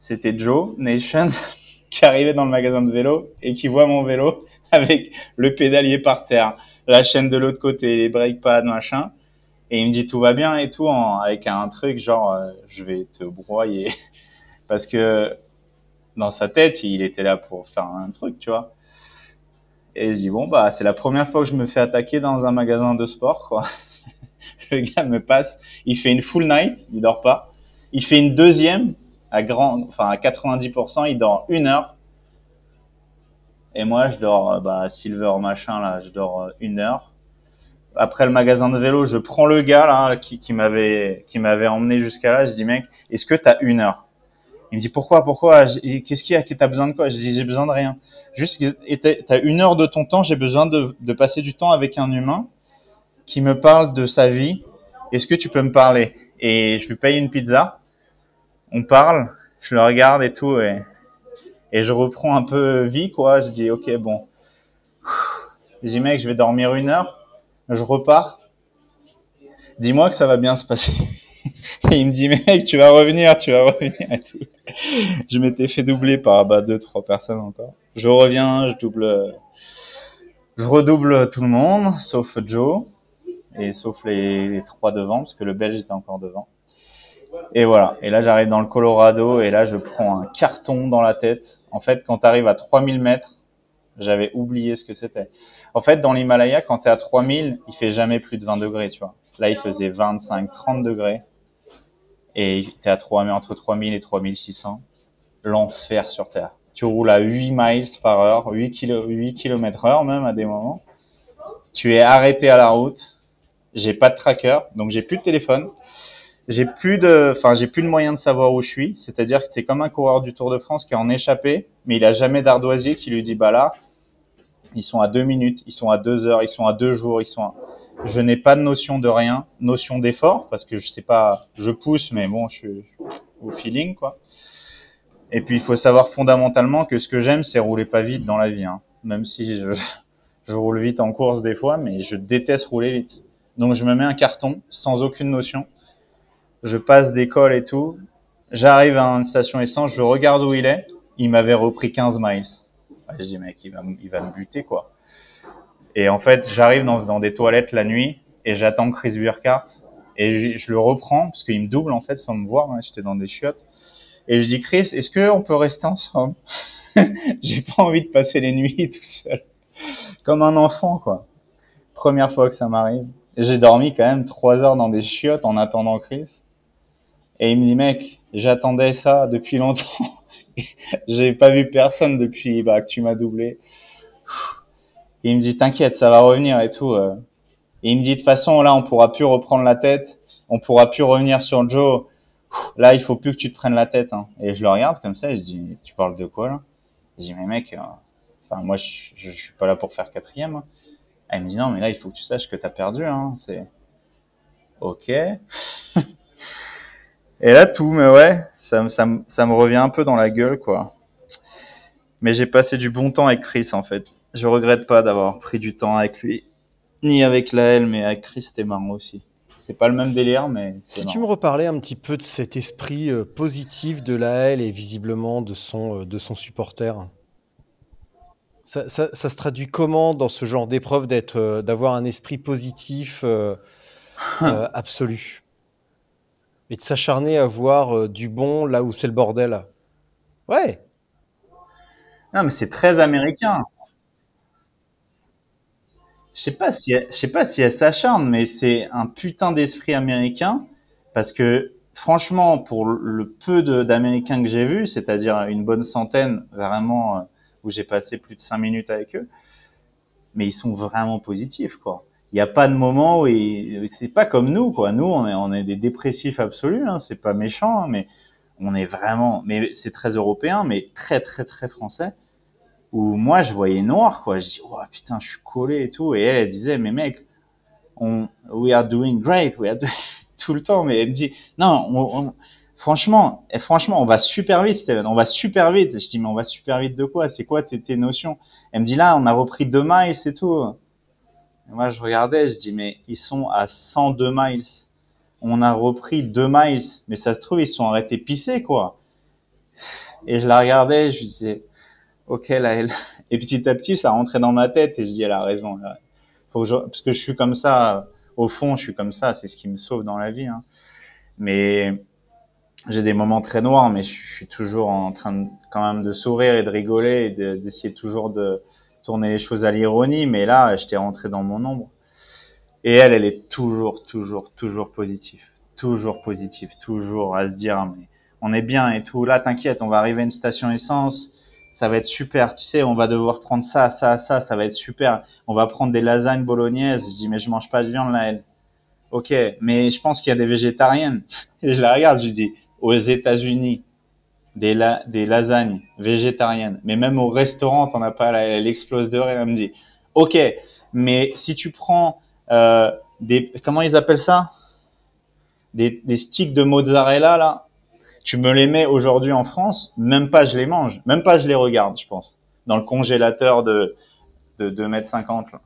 c'était Joe Nation [LAUGHS] qui arrivait dans le magasin de vélo et qui voit mon vélo [LAUGHS] avec le pédalier par terre, la chaîne de l'autre côté, les brake pads, machin. Et il me dit tout va bien et tout en, avec un truc genre euh, je vais te broyer [LAUGHS] parce que dans sa tête il était là pour faire un truc tu vois. Et je dis bon bah c'est la première fois que je me fais attaquer dans un magasin de sport quoi. [LAUGHS] le gars me passe, il fait une full night, il dort pas. Il fait une deuxième à grand, enfin à 90%, il dort une heure. Et moi, je dors, euh, bah, silver machin là, je dors euh, une heure. Après le magasin de vélo, je prends le gars là qui, m'avait qui m'avait emmené jusqu'à là. Je dis mec, est-ce que t'as une heure? Il me dit pourquoi, pourquoi? Qu'est-ce qu'il y a? T'as besoin de quoi? Je dis j'ai besoin de rien. Juste, t'as une heure de ton temps, j'ai besoin de, de passer du temps avec un humain qui me parle de sa vie. Est-ce que tu peux me parler? Et je lui paye une pizza. On parle, je le regarde et tout, et, et je reprends un peu vie, quoi. Je dis ok, bon. Je dis mec, je vais dormir une heure. Je repars. Dis-moi que ça va bien se passer. [LAUGHS] Et il me dit, mec, tu vas revenir, tu vas revenir et tout. [LAUGHS] Je m'étais fait doubler par bah, deux, trois personnes encore. Je reviens, je double, je redouble tout le monde, sauf Joe et sauf les, trois devant, parce que le Belge était encore devant. Et voilà. Et là, j'arrive dans le Colorado et là, je prends un carton dans la tête. En fait, quand tu arrives à 3000 mètres, j'avais oublié ce que c'était. En fait, dans l'Himalaya, quand tu es à 3000, il fait jamais plus de 20 degrés, tu vois. Là, il faisait 25, 30 degrés. Et tu es à 3000, entre 3000 et 3600. L'enfer sur Terre. Tu roules à 8 miles par heure, 8, kilo, 8 km heure même à des moments. Tu es arrêté à la route. J'ai pas de tracker, donc j'ai plus de téléphone. J'ai plus de, enfin, j'ai plus de moyen de savoir où je suis. C'est-à-dire que c'est comme un coureur du Tour de France qui est en échappé, mais il a jamais d'ardoisier qui lui dit, bah là, ils sont à deux minutes, ils sont à deux heures, ils sont à deux jours, ils sont à... Je n'ai pas de notion de rien, notion d'effort, parce que je sais pas, je pousse, mais bon, je suis au feeling, quoi. Et puis, il faut savoir fondamentalement que ce que j'aime, c'est rouler pas vite dans la vie, hein. Même si je, [LAUGHS] je roule vite en course des fois, mais je déteste rouler vite. Donc, je me mets un carton sans aucune notion. Je passe d'école et tout. J'arrive à une station essence, je regarde où il est. Il m'avait repris 15 miles. Ouais, je dis, mec, il va, il va me buter, quoi. Et en fait, j'arrive dans, dans des toilettes la nuit et j'attends Chris Burkhardt et je, le reprends parce qu'il me double en fait sans me voir. hein, J'étais dans des chiottes et je dis Chris, est-ce que on peut rester ensemble? [LAUGHS] J'ai pas envie de passer les nuits [LAUGHS] tout seul, comme un enfant quoi. Première fois que ça m'arrive. J'ai dormi quand même trois heures dans des chiottes en attendant Chris. Et il me dit mec, j'attendais ça depuis longtemps. [LAUGHS] J'ai pas vu personne depuis bah, que tu m'as doublé. Et il me dit t'inquiète, ça va revenir et tout. euh. Et il me dit de toute façon là on pourra plus reprendre la tête, on pourra plus revenir sur Joe. Là il faut plus que tu te prennes la tête. hein. Et je le regarde comme ça et je dis tu parles de quoi là? Je dis mais mec, euh, enfin moi je, je, je suis pas là pour faire quatrième. Elle me dit non mais là il faut que tu saches que t'as perdu. Hein. C'est ok. [LAUGHS] et là tout, mais ouais, ça, ça, ça me revient un peu dans la gueule quoi. Mais j'ai passé du bon temps avec Chris en fait. Je regrette pas d'avoir pris du temps avec lui. Ni avec Laël, mais avec Chris, c'était marrant aussi. C'est pas le même délire, mais Si tu me reparlais un petit peu de cet esprit euh, positif de Laël et visiblement de son, euh, de son supporter. Ça, ça- ça se traduit comment dans ce genre d'épreuve d'être, euh, d'avoir un esprit positif [LAUGHS] absolu? Et de s'acharner à voir du bon là où c'est le bordel? Ouais, Non, mais c'est très américain. Je sais pas si je sais pas si elle s'acharne, mais c'est un putain d'esprit américain parce que franchement, pour le peu d'Américains que j'ai vus, c'est-à-dire une bonne centaine, vraiment, euh, où j'ai passé plus de cinq minutes avec eux, mais ils sont vraiment positifs, quoi. Il n'y a pas de moment où ils- c'est pas comme nous, quoi. Nous, on est, on est des dépressifs absolus, hein. C'est pas méchant, hein, mais on est vraiment, mais c'est très européen, mais très, très, très français où moi je voyais noir quoi. Je dis oh putain je suis collé et tout. Et elle elle disait mais mec on we are doing great we are doing... [LAUGHS] tout le temps. Mais elle me dit non on- on- franchement et franchement on va super vite Steven. On va super vite. Je dis mais on va super vite de quoi? C'est quoi tes, tes notions? Elle me dit là on a repris deux miles et tout. Et moi je regardais je dis mais ils sont à 102 miles. On a repris deux miles. Mais ça se trouve ils sont arrêtés pisser quoi. Et je la regardais je disais ok là elle [LAUGHS] et petit à petit ça rentrait dans ma tête et je dis elle a raison parce que je suis comme ça au fond je suis comme ça c'est ce qui me sauve dans la vie hein. mais j'ai des moments très noirs mais je, suis toujours en train de, quand même de sourire et de rigoler et de- d'essayer toujours de tourner les choses à l'ironie. Mais là j'étais rentré dans mon ombre. Et elle elle est toujours toujours toujours positive. Toujours positive toujours à se dire mais on est bien et tout. Là t'inquiète on va arriver à une station essence ça va être super, tu sais, on va devoir prendre ça, ça, ça, ça va être super. On va prendre des lasagnes bolognaises. Je dis, mais je mange pas de viande là, elle. Ok, mais je pense qu'il y a des végétariennes. [LAUGHS] Et je la regarde, je dis, aux États-Unis, des, la- des lasagnes végétariennes, mais même au restaurant, t'en as pas, elle, elle explose de rire, elle me dit, ok, mais si tu prends euh, des, comment ils appellent ça? Des sticks de mozzarella, là, tu me les mets aujourd'hui en France, même pas je les mange, même pas je les regarde, je pense, dans le congélateur de, de 2m50. Là.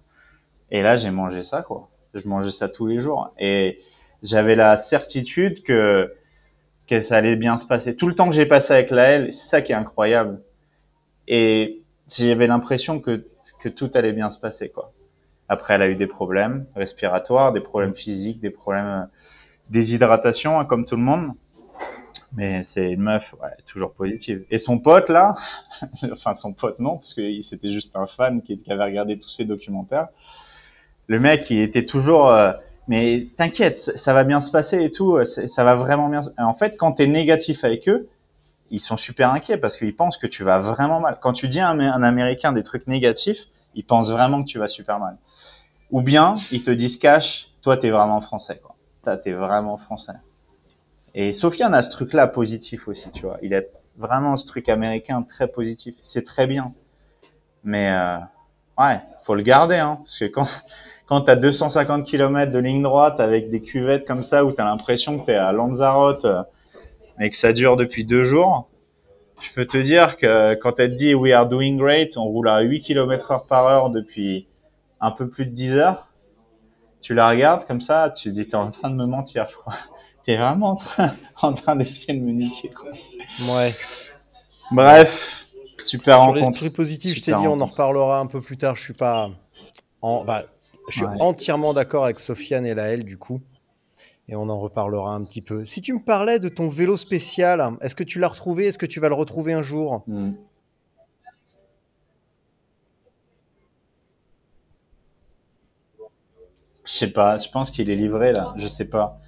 Et là, j'ai mangé ça, quoi. Je mangeais ça tous les jours. Et j'avais la certitude que, que ça allait bien se passer. Tout le temps que j'ai passé avec la L, c'est ça qui est incroyable. Et j'avais l'impression que, que tout allait bien se passer, quoi. Après, elle a eu des problèmes respiratoires, des problèmes physiques, des problèmes euh, déshydratation, hein, comme tout le monde. Mais c'est une meuf, ouais, toujours positive. Et son pote, là, [LAUGHS] enfin, son pote, non, parce que c'était juste un fan qui, avait regardé tous ses documentaires. Le mec, il était toujours, euh, mais t'inquiète, ça va bien se passer et tout, euh, ça va vraiment bien. en fait, quand t'es négatif avec eux, ils sont super inquiets parce qu'ils pensent que tu vas vraiment mal. Quand tu dis à un, un Américain des trucs négatifs, ils pensent vraiment que tu vas super mal. Ou bien, ils te disent cash, toi, t'es vraiment français, quoi. T'es vraiment français. Et Sofiane a ce truc-là positif aussi, tu vois. Il a vraiment ce truc américain très positif. C'est très bien. Mais, euh, ouais, faut le garder, hein. Parce que quand, [LAUGHS] quand t'as 250 km de ligne droite avec des cuvettes comme ça où t'as l'impression que t'es à Lanzarote, euh, mais que ça dure depuis deux jours, je peux te dire que quand elle te dit we are doing great, on roule à 8 km heure par heure depuis un peu plus de 10 heures, tu la regardes comme ça, tu dis t'es en train de me mentir, je crois. T'es vraiment en train, [LAUGHS] en train d'essayer de me niquer, quoi. Ouais. Bref, super Sur rencontre. l'esprit positif, je t'ai dit, on en reparlera un peu plus tard. Je suis pas. En... bah, je suis Ouais. entièrement d'accord avec Sofiane et Laël, du coup. Et on en reparlera un petit peu. Si tu me parlais de ton vélo spécial, est-ce que tu l'as retrouvé? Est-ce que tu vas le retrouver un jour? Hmm. Je sais pas, je pense qu'il est livré là, je sais pas.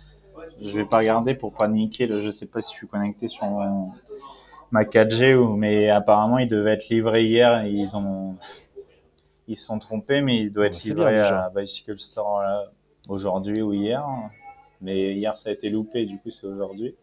Je vais pas regarder pour pas niquer le, je sais pas si je suis connecté sur mon- ma 4G ou, mais apparemment il devait être livré hier et ils ont, ils sont trompés, mais il doit être livré à Bicycle Store là, aujourd'hui ou hier. Mais hier ça a été loupé, du coup c'est aujourd'hui.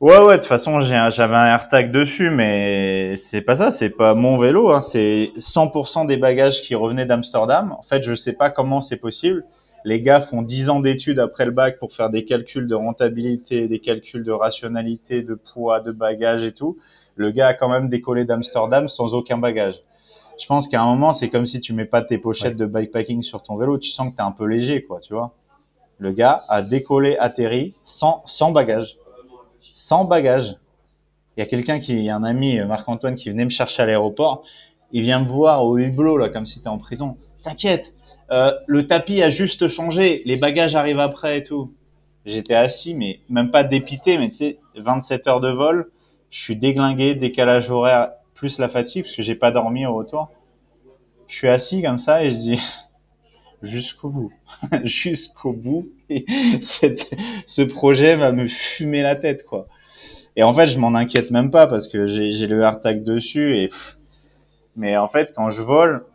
Ouais, ouais, de toute façon, j'avais un AirTag dessus, mais c'est pas ça, c'est pas mon vélo, hein, c'est 100% des bagages qui revenaient d'Amsterdam. En fait, je sais pas comment c'est possible. Les gars font 10 ans d'études après le bac pour faire des calculs de rentabilité, des calculs de rationalité, de poids, de bagages et tout. Le gars a quand même décollé d'Amsterdam sans aucun bagage. Je pense qu'à un moment, c'est comme si tu mets pas tes pochettes de bikepacking sur ton vélo, tu sens que t'es un peu léger, quoi, tu vois. Le gars a décollé, atterri, sans, sans bagage sans bagage. Il y a quelqu'un qui, il y a un ami, Marc-Antoine, qui venait me chercher à l'aéroport. Il vient me voir au hublot, là, comme si t'es en prison. T'inquiète, euh, le tapis a juste changé, les bagages arrivent après et tout. J'étais assis, mais même pas dépité, mais tu sais, 27 heures de vol, je suis déglingué, décalage horaire, plus la fatigue, parce que j'ai pas dormi au retour. Je suis assis comme ça et je dis, [LAUGHS] jusqu'au bout, [LAUGHS] jusqu'au bout. Et ce projet va me fumer la tête, quoi. Et en fait, je m'en inquiète même pas parce que j'ai le AirTag dessus et mais en fait, quand je vole,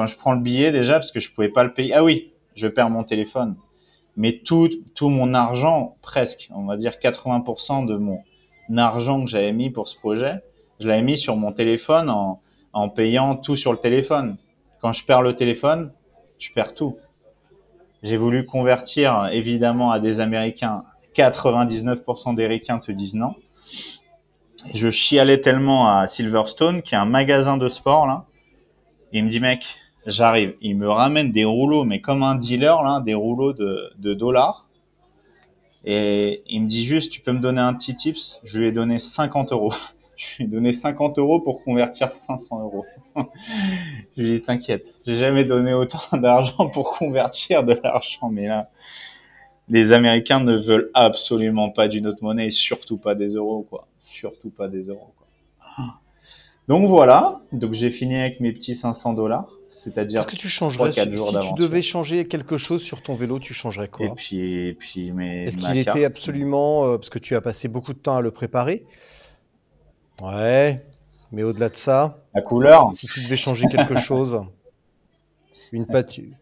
quand je prends le billet déjà parce que je pouvais pas le payer. Ah oui, je perds mon téléphone. Mais tout tout mon argent, presque, on va dire 80% de mon argent que j'avais mis pour ce projet, je l'avais mis sur mon téléphone en payant tout sur le téléphone. Quand je perds le téléphone, je perds tout. J'ai voulu convertir évidemment à des Américains. 99% des Ricains te disent non. Je chialais tellement à Silverstone, qui est un magasin de sport là. Il me dit mec, j'arrive. Il me ramène des rouleaux, mais comme un dealer là, des rouleaux de, dollars. Et il me dit juste, tu peux me donner un petit tips? Je lui ai donné 50 euros. [LAUGHS] Je lui ai donné 50 euros pour convertir 500 euros. [LAUGHS] Je lui ai dit, t'inquiète, j'ai jamais donné autant [LAUGHS] d'argent pour convertir de l'argent, mais là, les Américains ne veulent absolument pas d'une autre monnaie, surtout pas des euros, quoi. Surtout pas des euros, quoi. Donc voilà, donc j'ai fini avec mes petits 500 dollars, c'est-à-dire Qu'est-ce que tu changerais 3-4 si, jours si tu devais changer quelque chose sur ton vélo Tu changerais quoi? Et puis, et puis mes, Est-ce qu'il était absolument euh, parce que tu as passé beaucoup de temps à le préparer? Ouais, mais au-delà de ça, La couleur si tu devais changer quelque [LAUGHS] chose, une pâture.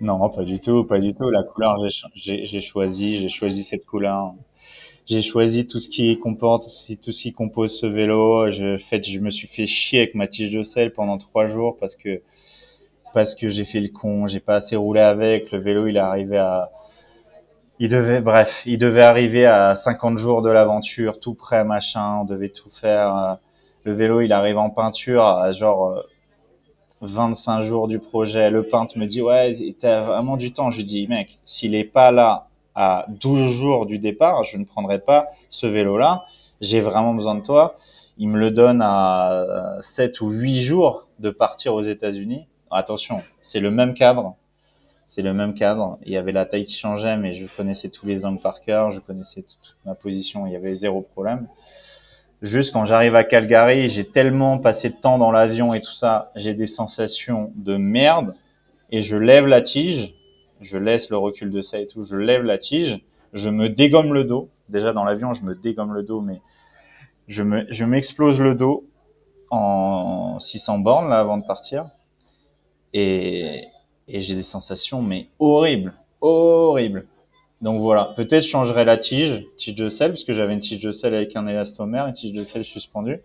Non, pas du tout, pas du tout. La couleur, j'ai choisi, j'ai choisi cette couleur. J'ai choisi tout ce qui comporte, tout ce qui compose ce vélo. Je, me suis fait chier avec ma tige de sel pendant trois jours parce que parce que j'ai fait le con, j'ai pas assez roulé avec. Le vélo, il est à, il devait, bref, il devait arriver à 50 jours de l'aventure, tout prêt, machin. On devait tout faire. euh, Le vélo, il arrive en peinture à genre euh, 25 jours du projet. Le peintre me dit, ouais, t'as vraiment du temps. Je lui dis, mec, s'il est pas là à 12 jours du départ, je ne prendrai pas ce vélo-là. J'ai vraiment besoin de toi. Il me le donne à 7 ou 8 jours de partir aux États-Unis. Attention, c'est le même cadre. C'est le même cadre. Il y avait la taille qui changeait, mais je connaissais tous les angles par cœur. Je connaissais toute ma position. Il y avait zéro problème. Juste quand j'arrive à Calgary, j'ai tellement passé de temps dans l'avion et tout ça, j'ai des sensations de merde. Et je lève la tige, je laisse le recul de ça et tout, je lève la tige, je me dégomme le dos. Déjà dans l'avion, je me dégomme le dos, mais je me, je m'explose le dos en 600 bornes là avant de partir. Et, et j'ai des sensations mais horribles, horribles. Donc voilà, peut-être changerai la tige, tige de sel, parce que j'avais une tige de sel avec un élastomère, une tige de sel suspendue.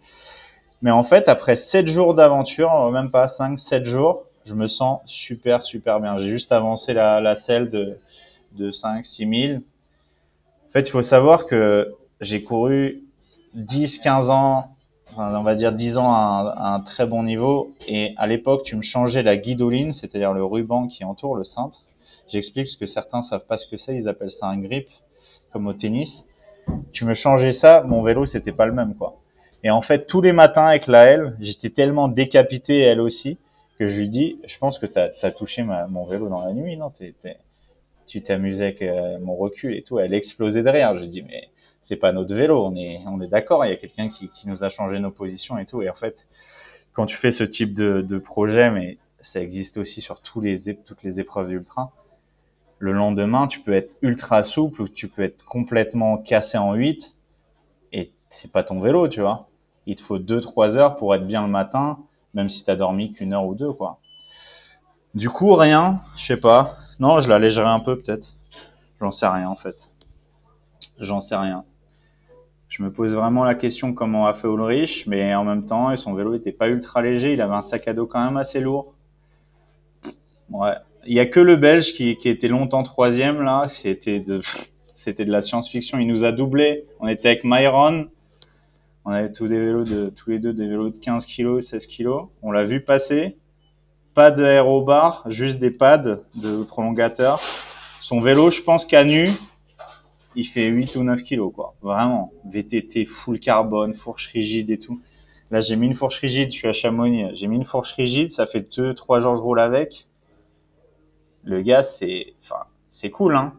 Mais en fait, après 7 jours d'aventure, euh, même pas 5, 7 jours, je me sens super, super bien. J'ai juste avancé la, la selle de, de 5, 6 000. En fait, il faut savoir que j'ai couru 10, 15 ans, on va dire 10 ans à un, très bon niveau. Et à l'époque, tu me changeais la guidoline, c'est-à-dire le ruban qui entoure le cintre. J'explique parce que certains savent pas ce que c'est, ils appellent ça un grip, comme au tennis. Tu me changeais ça, mon vélo, c'était pas le même, quoi. Et en fait, tous les matins avec la L, j'étais tellement décapité, elle aussi, que je lui dis, je pense que tu as, touché ma, mon vélo dans la nuit, non? T'es- t'es- Tu t'amusais avec euh, mon recul et tout. Elle explosait de rire. Je dis, mais c'est pas notre vélo, on est, on est d'accord, il y a quelqu'un qui, qui nous a changé nos positions et tout. Et en fait, quand tu fais ce type de, de projet, mais ça existe aussi sur tous les, toutes les épreuves d'ultra, le lendemain, tu peux être ultra souple ou tu peux être complètement cassé en 8 et c'est pas ton vélo, tu vois. Il te faut 2-3 heures pour être bien le matin, même si t'as dormi qu'une heure ou deux, quoi. Du coup, rien, je sais pas. Non, je l'allégerai un peu, peut-être. J'en sais rien, en fait. J'en sais rien. Je me pose vraiment la question comment a fait Ulrich, mais en même temps, son vélo était pas ultra léger, il avait un sac à dos quand même assez lourd. Ouais. Il y a que le Belge qui, qui était longtemps troisième, là. C'était de, c'était de la science-fiction. Il nous a doublé. On était avec Myron. On avait tous des vélos de, tous les deux des vélos de 15 kg, 16 kg. On l'a vu passer. Pas de aérobar, juste des pads de prolongateur. Son vélo, je pense qu'à nu, il fait 8 ou 9 kilos, quoi. Vraiment. VTT, full carbone, fourche rigide et tout. Là, j'ai mis une fourche rigide, je suis à Chamonix. J'ai mis une fourche rigide, ça fait 2, 3 jours que je roule avec. Le gars, c'est, enfin, c'est cool, hein.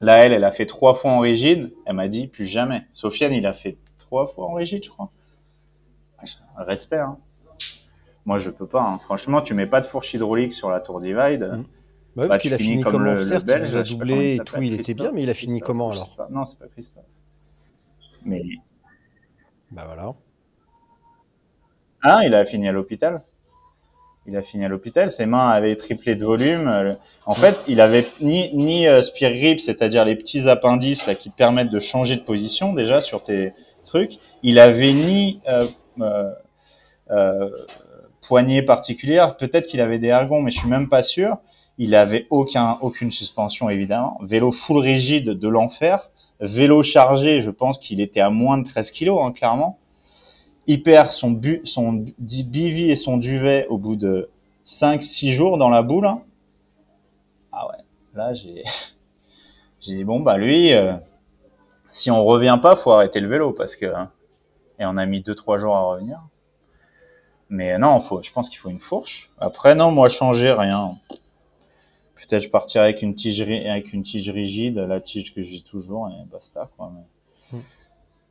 Là, elle, elle a fait trois fois en rigide. Elle m'a dit plus jamais. Sofiane, il a fait trois fois en rigide, je crois. Respect, hein. Moi, je peux pas. hein. Franchement, tu mets pas de fourche hydraulique sur la Tour Divide. Ouais, bah, parce qu'il a fini comme comment le- le Certes, Belge, il vous a doublé et tout, il était bien, mais il a fini Christophe, comment alors pas. Non, c'est pas Christophe. Mais Bah voilà. Ah, il a fini à l'hôpital. Il a fini à l'hôpital. Ses mains avaient triplé de volume. En fait, il avait ni ni euh, spear grip, c'est-à-dire les petits appendices là qui te permettent de changer de position déjà sur tes Il avait ni euh, euh, euh, poignée particulière. Peut-être qu'il avait des ergons, mais je suis même pas sûr. Il avait aucun aucune suspension évidemment. Vélo full rigide de l'enfer. Vélo chargé, je pense qu'il était à moins de 13 kilos, hein, clairement il perd son, bu, son bivy et son duvet au bout de 5-6 jours dans la boule. hein. Ah ouais, là j'ai [LAUGHS] j'ai bon bah lui, si on revient pas, faut arrêter le vélo parce que hein, et on a mis 2-3 jours à revenir. Mais non, faut, je pense qu'il faut une fourche. Après non, moi changer rien. Peut-être je partirai avec une tige avec une tige rigide, la tige que j'ai toujours et basta quoi. mais- Mm.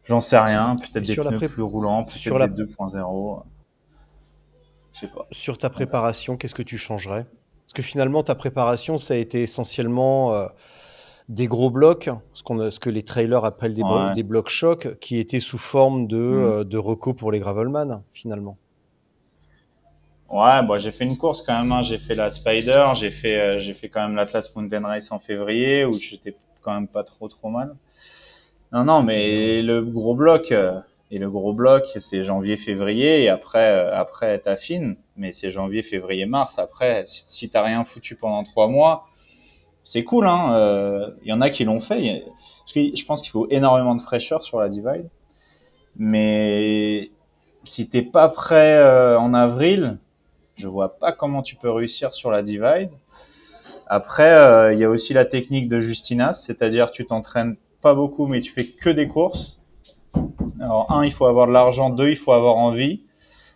J'en sais rien, peut-être des la pneus pré- plus roulants, peut-être la- des 2.0. Je sais pas. Sur ta préparation, qu'est-ce que tu changerais? Parce que finalement, ta préparation, ça a été essentiellement euh, des gros blocs, ce, qu'on ce que les trailers appellent des, blo- Ouais. des blocs chocs, qui étaient sous forme de, Mm. euh, de recos pour les gravelman, finalement. Ouais, bon, j'ai fait une course quand même. hein. J'ai fait la Spider, j'ai fait, euh, j'ai fait quand même l'Atlas Mountain Race en février où j'étais quand même pas trop trop mal. Non, non, mais le gros bloc, euh, et le gros bloc, c'est janvier-février, et après, après t'affines, mais c'est janvier-février-mars. Après, si t'as rien foutu pendant trois mois, c'est cool, hein. euh, Il y en a qui l'ont fait. il je pense qu'il faut énormément de fraîcheur sur la divide, mais si t'es pas prêt euh, en avril, je vois pas comment tu peux réussir sur la divide. Après, euh, il y a aussi la technique de Justinas, c'est-à-dire tu t'entraînes pas beaucoup, mais tu fais que des courses. Alors, un, il faut avoir de l'argent, deux, il faut avoir envie,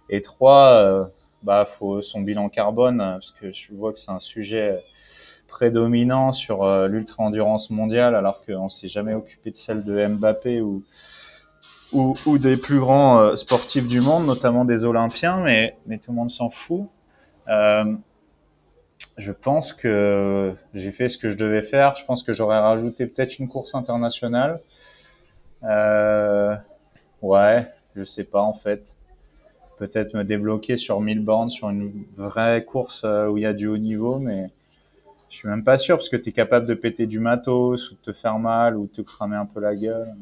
et trois, euh, bah, faut son bilan carbone, euh, parce que je vois que c'est un sujet prédominant sur euh, l'ultra-endurance mondiale, alors qu'on s'est jamais occupé de celle de Mbappé ou, ou, des plus grands euh, sportifs du monde, notamment des Olympiens, mais, mais tout le monde s'en fout. Euh, je pense que j'ai fait ce que je devais faire. Je pense que j'aurais rajouté peut-être une course internationale. Ouais, je sais pas en fait. Peut-être me débloquer sur 1000 bornes, sur une vraie course où il y a du haut niveau, mais je suis même pas sûr parce que tu es capable de péter du matos ou de te faire mal ou de te cramer un peu la gueule.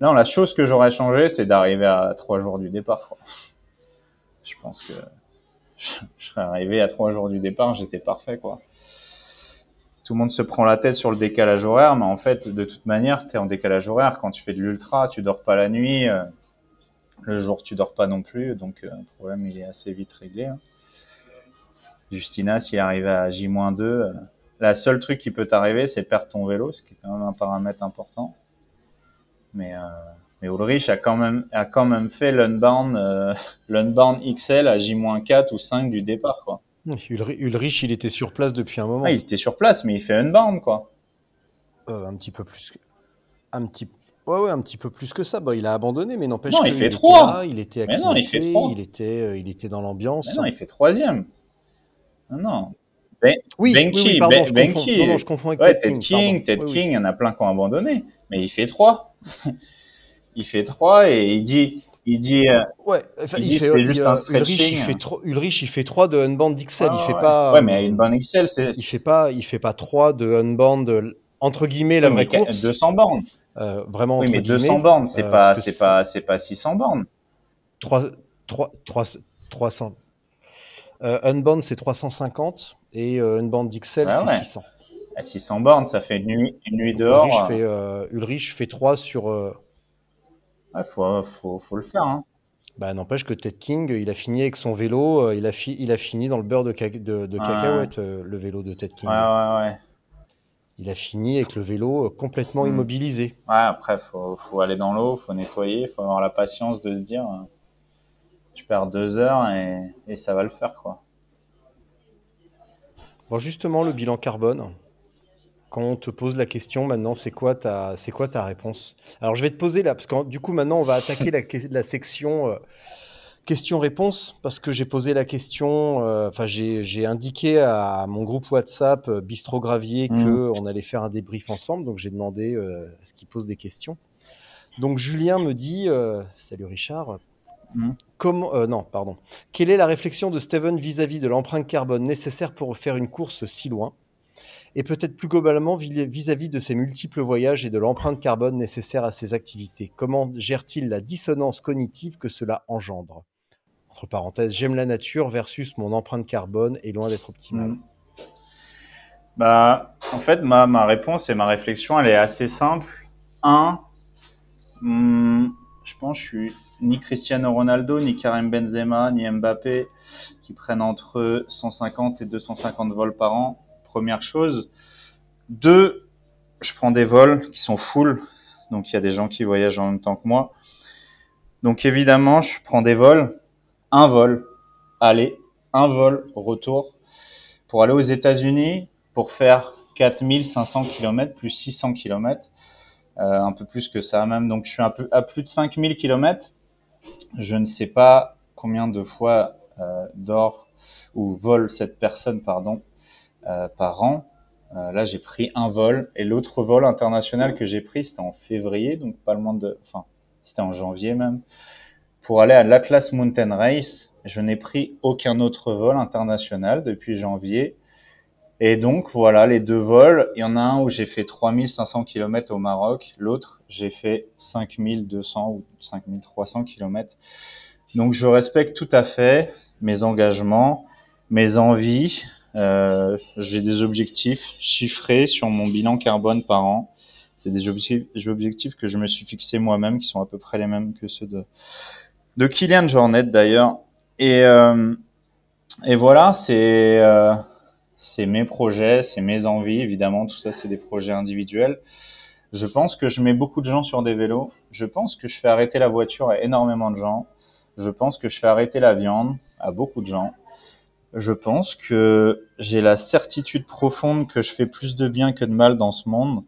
Non, la chose que j'aurais changé, c'est d'arriver à trois jours du départ. Je pense que je [LAUGHS] je serais arrivé à trois jours du départ, j'étais parfait, quoi. Tout le monde se prend la tête sur le décalage horaire, mais en fait, de toute manière, tu es en décalage horaire. Quand tu fais de l'ultra, tu dors pas la nuit. euh, le jour, tu dors pas non plus. Donc, euh, le problème, il est assez vite réglé. hein. Justina, s'il est arrivé à J-2, euh, la seule truc qui peut t'arriver, c'est perdre ton vélo, ce qui est quand même un paramètre important. Mais, euh, mais Ulrich a quand même, a quand même fait l'unbound, euh, [LAUGHS] XL à J-4 ou 5 du départ, quoi. Ulri- Ulrich, il était sur place depuis un moment. Ah, il était sur place, mais il fait unbound, quoi. Euh, un petit peu plus. que- Un petit. Ouais, ouais, un petit peu plus que ça. Bah, il a abandonné, mais n'empêche Non, il qu'il fait était là, il était il acclimaté, trois. il était, euh, il était dans l'ambiance. Non, il fait troisième. Non, non. Ben- Oui, oui, Benki, oui, pardon, Ben- je Benki. confonds. Non, non, je confonds avec Ouais, Ted Ted King. Ted Oui. King, il y en a plein qui ont abandonné. Mais il fait trois. [LAUGHS] il fait trois et il dit, il dit, euh, Ouais, enfin, il il dit fait, c'était il, juste euh, un Ulrich, il stretching. fait trop, Ulrich, il fait 3 de Unband XL. il Ouais, fait ouais. pas. Ouais, mais une bonne XL, c'est Il fait pas, il fait pas 3 de Unband, euh, entre guillemets, la vraie course. 200 bornes. Euh, vraiment, Oui, entre mais 200 guillemets, bornes, c'est euh, pas, c'est pas, c'est pas 600 bornes. 3, 3, 3, 300. Euh, Unbound, c'est 350 et euh, Unbound XL, Ouais, c'est ouais. 600. À 600 bornes, ça fait une nuit, une nuit dehors. Ulrich, euh, fait, euh, Ulrich fait 3 sur. euh, ouais, faut, faut, faut le faire. Hein. bah, N'empêche que Ted King, il a fini avec son vélo, il, a fi- il a fini dans le beurre de, ca- de, de Ouais. cacahuète, le vélo de Ted King. Ouais, ouais, ouais. Il a fini avec le vélo complètement Mm. immobilisé. Ouais, après, faut, faut aller dans l'eau, faut nettoyer, faut avoir la patience de se dire, je perds deux heures et, et ça va le faire, quoi. Bon, justement, le bilan carbone. Quand on te pose la question maintenant, c'est quoi ta, c'est quoi ta réponse? Alors, je vais te poser là, parce que du coup, maintenant, on va attaquer la, section euh, questions-réponses, parce que j'ai posé la question, euh, enfin, j'ai j'ai indiqué à mon groupe WhatsApp euh, Bistro Gravier Mhm. que on allait faire un débrief ensemble, donc j'ai demandé euh, à ce qu'il pose des questions. Donc, Julien me dit, euh, salut Richard, Mhm. Comment, euh, non, pardon. Quelle est la réflexion de Steven vis-à-vis de l'empreinte carbone nécessaire pour faire une course si loin? Et peut-être plus globalement vi- vis-à-vis de ses multiples voyages et de l'empreinte carbone nécessaire à ses activités. Comment gère-t-il la dissonance cognitive que cela engendre? Entre parenthèses, j'aime la nature versus mon empreinte carbone est loin d'être optimale. Mm. Bah, en fait, ma, ma réponse et ma réflexion, elle est assez simple. Un, hmm, je pense que je suis ni Cristiano Ronaldo, ni Karim Benzema, ni Mbappé qui prennent entre 150 et 250 vols par an. Première chose. Deux, je prends des vols qui sont full. Donc, il y a des gens qui voyagent en même temps que moi. Donc, évidemment, je prends des vols. Un vol aller, un vol retour pour aller aux États-Unis pour faire 4500 km plus 600 km, euh, un peu plus que ça même. Donc je suis à plus de 5000 km. Je ne sais pas combien de fois euh, dort ou vole cette personne, pardon, euh, par an. Euh, là, j'ai pris un vol et l'autre vol international que j'ai pris, c'était en février, donc pas le moins de, enfin, c'était en janvier même, pour aller à l'Atlas Mountain Race. Je n'ai pris aucun autre vol international depuis janvier Et donc, voilà, les deux vols. Il y en a un où j'ai fait 3500 km au Maroc. L'autre, j'ai fait 5200 ou 5300 km. Donc, je respecte tout à fait mes engagements, mes envies. Euh, j'ai des objectifs chiffrés sur mon bilan carbone par an. C'est des objectifs, que je me suis fixés moi-même, qui sont à peu près les mêmes que ceux de, de Kylian Jornet d'ailleurs. Et, euh, et voilà, c'est euh, c'est mes projets, c'est mes envies, évidemment, tout ça c'est des projets individuels. Je pense que je mets beaucoup de gens sur des vélos. Je pense que je fais arrêter la voiture à énormément de gens. Je pense que je fais arrêter la viande à beaucoup de gens. Je pense que j'ai la certitude profonde que je fais plus de bien que de mal dans ce monde.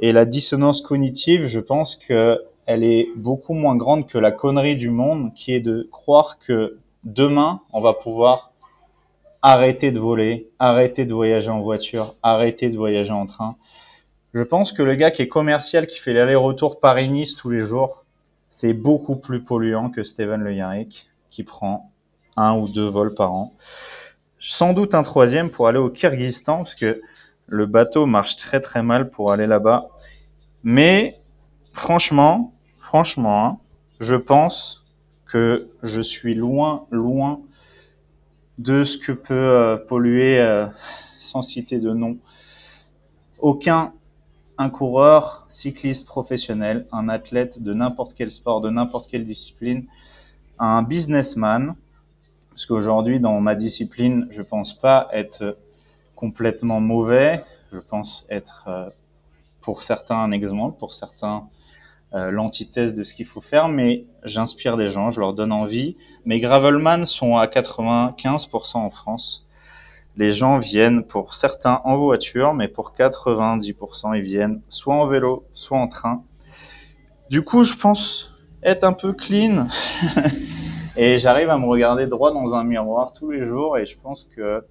Et la dissonance cognitive, je pense que elle est beaucoup moins grande que la connerie du monde, qui est de croire que demain, on va pouvoir arrêter de voler, arrêter de voyager en voiture, arrêter de voyager en train. Je pense que le gars qui est commercial, qui fait l'aller-retour Paris-Nice tous les jours, c'est beaucoup plus polluant que Steven Le Yarrick, qui prend un ou deux vols par an. Sans doute un troisième pour aller au Kyrgyzstan, parce que le bateau marche très très mal pour aller là-bas. Mais franchement, franchement, hein, je pense que je suis loin, loin de ce que peut euh, polluer, euh, sans citer de nom, aucun un coureur cycliste professionnel, un athlète de n'importe quel sport, de n'importe quelle discipline, un businessman, parce qu'aujourd'hui dans ma discipline, je pense pas être complètement mauvais, je pense être euh, pour certains un exemple, pour certains l'antithèse de ce qu'il faut faire, mais j'inspire des gens, je leur donne envie. Mes gravelman sont à 95% en France. Les gens viennent pour certains en voiture, mais pour 90% ils viennent soit en vélo, soit en train. Du coup, je pense être un peu clean [LAUGHS] et j'arrive à me regarder droit dans un miroir tous les jours et je pense que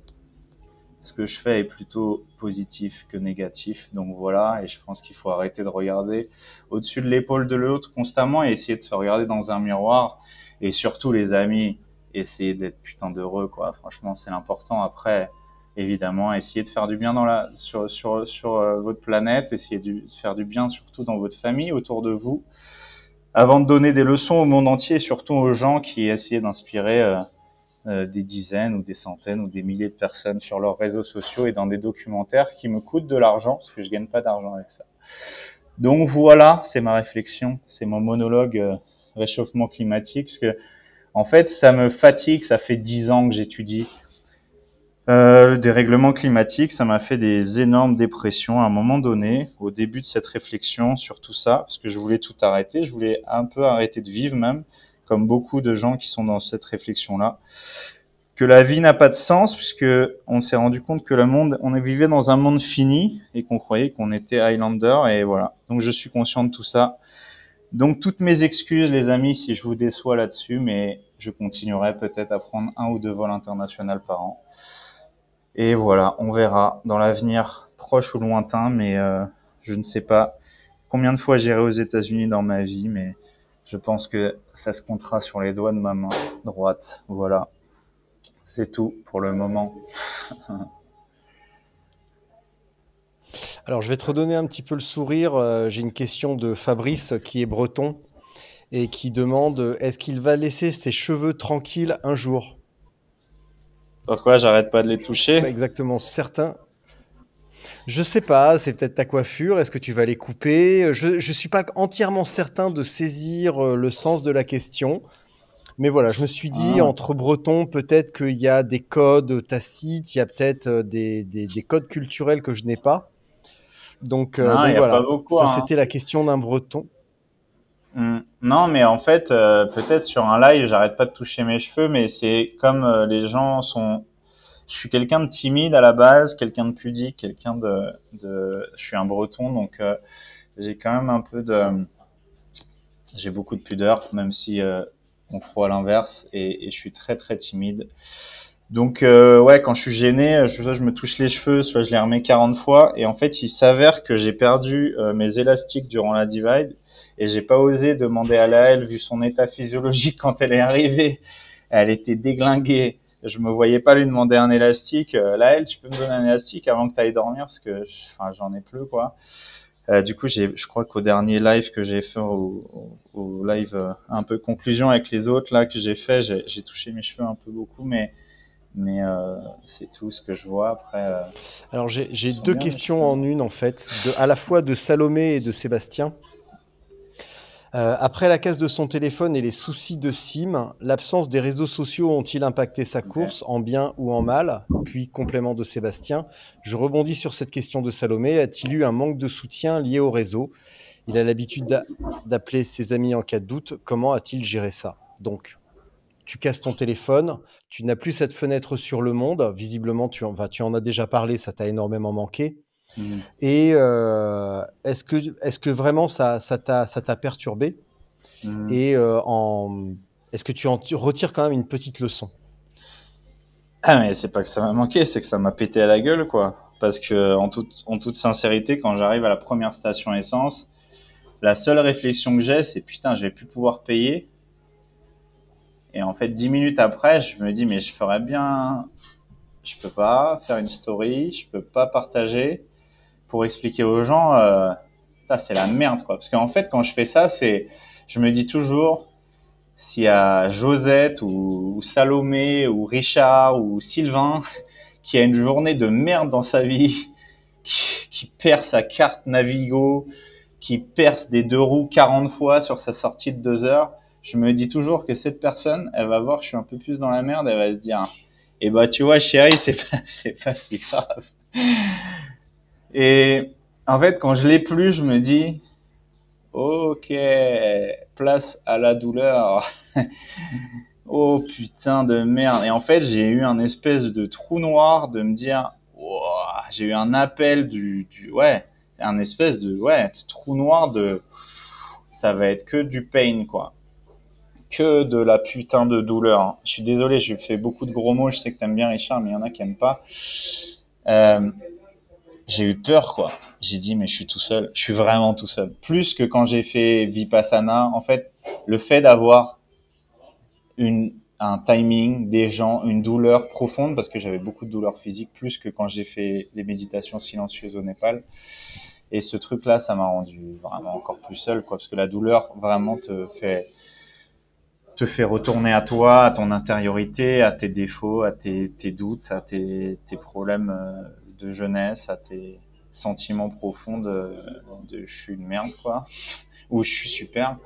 ce que je fais est plutôt positif que négatif. Donc voilà, et je pense qu'il faut arrêter de regarder au-dessus de l'épaule de l'autre constamment et essayer de se regarder dans un miroir. Et surtout, les amis, essayer d'être putain d'heureux, quoi. Franchement, c'est l'important. Après, évidemment, essayer de faire du bien dans la, sur, sur, sur euh, votre planète, essayer de faire du bien surtout dans votre famille, autour de vous, avant de donner des leçons au monde entier, surtout aux gens qui essaient d'inspirer. Euh, euh, des dizaines ou des centaines ou des milliers de personnes sur leurs réseaux sociaux et dans des documentaires qui me coûtent de l'argent parce que je gagne pas d'argent avec ça. Donc voilà, c'est ma réflexion, c'est mon monologue euh, réchauffement climatique parce que en fait ça me fatigue, ça fait dix ans que j'étudie euh, le dérèglement climatique, ça m'a fait des énormes dépressions à un moment donné, au début de cette réflexion sur tout ça, parce que je voulais tout arrêter, je voulais un peu arrêter de vivre même, comme beaucoup de gens qui sont dans cette réflexion-là, que la vie n'a pas de sens puisque on s'est rendu compte que le monde, on vivait dans un monde fini et qu'on croyait qu'on était Highlander et voilà. Donc je suis conscient de tout ça. Donc toutes mes excuses, les amis, si je vous déçois là-dessus, mais je continuerai peut-être à prendre un ou deux vols internationaux par an. Et voilà, on verra dans l'avenir proche ou lointain, mais euh, je ne sais pas combien de fois j'irai aux États-Unis dans ma vie, mais je pense que ça se comptera sur les doigts de ma main droite. Voilà. C'est tout pour le moment. [LAUGHS] Alors, je vais te redonner un petit peu le sourire. Euh, J'ai une question de Fabrice qui est breton et qui demande est-ce qu'il va laisser ses cheveux tranquilles un jour? Pourquoi? J'arrête pas de les toucher? Pas exactement certain. Je sais pas, c'est peut-être ta coiffure, est-ce que tu vas les couper? Je ne suis pas entièrement certain de saisir euh, le sens de la question. Mais voilà, je me suis dit, Ah. entre bretons, peut-être qu'il y a des codes tacites, il y a peut-être euh, des, des- des codes culturels que je n'ai pas. Donc, euh, donc voilà, beaucoup, ça hein. c'était la question d'un breton. Hmm. Non, mais en fait, euh, peut-être sur un live, j'arrête pas de toucher mes cheveux, mais c'est comme euh, les gens sont. Je suis quelqu'un de timide à la base, quelqu'un de pudique, quelqu'un de, de. Je suis un breton, donc euh, j'ai quand même un peu de. J'ai beaucoup de pudeur, même si euh, on croit à l'inverse, et, et je suis très très timide. Donc euh, ouais, quand je suis gêné, je, soit je me touche les cheveux, soit je les remets 40 fois, et en fait, il s'avère que j'ai perdu euh, mes élastiques durant la divide et j'ai pas osé demander à Laëlle vu son état physiologique quand elle est arrivée. Elle était déglinguée, je me voyais pas lui demander un élastique. Euh, là, elle, tu peux me donner un élastique avant que tu ailles dormir parce que, j'en ai plus quoi. Euh, du coup, je crois qu'au dernier live que j'ai fait, au, au- au live euh, un peu conclusion avec les autres là que j'ai fait, j'ai, touché mes cheveux un peu beaucoup, mais mais euh, c'est tout ce que je vois après. Alors j'ai deux questions en une en fait, de, à la fois de Salomé et de Sébastien. Euh, après la casse de son téléphone et les soucis de SIM, l'absence des réseaux sociaux ont-ils impacté sa course en bien ou en mal Puis complément de Sébastien, je rebondis sur cette question de Salomé. A-t-il eu un manque de soutien lié au réseau? Il a l'habitude d'a- d'appeler ses amis en cas de doute. Comment a-t-il géré ça? Donc, tu casses ton téléphone, tu n'as plus cette fenêtre sur le monde. Visiblement, tu en, enfin, tu en as déjà parlé, ça t'a énormément manqué. Mhm. Et euh, est-ce que, est que vraiment ça ça t'a perturbé? Mhm. Et euh, est-ce que tu en tu retires quand même une petite leçon? Ah mais c'est pas que ça m'a manqué, c'est que ça m'a pété à la gueule quoi. Parce que en toute, en toute sincérité, quand j'arrive à la première station essence, la seule réflexion que j'ai, c'est putain, je vais plus pouvoir payer. Et en fait, dix minutes après, je me dis mais je ferais bien, je peux pas faire une story, je peux pas partager pour expliquer aux gens, euh, c'est la merde quoi. Parce qu'en fait, quand je fais ça, c'est, je me dis toujours, s'il y a Josette ou, Salomé ou Richard ou Sylvain [LAUGHS] qui a une journée de merde dans sa vie, [LAUGHS] qui, perd sa carte Navigo, qui perce des deux roues 40 fois sur sa sortie de deux heures, je me dis toujours que cette personne, elle va voir je suis un peu plus dans la merde, elle va se dire, eh bah tu vois chérie, c'est pas, [LAUGHS] c'est pas si grave. Et en fait, quand je l'ai plus, je me dis, ok, place à la douleur. [LAUGHS] oh putain de merde. Et en fait, j'ai eu un espèce de trou noir de me dire, Ouah, j'ai eu un appel du, du, ouais, un espèce de, ouais, trou noir de, ça va être que du pain, quoi. Que de la putain de douleur. Je suis désolé, je fais beaucoup de gros mots, je sais que t'aimes bien Richard, mais il y en a qui aiment pas. Euh, j'ai eu peur, quoi. J'ai dit, mais je suis tout seul. Je suis vraiment tout seul. Plus que quand j'ai fait Vipassana. En fait, le fait d'avoir une, un timing, des gens, une douleur profonde, parce que j'avais beaucoup de douleurs physiques, plus que quand j'ai fait les méditations silencieuses au Népal. Et ce truc-là, ça m'a rendu vraiment encore plus seul, quoi, parce que la douleur vraiment te fait, te fait retourner à toi, à ton intériorité, à tes défauts, à tes, tes doutes, à tes, tes problèmes euh, de jeunesse, à tes sentiments profonds de, je suis une merde, quoi, [LAUGHS] ou je suis super.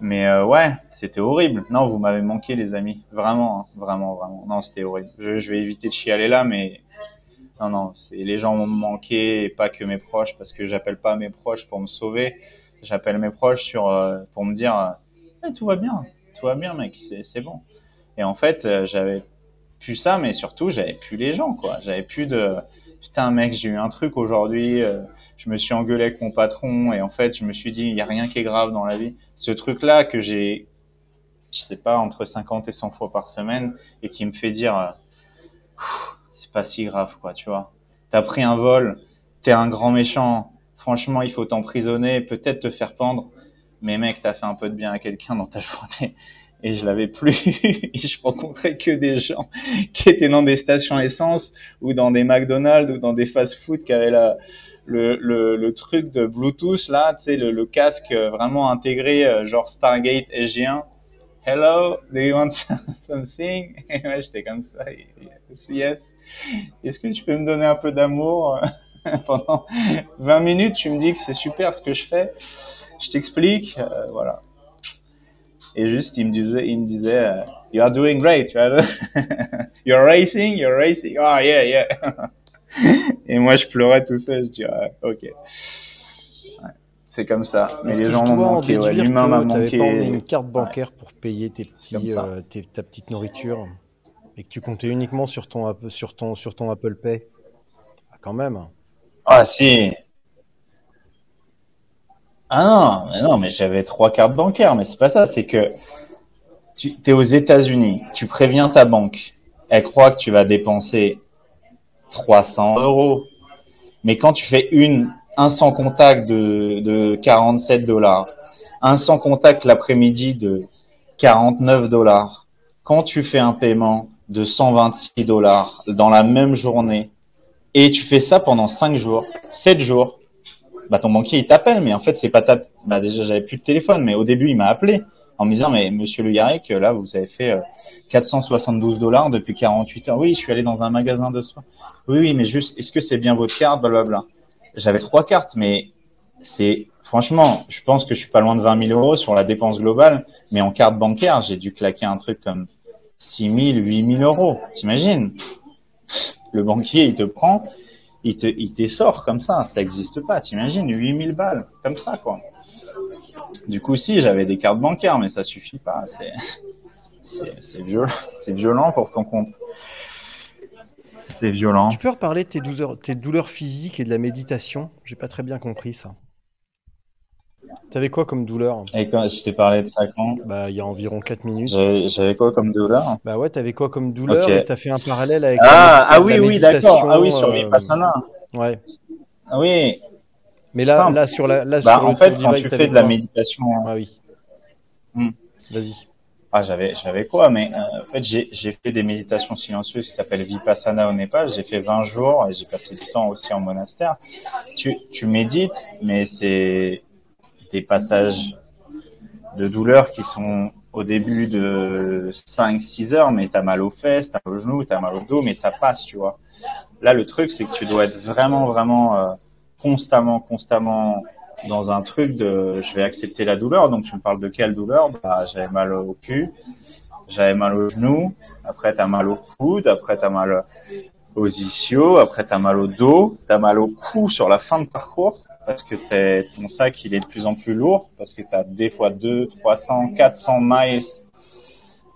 Mais euh, ouais, c'était horrible. Non, vous m'avez manqué, les amis. Vraiment, hein, vraiment, vraiment. Non, c'était horrible. Je, vais éviter de chialer là, mais non, non, les gens m'ont manqué et pas que mes proches, parce que j'appelle pas mes proches pour me sauver. J'appelle mes proches sur euh, pour me dire, euh, Eh, tout va bien, tout va bien, mec, c'est bon. Et en fait, j'avais plus ça, mais surtout, j'avais plus les gens, quoi. J'avais plus de putain, mec, j'ai eu un truc aujourd'hui. euh, je me suis engueulé avec mon patron et en fait, je me suis dit, il y a rien qui est grave dans la vie. Ce truc-là que j'ai, je sais pas, entre 50 et 100 fois par semaine et qui me fait dire, euh, c'est pas si grave, quoi, tu vois. T'as pris un vol, t'es un grand méchant. Franchement, il faut t'emprisonner, peut-être te faire pendre. Mais mec, t'as fait un peu de bien à quelqu'un dans ta [LAUGHS] journée. Et je l'avais plus. [LAUGHS] et je rencontrais que des gens qui étaient dans des stations essence ou dans des McDonald's ou dans des fast-food qui avaient la, le, le, truc de Bluetooth là, tu sais, le, le casque euh, vraiment intégré, euh, genre Stargate SG1. Hello, do you want [LAUGHS] something? Et ouais, j'étais comme ça. Yes. Est-ce que tu peux me donner un peu d'amour [LAUGHS] pendant 20 minutes? Tu me dis que c'est super ce que je fais. Je t'explique, euh, voilà. Et juste, il me disait, il me disait, euh, you are doing great, [LAUGHS] you're racing, you're racing. Oh yeah, yeah. [LAUGHS] Et moi, je pleurais tout ça. Je dis, ah, ok. Ouais, c'est comme ça. Mais les gens m'ont manqué. Ouais, L'humain m'a manqué. pas une carte Ouais. bancaire pour payer tes petits, euh, tes- ta petite nourriture et que tu comptais uniquement sur ton, App- sur ton, sur ton Apple Pay? Ah, Quand même. Ah si. Ah non, mais non, mais j'avais trois cartes bancaires, mais c'est pas ça. C'est que tu es aux États-Unis, tu préviens ta banque, elle croit que tu vas dépenser 300 euros, mais quand tu fais une un sans contact de, de 47 dollars, un sans contact l'après-midi de 49 dollars, quand tu fais un paiement de 126 dollars dans la même journée et tu fais ça pendant 5 jours, 7 jours, bah ton banquier il t'appelle, mais en fait c'est pas ta. Bah déjà j'avais plus de téléphone, mais au début il m'a appelé en me disant mais Monsieur Le là vous avez fait euh, 472 dollars depuis 48 heures. Oui, je suis allé dans un magasin de soins. Oui, oui, mais juste est-ce que c'est bien votre carte, blablabla? J'avais trois cartes, mais c'est franchement, je pense que je suis pas loin de 20 000 euros sur la dépense globale, mais en carte bancaire j'ai dû claquer un truc comme 6 000, 8 000 euros. T'imagines? Le banquier il te prend il te, il te sort comme ça, ça existe pas, t'imagines, 8000 balles, comme ça, quoi. Du coup, si, j'avais des cartes bancaires, mais ça suffit pas, c'est, violent, violent pour ton compte. C'est violent. Tu peux reparler de tes douleurs, tes douleurs physiques et de la méditation? J'ai pas très bien compris ça. T'avais quoi comme douleur? Et quand je t'ai parlé de ça quand? Bah, il y a environ 4 minutes. J'avais quoi comme douleur? Bah ouais, t'avais quoi comme douleur? Ok. et t'as fait un parallèle avec Ah, ah oui, oui, d'accord. Ah oui, sur euh, Vipassana. Ouais. Ah oui. Mais là, Simple. là sur la, là Bah, sur en fait, quand tu fais de la méditation, Ah oui. Hmm. Vas-y. Ah, j'avais, j'avais quoi Mais euh, en fait, j'ai, j'ai fait des méditations silencieuses qui s'appellent Vipassana au Népal. J'ai fait 20 jours et j'ai passé du temps aussi en monastère. Tu, tu médites, mais c'est des passages de douleur qui sont au début de 5-6 heures, mais t'as mal aux fesses, t'as mal aux genoux, t'as mal au dos, mais ça passe, tu vois. Là, le truc, c'est que tu dois être vraiment, vraiment euh, constamment, constamment dans un truc de je vais accepter la douleur. Donc, tu me parles de quelle douleur? Bah, J'avais mal au cul, j'avais mal aux genoux, après, t'as mal au coude, après, t'as mal aux ischios, après, t'as mal au dos, t'as mal au cou sur la fin de parcours parce que ton sac, il est de plus en plus lourd, parce que t'as des fois 2, 300, 400 miles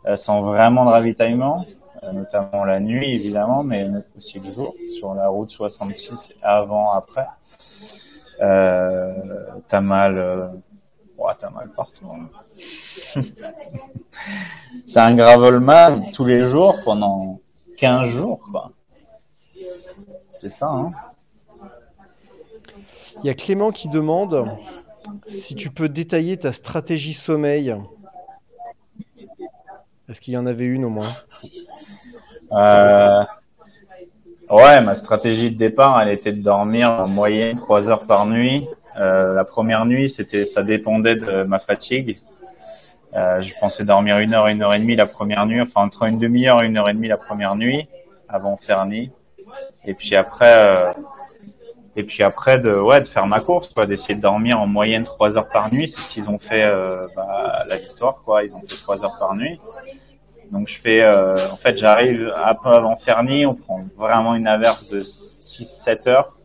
euh, sans vraiment de ravitaillement, euh, notamment la nuit, évidemment, mais aussi le jour, sur la route 66, avant, après. Euh, t'as mal, euh, ouais, t'as mal partout. hein. [LAUGHS] C'est un gravelman tous les jours pendant 15 jours, quoi. C'est ça, hein. Il y a Clément qui demande si tu peux détailler ta stratégie sommeil. Est-ce qu'il y en avait une au moins? Euh, ouais, ma stratégie de départ, elle était de dormir en moyenne trois heures par nuit. Euh, la première nuit, c'était, ça dépendait de ma fatigue. Euh, je pensais dormir une heure, une heure et demie la première nuit, enfin entre une demi-heure et une heure et demie la première nuit, avant Fernie. Et puis après, et puis après de, ouais, de faire ma course, quoi, d'essayer de dormir en moyenne trois heures par nuit. C'est ce qu'ils ont fait, euh, bah, la victoire, quoi. Ils ont fait trois heures par nuit. Donc je fais, euh, en fait, j'arrive un peu avant Fernie, on prend vraiment une averse de 6-7 heures.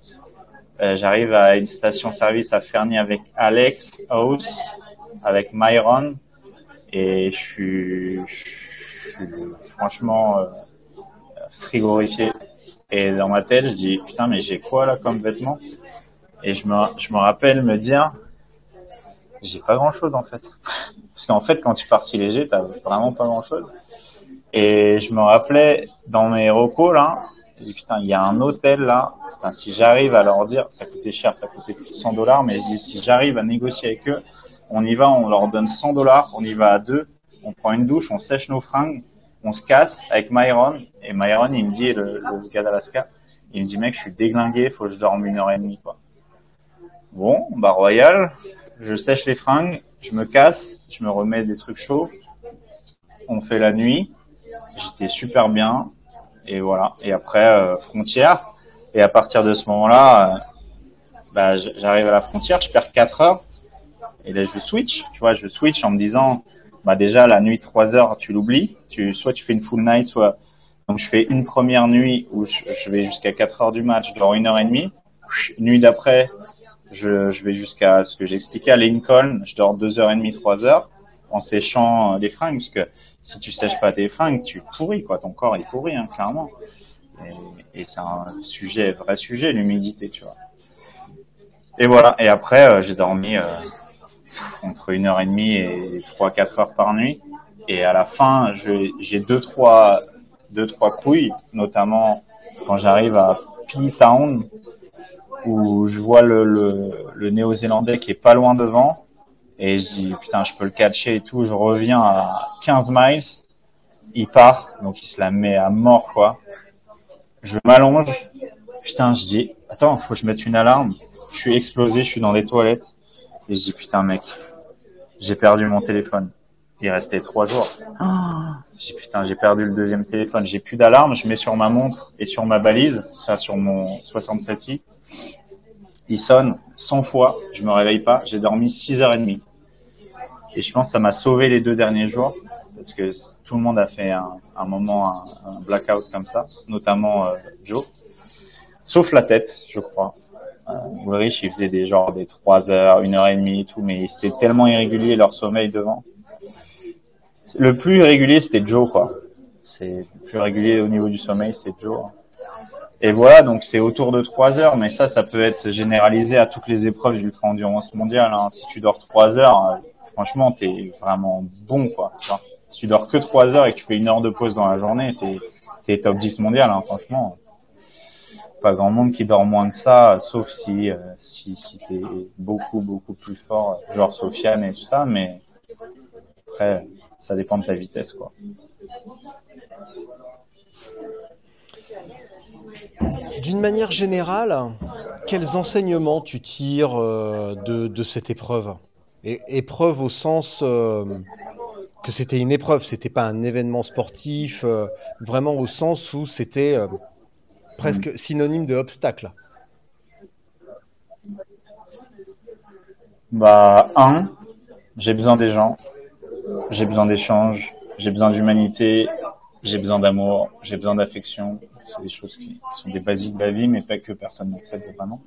Euh, j'arrive à une station-service à Fernie avec Alex House, avec Myron, et je suis, je suis franchement euh, frigorifié. Et dans ma tête, je dis putain, mais j'ai quoi là comme vêtements Et je me, je me rappelle me dire, j'ai pas grand chose en fait. Parce qu'en fait, quand tu pars si léger, t'as vraiment pas grand chose. Et je me rappelais dans mes recos là, je dis putain, il y a un hôtel là. Putain, si j'arrive à leur dire, ça coûtait cher, ça coûtait plus de 100 dollars, mais je dis si j'arrive à négocier avec eux, on y va, on leur donne 100 dollars, on y va à deux, on prend une douche, on sèche nos fringues, on se casse avec Myron. Et Myron, il me dit, le, le gars d'Alaska, il me dit mec, je suis déglingué, faut que je dorme une heure et demie quoi. Bon, bah royal, je sèche les fringues, je me casse, je me remets des trucs chauds, on fait la nuit, j'étais super bien, et voilà. Et après, euh, frontière, et à partir de ce moment-là, euh, bah, j'arrive à la frontière, je perds 4 heures, et là je switch, tu vois, je switch en me disant, bah déjà la nuit 3 heures, tu l'oublies, tu, soit tu fais une full night, soit donc je fais une première nuit où je, vais jusqu'à 4 heures du match, je dors une heure et demie, nuit d'après, je, je vais jusqu'à ce que j'expliquais à Lincoln, je dors deux heures et demie, trois heures en séchant euh, les fringues, parce que si tu sèches pas tes fringues, tu pourris quoi, ton corps est pourri hein, clairement. Et, c'est un sujet, vrai sujet, l'humidité, tu vois. Et voilà. Et après, euh, j'ai dormi euh, entre une heure et demie et trois, quatre heures par nuit. Et à la fin, j'ai deux, trois, deux, trois couilles, notamment quand j'arrive à P-Town, où je vois le, le, le néo-zélandais qui est pas loin devant et je dis putain je peux le catcher et tout je reviens à 15 miles il part, donc il se la met à mort, quoi. Je m'allonge. Putain, je dis, attends, faut que je mette une alarme. Je suis explosé, je suis dans les toilettes. Et je dis, putain, mec, j'ai perdu mon téléphone. Il restait trois jours. Je dis, putain, j'ai perdu le deuxième téléphone. J'ai plus d'alarme. Je mets sur ma montre et sur ma balise, ça sur mon 67i. Il sonne 100 fois. Je me réveille pas. J'ai dormi 6h30. Et je pense que ça m'a sauvé les deux derniers jours parce que tout le monde a fait un, un moment, un, un blackout comme ça, notamment euh, Joe. Sauf la tête, je crois. Euh, Ulrich, il faisait des genres des 3 heures, 1 heure et demie et tout, mais c'était tellement irrégulier leur sommeil devant. Le plus irrégulier, c'était Joe, quoi. C'est le plus régulier au niveau du sommeil, c'est Joe. Et voilà, donc c'est autour de 3 heures, mais ça, ça peut être généralisé à toutes les épreuves d'ultra-endurance mondiale. Hein. Si tu dors 3 heures, euh, franchement, t'es vraiment bon, quoi. Si tu dors que 3 heures et que tu fais une heure de pause dans la journée, t'es es top 10 mondial, hein, franchement. Pas grand monde qui dort moins que ça, sauf si euh, si, si t'es beaucoup beaucoup plus fort, genre Sofiane et tout ça, mais après, ça dépend de ta vitesse, quoi. D'une manière générale, quels enseignements tu tires euh, de, de cette épreuve? Et- Épreuve au sens euh, que c'était une épreuve, c'était pas un événement sportif, euh, vraiment au sens où c'était presque synonyme de obstacle. Bah, un, j'ai besoin des gens, j'ai besoin d'échanges, j'ai besoin d'humanité, j'ai besoin d'amour, j'ai besoin d'affection. C'est des choses qui sont des basiques de la vie, mais pas que personne n'accepte vraiment.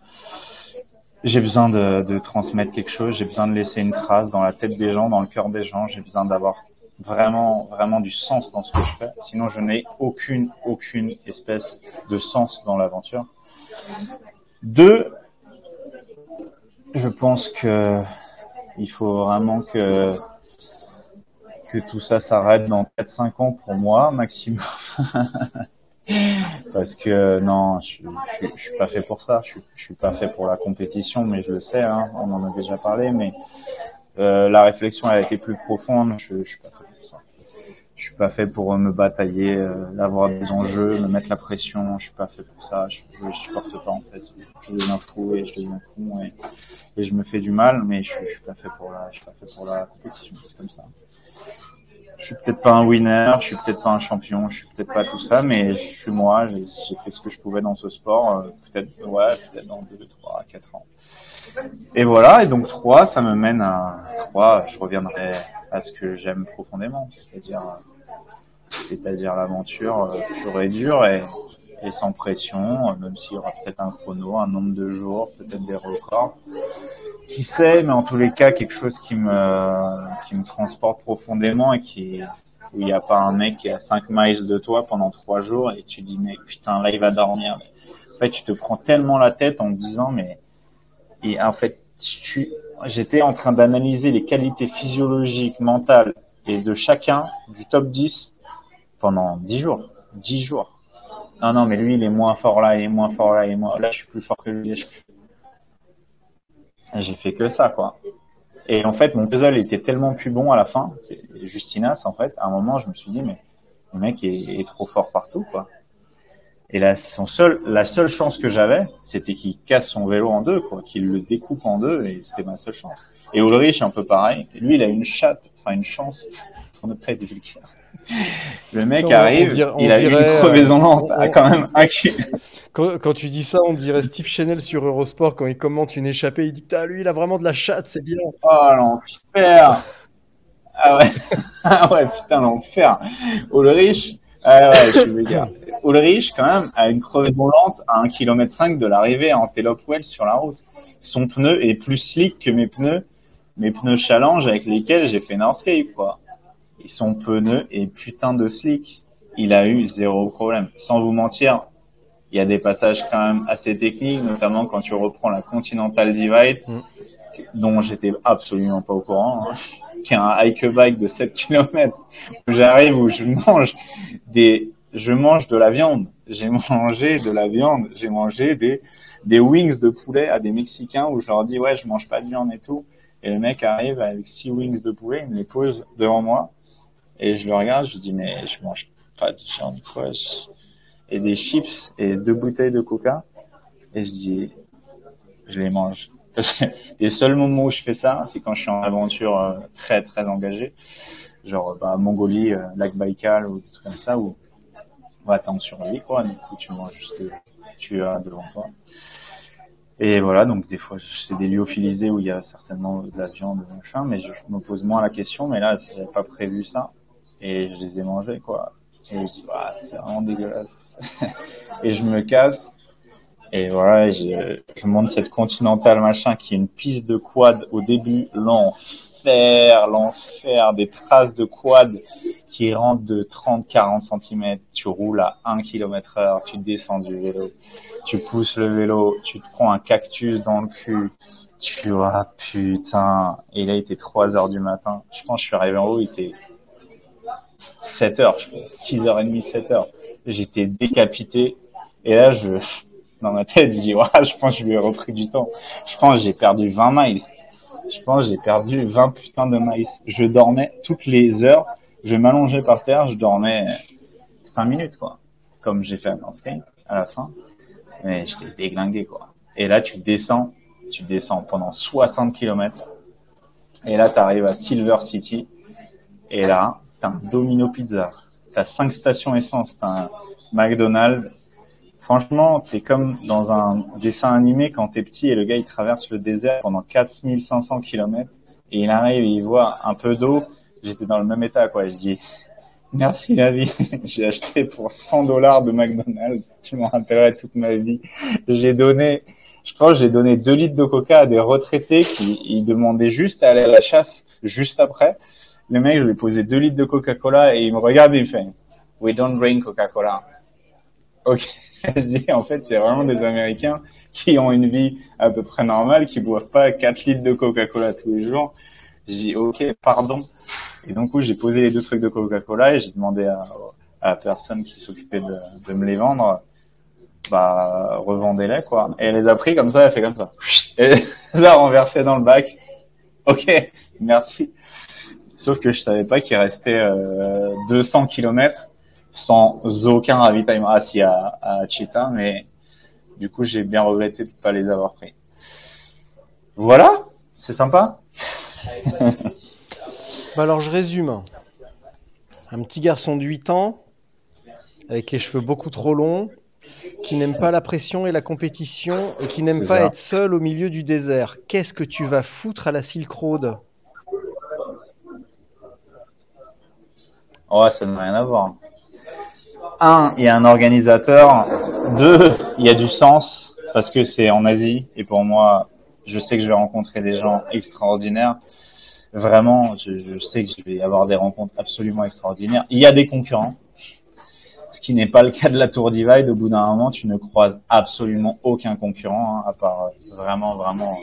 J'ai besoin de, de transmettre quelque chose, j'ai besoin de laisser une trace dans la tête des gens, dans le cœur des gens, j'ai besoin d'avoir vraiment, vraiment du sens dans ce que je fais. Sinon, je n'ai aucune, aucune espèce de sens dans l'aventure. Deux, je pense que il faut vraiment que que tout ça s'arrête dans 4-5 ans pour moi maximum. [LAUGHS] Parce que non, je, je, suis pas fait pour ça. Je, je suis pas fait pour la compétition, mais je le sais. Hein, on en a déjà parlé. Mais euh, la réflexion a été plus profonde. Je, je suis pas fait pour ça. Je suis pas fait pour me batailler, euh, avoir des enjeux, me mettre la pression. Je suis pas fait pour ça. Je, je supporte pas en fait. Je deviens fou et je deviens con et, et je me fais du mal. Mais je, je suis pas fait pour la, je suis pas fait pour la compétition. C'est comme ça. Je suis peut-être pas un winner, je suis peut-être pas un champion, je suis peut-être pas tout ça, mais je suis moi. J'ai fait ce que je pouvais dans ce sport. euh, peut-être, ouais, peut-être dans deux, trois, quatre ans. Et voilà, et donc 3, ça me mène à 3, je reviendrai à ce que j'aime profondément, c'est-à-dire c'est-à-dire l'aventure euh, pure et dure et, et sans pression, euh, même s'il y aura peut-être un chrono, un nombre de jours, peut-être des records. Qui sait, mais en tous les cas, quelque chose qui me, qui me transporte profondément et qui, où il n'y a pas un mec qui est à 5 miles de toi pendant 3 jours et tu dis, mais putain, là, il va dormir. En fait, tu te prends tellement la tête en disant, mais, et en fait, tu, j'étais en train d'analyser les qualités physiologiques, mentales et de chacun du top 10 pendant 10 jours. 10 jours. Non, non, mais lui, il est moins fort là, il est moins fort là, il est moins, là, je suis plus fort que lui. J'ai fait que ça, quoi. Et en fait, mon puzzle était tellement plus bon à la fin, c'est Justinas, en fait, à un moment, je me suis dit, mais le mec est, est trop fort partout, quoi. Et là, son seul, la seule chance que j'avais, c'était qu'il casse son vélo en deux, quoi, qu'il le découpe en deux, et c'était ma seule chance. Et Ulrich, un peu pareil. Lui, il a une chatte, enfin une chance, pour ne pas être. Le mec Attends, on arrive, dirait- on il a eu une crevaison euh, lente, à quand même un. Quand, quand tu dis ça, on dirait Steve Chanel sur Eurosport quand il commente une échappée. Il dit Putain, lui, il a vraiment de la chatte, c'est bien. Oh, l'enfer! Ah ouais, [LAUGHS] ah ouais, putain, l'enfer. Ulrich, ah ouais, je suis méga. Ulrich, quand même, a une crevaison lente à 1 km 5 de l'arrivée à Antelope Wells sur la route. Son pneu est plus slick que mes pneus, mes pneus challenge avec lesquels j'ai fait Northscape, quoi. Et son pneu est putain de slick. Il a eu zéro problème. Sans vous mentir, il y a des passages quand même assez techniques, notamment quand tu reprends la Continental Divide, dont j'étais absolument pas au courant, hein, [LAUGHS] qui est un hike bike de 7 km, j'arrive où je mange des, je mange de la viande. J'ai [LAUGHS] mangé de la viande. J'ai mangé des, des wings de poulet à des Mexicains où je leur dis, ouais, je mange pas de viande et tout. Et le mec arrive avec six wings de poulet, il me les pose devant moi. Et je le regarde, je dis, mais je mange pas de viande, quoi. Je- Et des chips et deux bouteilles de coca. Et je dis, je les mange. Parce que [LAUGHS] les seuls moments où je fais ça, c'est quand je suis en aventure euh, très, très engagée. Genre, bah, Mongolie, euh, lac Baïkal ou des trucs comme ça, où bah, t'es en survie, quoi. Du coup, tu manges ce que tu as devant toi. Et voilà, donc des fois, c'est des lyophilisés où il y a certainement de la viande, machin, mais je, je me pose moins la question. Mais là, j'avais pas prévu ça. Et je les ai mangés, quoi. Et je ah, c'est vraiment dégueulasse. [LAUGHS] et je me casse. Et voilà, je, je monte cette Continental, machin, qui est une piste de quad au début, l'enfer, l'enfer, des traces de quad qui rentrent de 30-40 cm. Tu roules à 1 km heure, tu descends du vélo, tu pousses le vélo, tu te prends un cactus dans le cul. Tu vois, putain. Et là, il était 3 heures du matin. Je pense que je suis arrivé en haut, il était 7 heures, je pense. 6h30, 7 heures. J'étais décapité. Et là, je, [LAUGHS] dans ma tête, je dis, ouais, je pense que je lui ai repris du temps. Je pense que j'ai perdu 20 miles. Je pense que j'ai perdu 20 putains de miles. Je dormais toutes les heures. Je m'allongeais par terre, je dormais 5 minutes, quoi. Comme j'ai fait dans Skype, à la fin. Mais j'étais déglingué, quoi. Et là, tu descends, tu descends pendant 60 km. Et là, tu arrives à Silver City. Et là, t'as un Domino Pizza. T'as 5 stations essence. T'as un McDonald's. Franchement, t'es comme dans un dessin animé quand t'es petit et le gars il traverse le désert pendant 4500 km et il arrive et il voit un peu d'eau. J'étais dans le même état, quoi. Je dis, merci la vie. [LAUGHS] J'ai acheté pour 100 dollars de McDonald's. Je m'en rappellerai toute ma vie. J'ai donné, je pense, j'ai donné 2 litres de coca à des retraités qui ils demandaient juste à aller à la chasse juste après. Le mec, je lui ai posé 2 litres de Coca-Cola et il me regarde et il fait, we don't drink Coca-Cola. Ok. [LAUGHS] Je dis, en fait, c'est vraiment des Américains qui ont une vie à peu près normale, qui boivent pas 4 litres de Coca-Cola tous les jours. J'ai dit, ok, pardon. Et donc, j'ai posé les deux trucs de Coca-Cola et j'ai demandé à, à la personne qui s'occupait de, de me les vendre, bah, revendez-les, quoi. Et elle les a pris comme ça, elle fait comme ça. Et [LAUGHS] elle les a renversés dans le bac. Ok, merci. Sauf que je savais pas qu'il restait euh, 200 kilomètres sans aucun ravitaillement. Ah, si, à, à Cheetah, mais du coup, j'ai bien regretté de pas les avoir pris. Voilà, c'est sympa. [LAUGHS] Bah alors je résume. Un petit garçon de 8 ans, avec les cheveux beaucoup trop longs, qui n'aime pas la pression et la compétition, et qui n'aime pas ça. être seul au milieu du désert. Qu'est-ce que tu vas foutre à la Silk Road? Ouais, ça n'a rien à voir. Un, il y a un organisateur. Deux, il y a du sens parce que c'est en Asie et pour moi, je sais que je vais rencontrer des gens extraordinaires. Vraiment, je, je sais que je vais avoir des rencontres absolument extraordinaires. Il y a des concurrents, ce qui n'est pas le cas de la Tour Divide. Au bout d'un moment, tu ne croises absolument aucun concurrent, hein, à part euh, vraiment, vraiment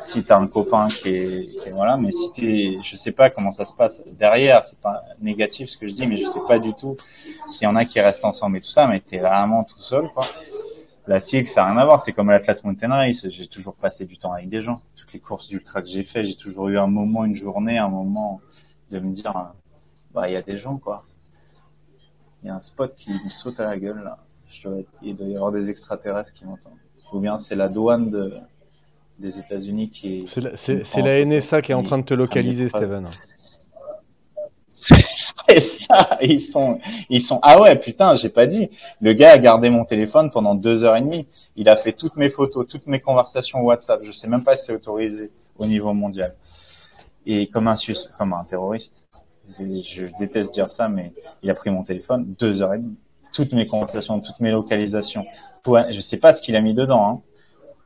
si t'as un copain qui est, qui est- voilà, mais si t'es, je sais pas comment ça se passe derrière, c'est pas négatif ce que je dis, mais je sais pas du tout s'il y en a qui restent ensemble et tout ça, mais t'es vraiment tout seul, quoi. La cycle, ça n'a rien à voir, c'est comme la classe j'ai toujours passé du temps avec des gens. Toutes les courses d'ultra que j'ai fait, j'ai toujours eu un moment, une journée, un moment de me dire, bah, il y a des gens, quoi. Il y a un spot qui me saute à la gueule, là. Je il doit y avoir des extraterrestres qui m'entendent. Ou bien c'est la douane de, des États-Unis qui est. C'est la, c'est- la NSA qui est en train de te localiser, Steven. c'est ça, ils sont, ils sont, ah ouais, putain, j'ai pas dit. Le gars a gardé mon téléphone pendant deux heures et demie. Il a fait toutes mes photos, toutes mes conversations WhatsApp. Je sais même pas si c'est autorisé au niveau mondial. Et comme un sus, comme un terroriste. Je, déteste dire ça, mais il a pris mon téléphone deux heures et demie. Toutes mes conversations, toutes mes localisations. Je sais pas ce qu'il a mis dedans, hein.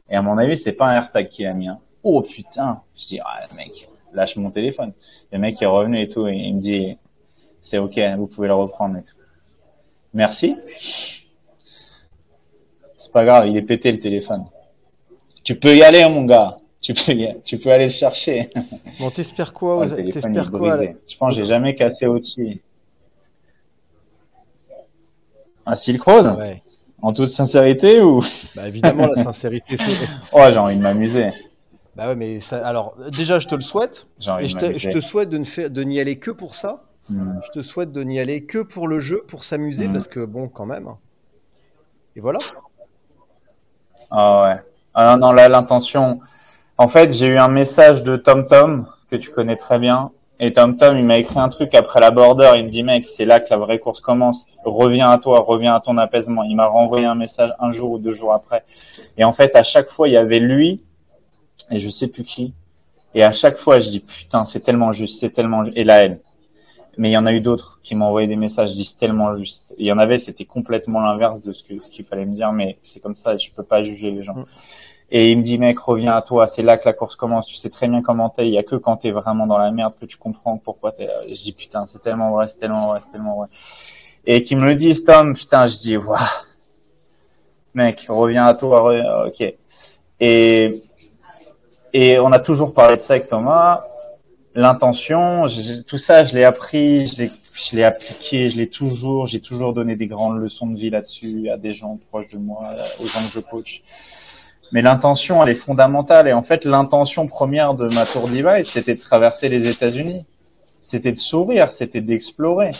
Et à mon avis, c'est pas un AirTag qu'il a mis, hein. Oh putain! Je dis, ah, mec, lâche mon téléphone. Le mec est revenu et tout, et il me dit, c'est ok, vous pouvez le reprendre et tout. Merci. C'est pas grave, il est pété le téléphone. Tu peux y aller, mon gars. Tu peux, y- tu peux aller le chercher. Bon, t'espères quoi, aux- t'espères la- brisé. Je pense que j'ai jamais cassé outil. Un Silk Road? Ouais. En toute sincérité ou? Bah évidemment, la sincérité, c'est. [LAUGHS] Oh, j'ai envie de m'amuser. Bah ouais, mais ça. Alors, déjà, je te le souhaite. Et de je te, je m'amuser. te souhaite de ne faire, de n'y aller que pour ça. Hmm. Je te souhaite de n'y aller que pour le jeu, pour s'amuser, Mhm. parce que bon, quand même. Et voilà. Ah ouais. Ah non, non, là, l'intention. En fait, j'ai eu un message de Tom Tom, que tu connais très bien. Et Tom Tom, il m'a écrit un truc après la border. Il me dit, mec, c'est là que la vraie course commence. Reviens à toi, reviens à ton apaisement. Il m'a renvoyé un message un jour ou deux jours après. Et en fait, à chaque fois, il y avait lui, et je sais plus qui. Et à chaque fois, je dis, putain, c'est tellement juste, c'est tellement juste. Et la haine. Mais il y en a eu d'autres qui m'ont envoyé des messages, je dis, c'est tellement juste. Il y en avait, c'était complètement l'inverse de ce qu'il fallait me dire, mais c'est comme ça, je peux pas juger les gens. Et il me dit, mec, reviens à toi, c'est là que la course commence, tu sais très bien comment t'es, il y a que quand t'es vraiment dans la merde que tu comprends pourquoi t'es là. Je dis, putain, c'est tellement vrai, c'est tellement vrai, c'est tellement vrai. Et qui me le disent, Tom, putain, je dis, waouh. Mec, reviens à toi, re- ok. Et, et on a toujours parlé de ça avec Thomas. L'intention, tout ça, je l'ai appris, je l'ai, je l'ai appliqué, je l'ai toujours, j'ai toujours donné des grandes leçons de vie là-dessus à des gens proches de moi, aux gens que je coach. Mais l'intention, elle est fondamentale. Et en fait, l'intention première de ma tour divide, c'était de traverser les États-Unis. C'était de sourire, c'était d'explorer.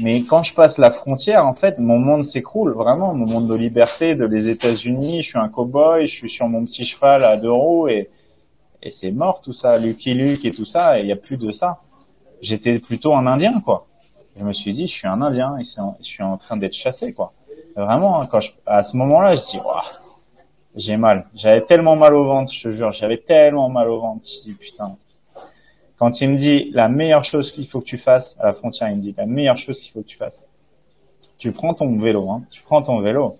Mais quand je passe la frontière, en fait, mon monde s'écroule, vraiment, mon monde de liberté, de les États-Unis. Je suis un cow-boy, je suis sur mon petit cheval à deux roues et, et c'est mort tout ça, Lucky Luke et tout ça, il n'y a plus de ça. J'étais plutôt un Indien, quoi. Je me suis dit, je suis un Indien, et je suis en train d'être chassé, quoi. Vraiment, hein, quand je, à ce moment-là, je dis, waouh, j'ai mal. J'avais tellement mal au ventre, je te jure, j'avais tellement mal au ventre. Je dis, putain. Quand il me dit, la meilleure chose qu'il faut que tu fasses, à la frontière, il me dit, la meilleure chose qu'il faut que tu fasses, tu prends ton vélo, hein, tu prends ton vélo,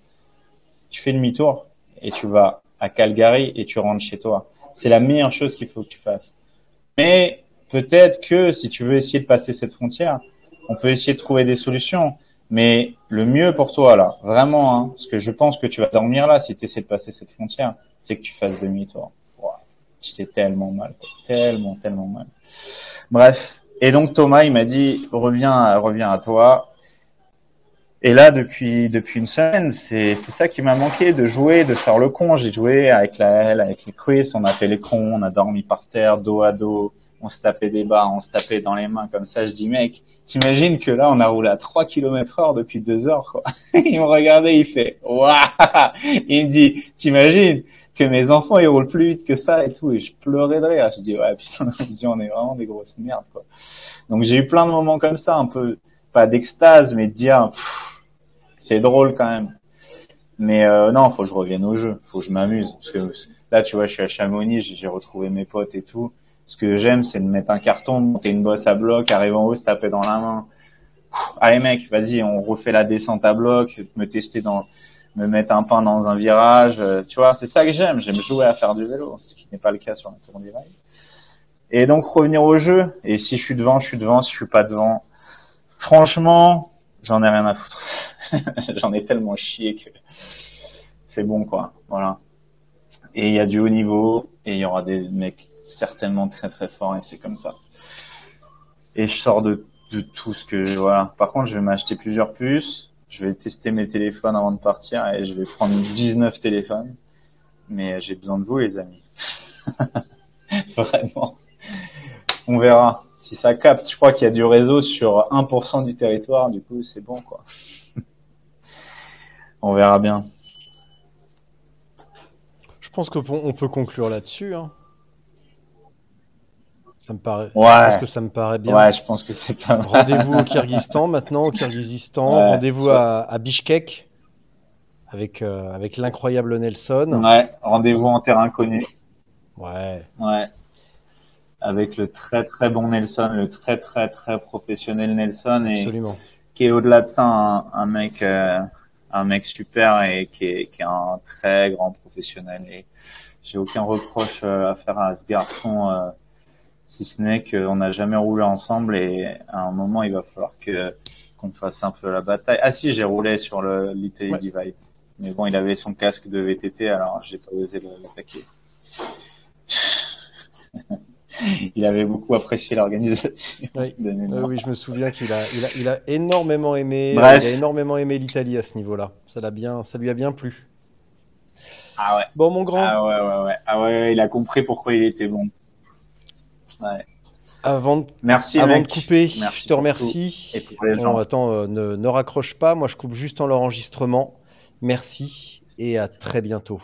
tu fais demi-tour, et tu vas à Calgary, et tu rentres chez toi. C'est la meilleure chose qu'il faut que tu fasses. Mais peut-être que si tu veux essayer de passer cette frontière, on peut essayer de trouver des solutions. Mais le mieux pour toi là, vraiment, hein, parce que je pense que tu vas dormir là si tu essaies de passer cette frontière, c'est que tu fasses demi-tour. Ouah, J'étais tellement mal, tellement, tellement mal. Bref. Et donc Thomas, il m'a dit, reviens, reviens à toi. Et là, depuis depuis une semaine, c'est ça qui m'a manqué, de jouer, de faire le con. J'ai joué avec la L, avec les Chris, on a fait les cons, on a dormi par terre, dos à dos, on se tapait des barres, on se tapait dans les mains comme ça. Je dis, mec, t'imagines que là, on a roulé à 3 km heure depuis deux heures, quoi. [LAUGHS] il me regardait, il fait, waouh! Il me dit, t'imagines que mes enfants, ils roulent plus vite que ça et tout. Et je pleurais de rire. Je dis, ouais, putain, on est vraiment des grosses merdes, quoi. Donc j'ai eu plein de moments comme ça, un peu, pas d'extase, mais de dire, c'est drôle quand même. Mais euh, non, faut que je revienne au jeu, faut que je m'amuse. Parce que là, tu vois, je suis à Chamonix, j'ai retrouvé mes potes et tout. Ce que j'aime, c'est de mettre un carton, monter une bosse à bloc, arriver en haut, se taper dans la main. Allez mec, vas-y, on refait la descente à bloc, me tester dans, me mettre un pain dans un virage. euh, Tu vois, c'est ça que j'aime. J'aime jouer à faire du vélo, ce qui n'est pas le cas sur la tour du rail. Et donc revenir au jeu. Et si je suis devant, je suis devant. Si je suis pas devant, franchement, j'en ai rien à foutre. [LAUGHS] j'en ai tellement chié que c'est bon quoi. Voilà. Et il y a du haut niveau et il y aura des mecs certainement très très forts et c'est comme ça. Et je sors de, tout ce que voilà. Par contre, je vais m'acheter plusieurs puces. Je vais tester mes téléphones avant de partir et je vais prendre 19 téléphones. Mais j'ai besoin de vous les amis. [LAUGHS] Vraiment. On verra. Si ça capte, je crois qu'il y a du réseau sur 1% du territoire, du coup c'est bon quoi. [LAUGHS] On verra bien. Je pense qu'on on peut conclure là-dessus. hein. Ça me paraît. Ouais. Je pense que ça me paraît bien. Ouais, je pense que c'est pas. Rendez-vous au Kyrgyzstan maintenant, au Kyrgyzstan. Ouais, Rendez-vous à, à Bishkek avec, euh, avec l'incroyable Nelson. Ouais, rendez-vous en terrain connu. Ouais. Ouais. Avec le très très bon Nelson, le très très très professionnel Nelson et Absolument. qui est au-delà de ça un, un mec euh, un mec super et qui est, qui est un très grand professionnel et j'ai aucun reproche euh, à faire à ce garçon euh, si ce n'est qu'on n'a jamais roulé ensemble et à un moment il va falloir que qu'on fasse un peu la bataille. Ah si, j'ai roulé sur le l'Italy Ouais. Divide. Mais bon, il avait son casque de VTT alors j'ai pas osé l'attaquer. [LAUGHS] il avait beaucoup apprécié l'organisation. Oui. Euh, oui, je me souviens qu'il a, il a, il a énormément aimé, Bref. il a énormément aimé l'Italie à ce niveau-là. Ça l'a bien, ça lui a bien plu. Ah ouais. Bon, mon grand, Ah ouais, ouais, ouais. Ah ouais, ouais, il a compris pourquoi il était bon. Ouais. Avant de, Merci, avant de couper, Merci je te remercie. tout. Et pour les Bon, gens. attends, euh, ne, ne raccroche pas. Moi, je coupe juste en l'enregistrement. Merci et à très bientôt.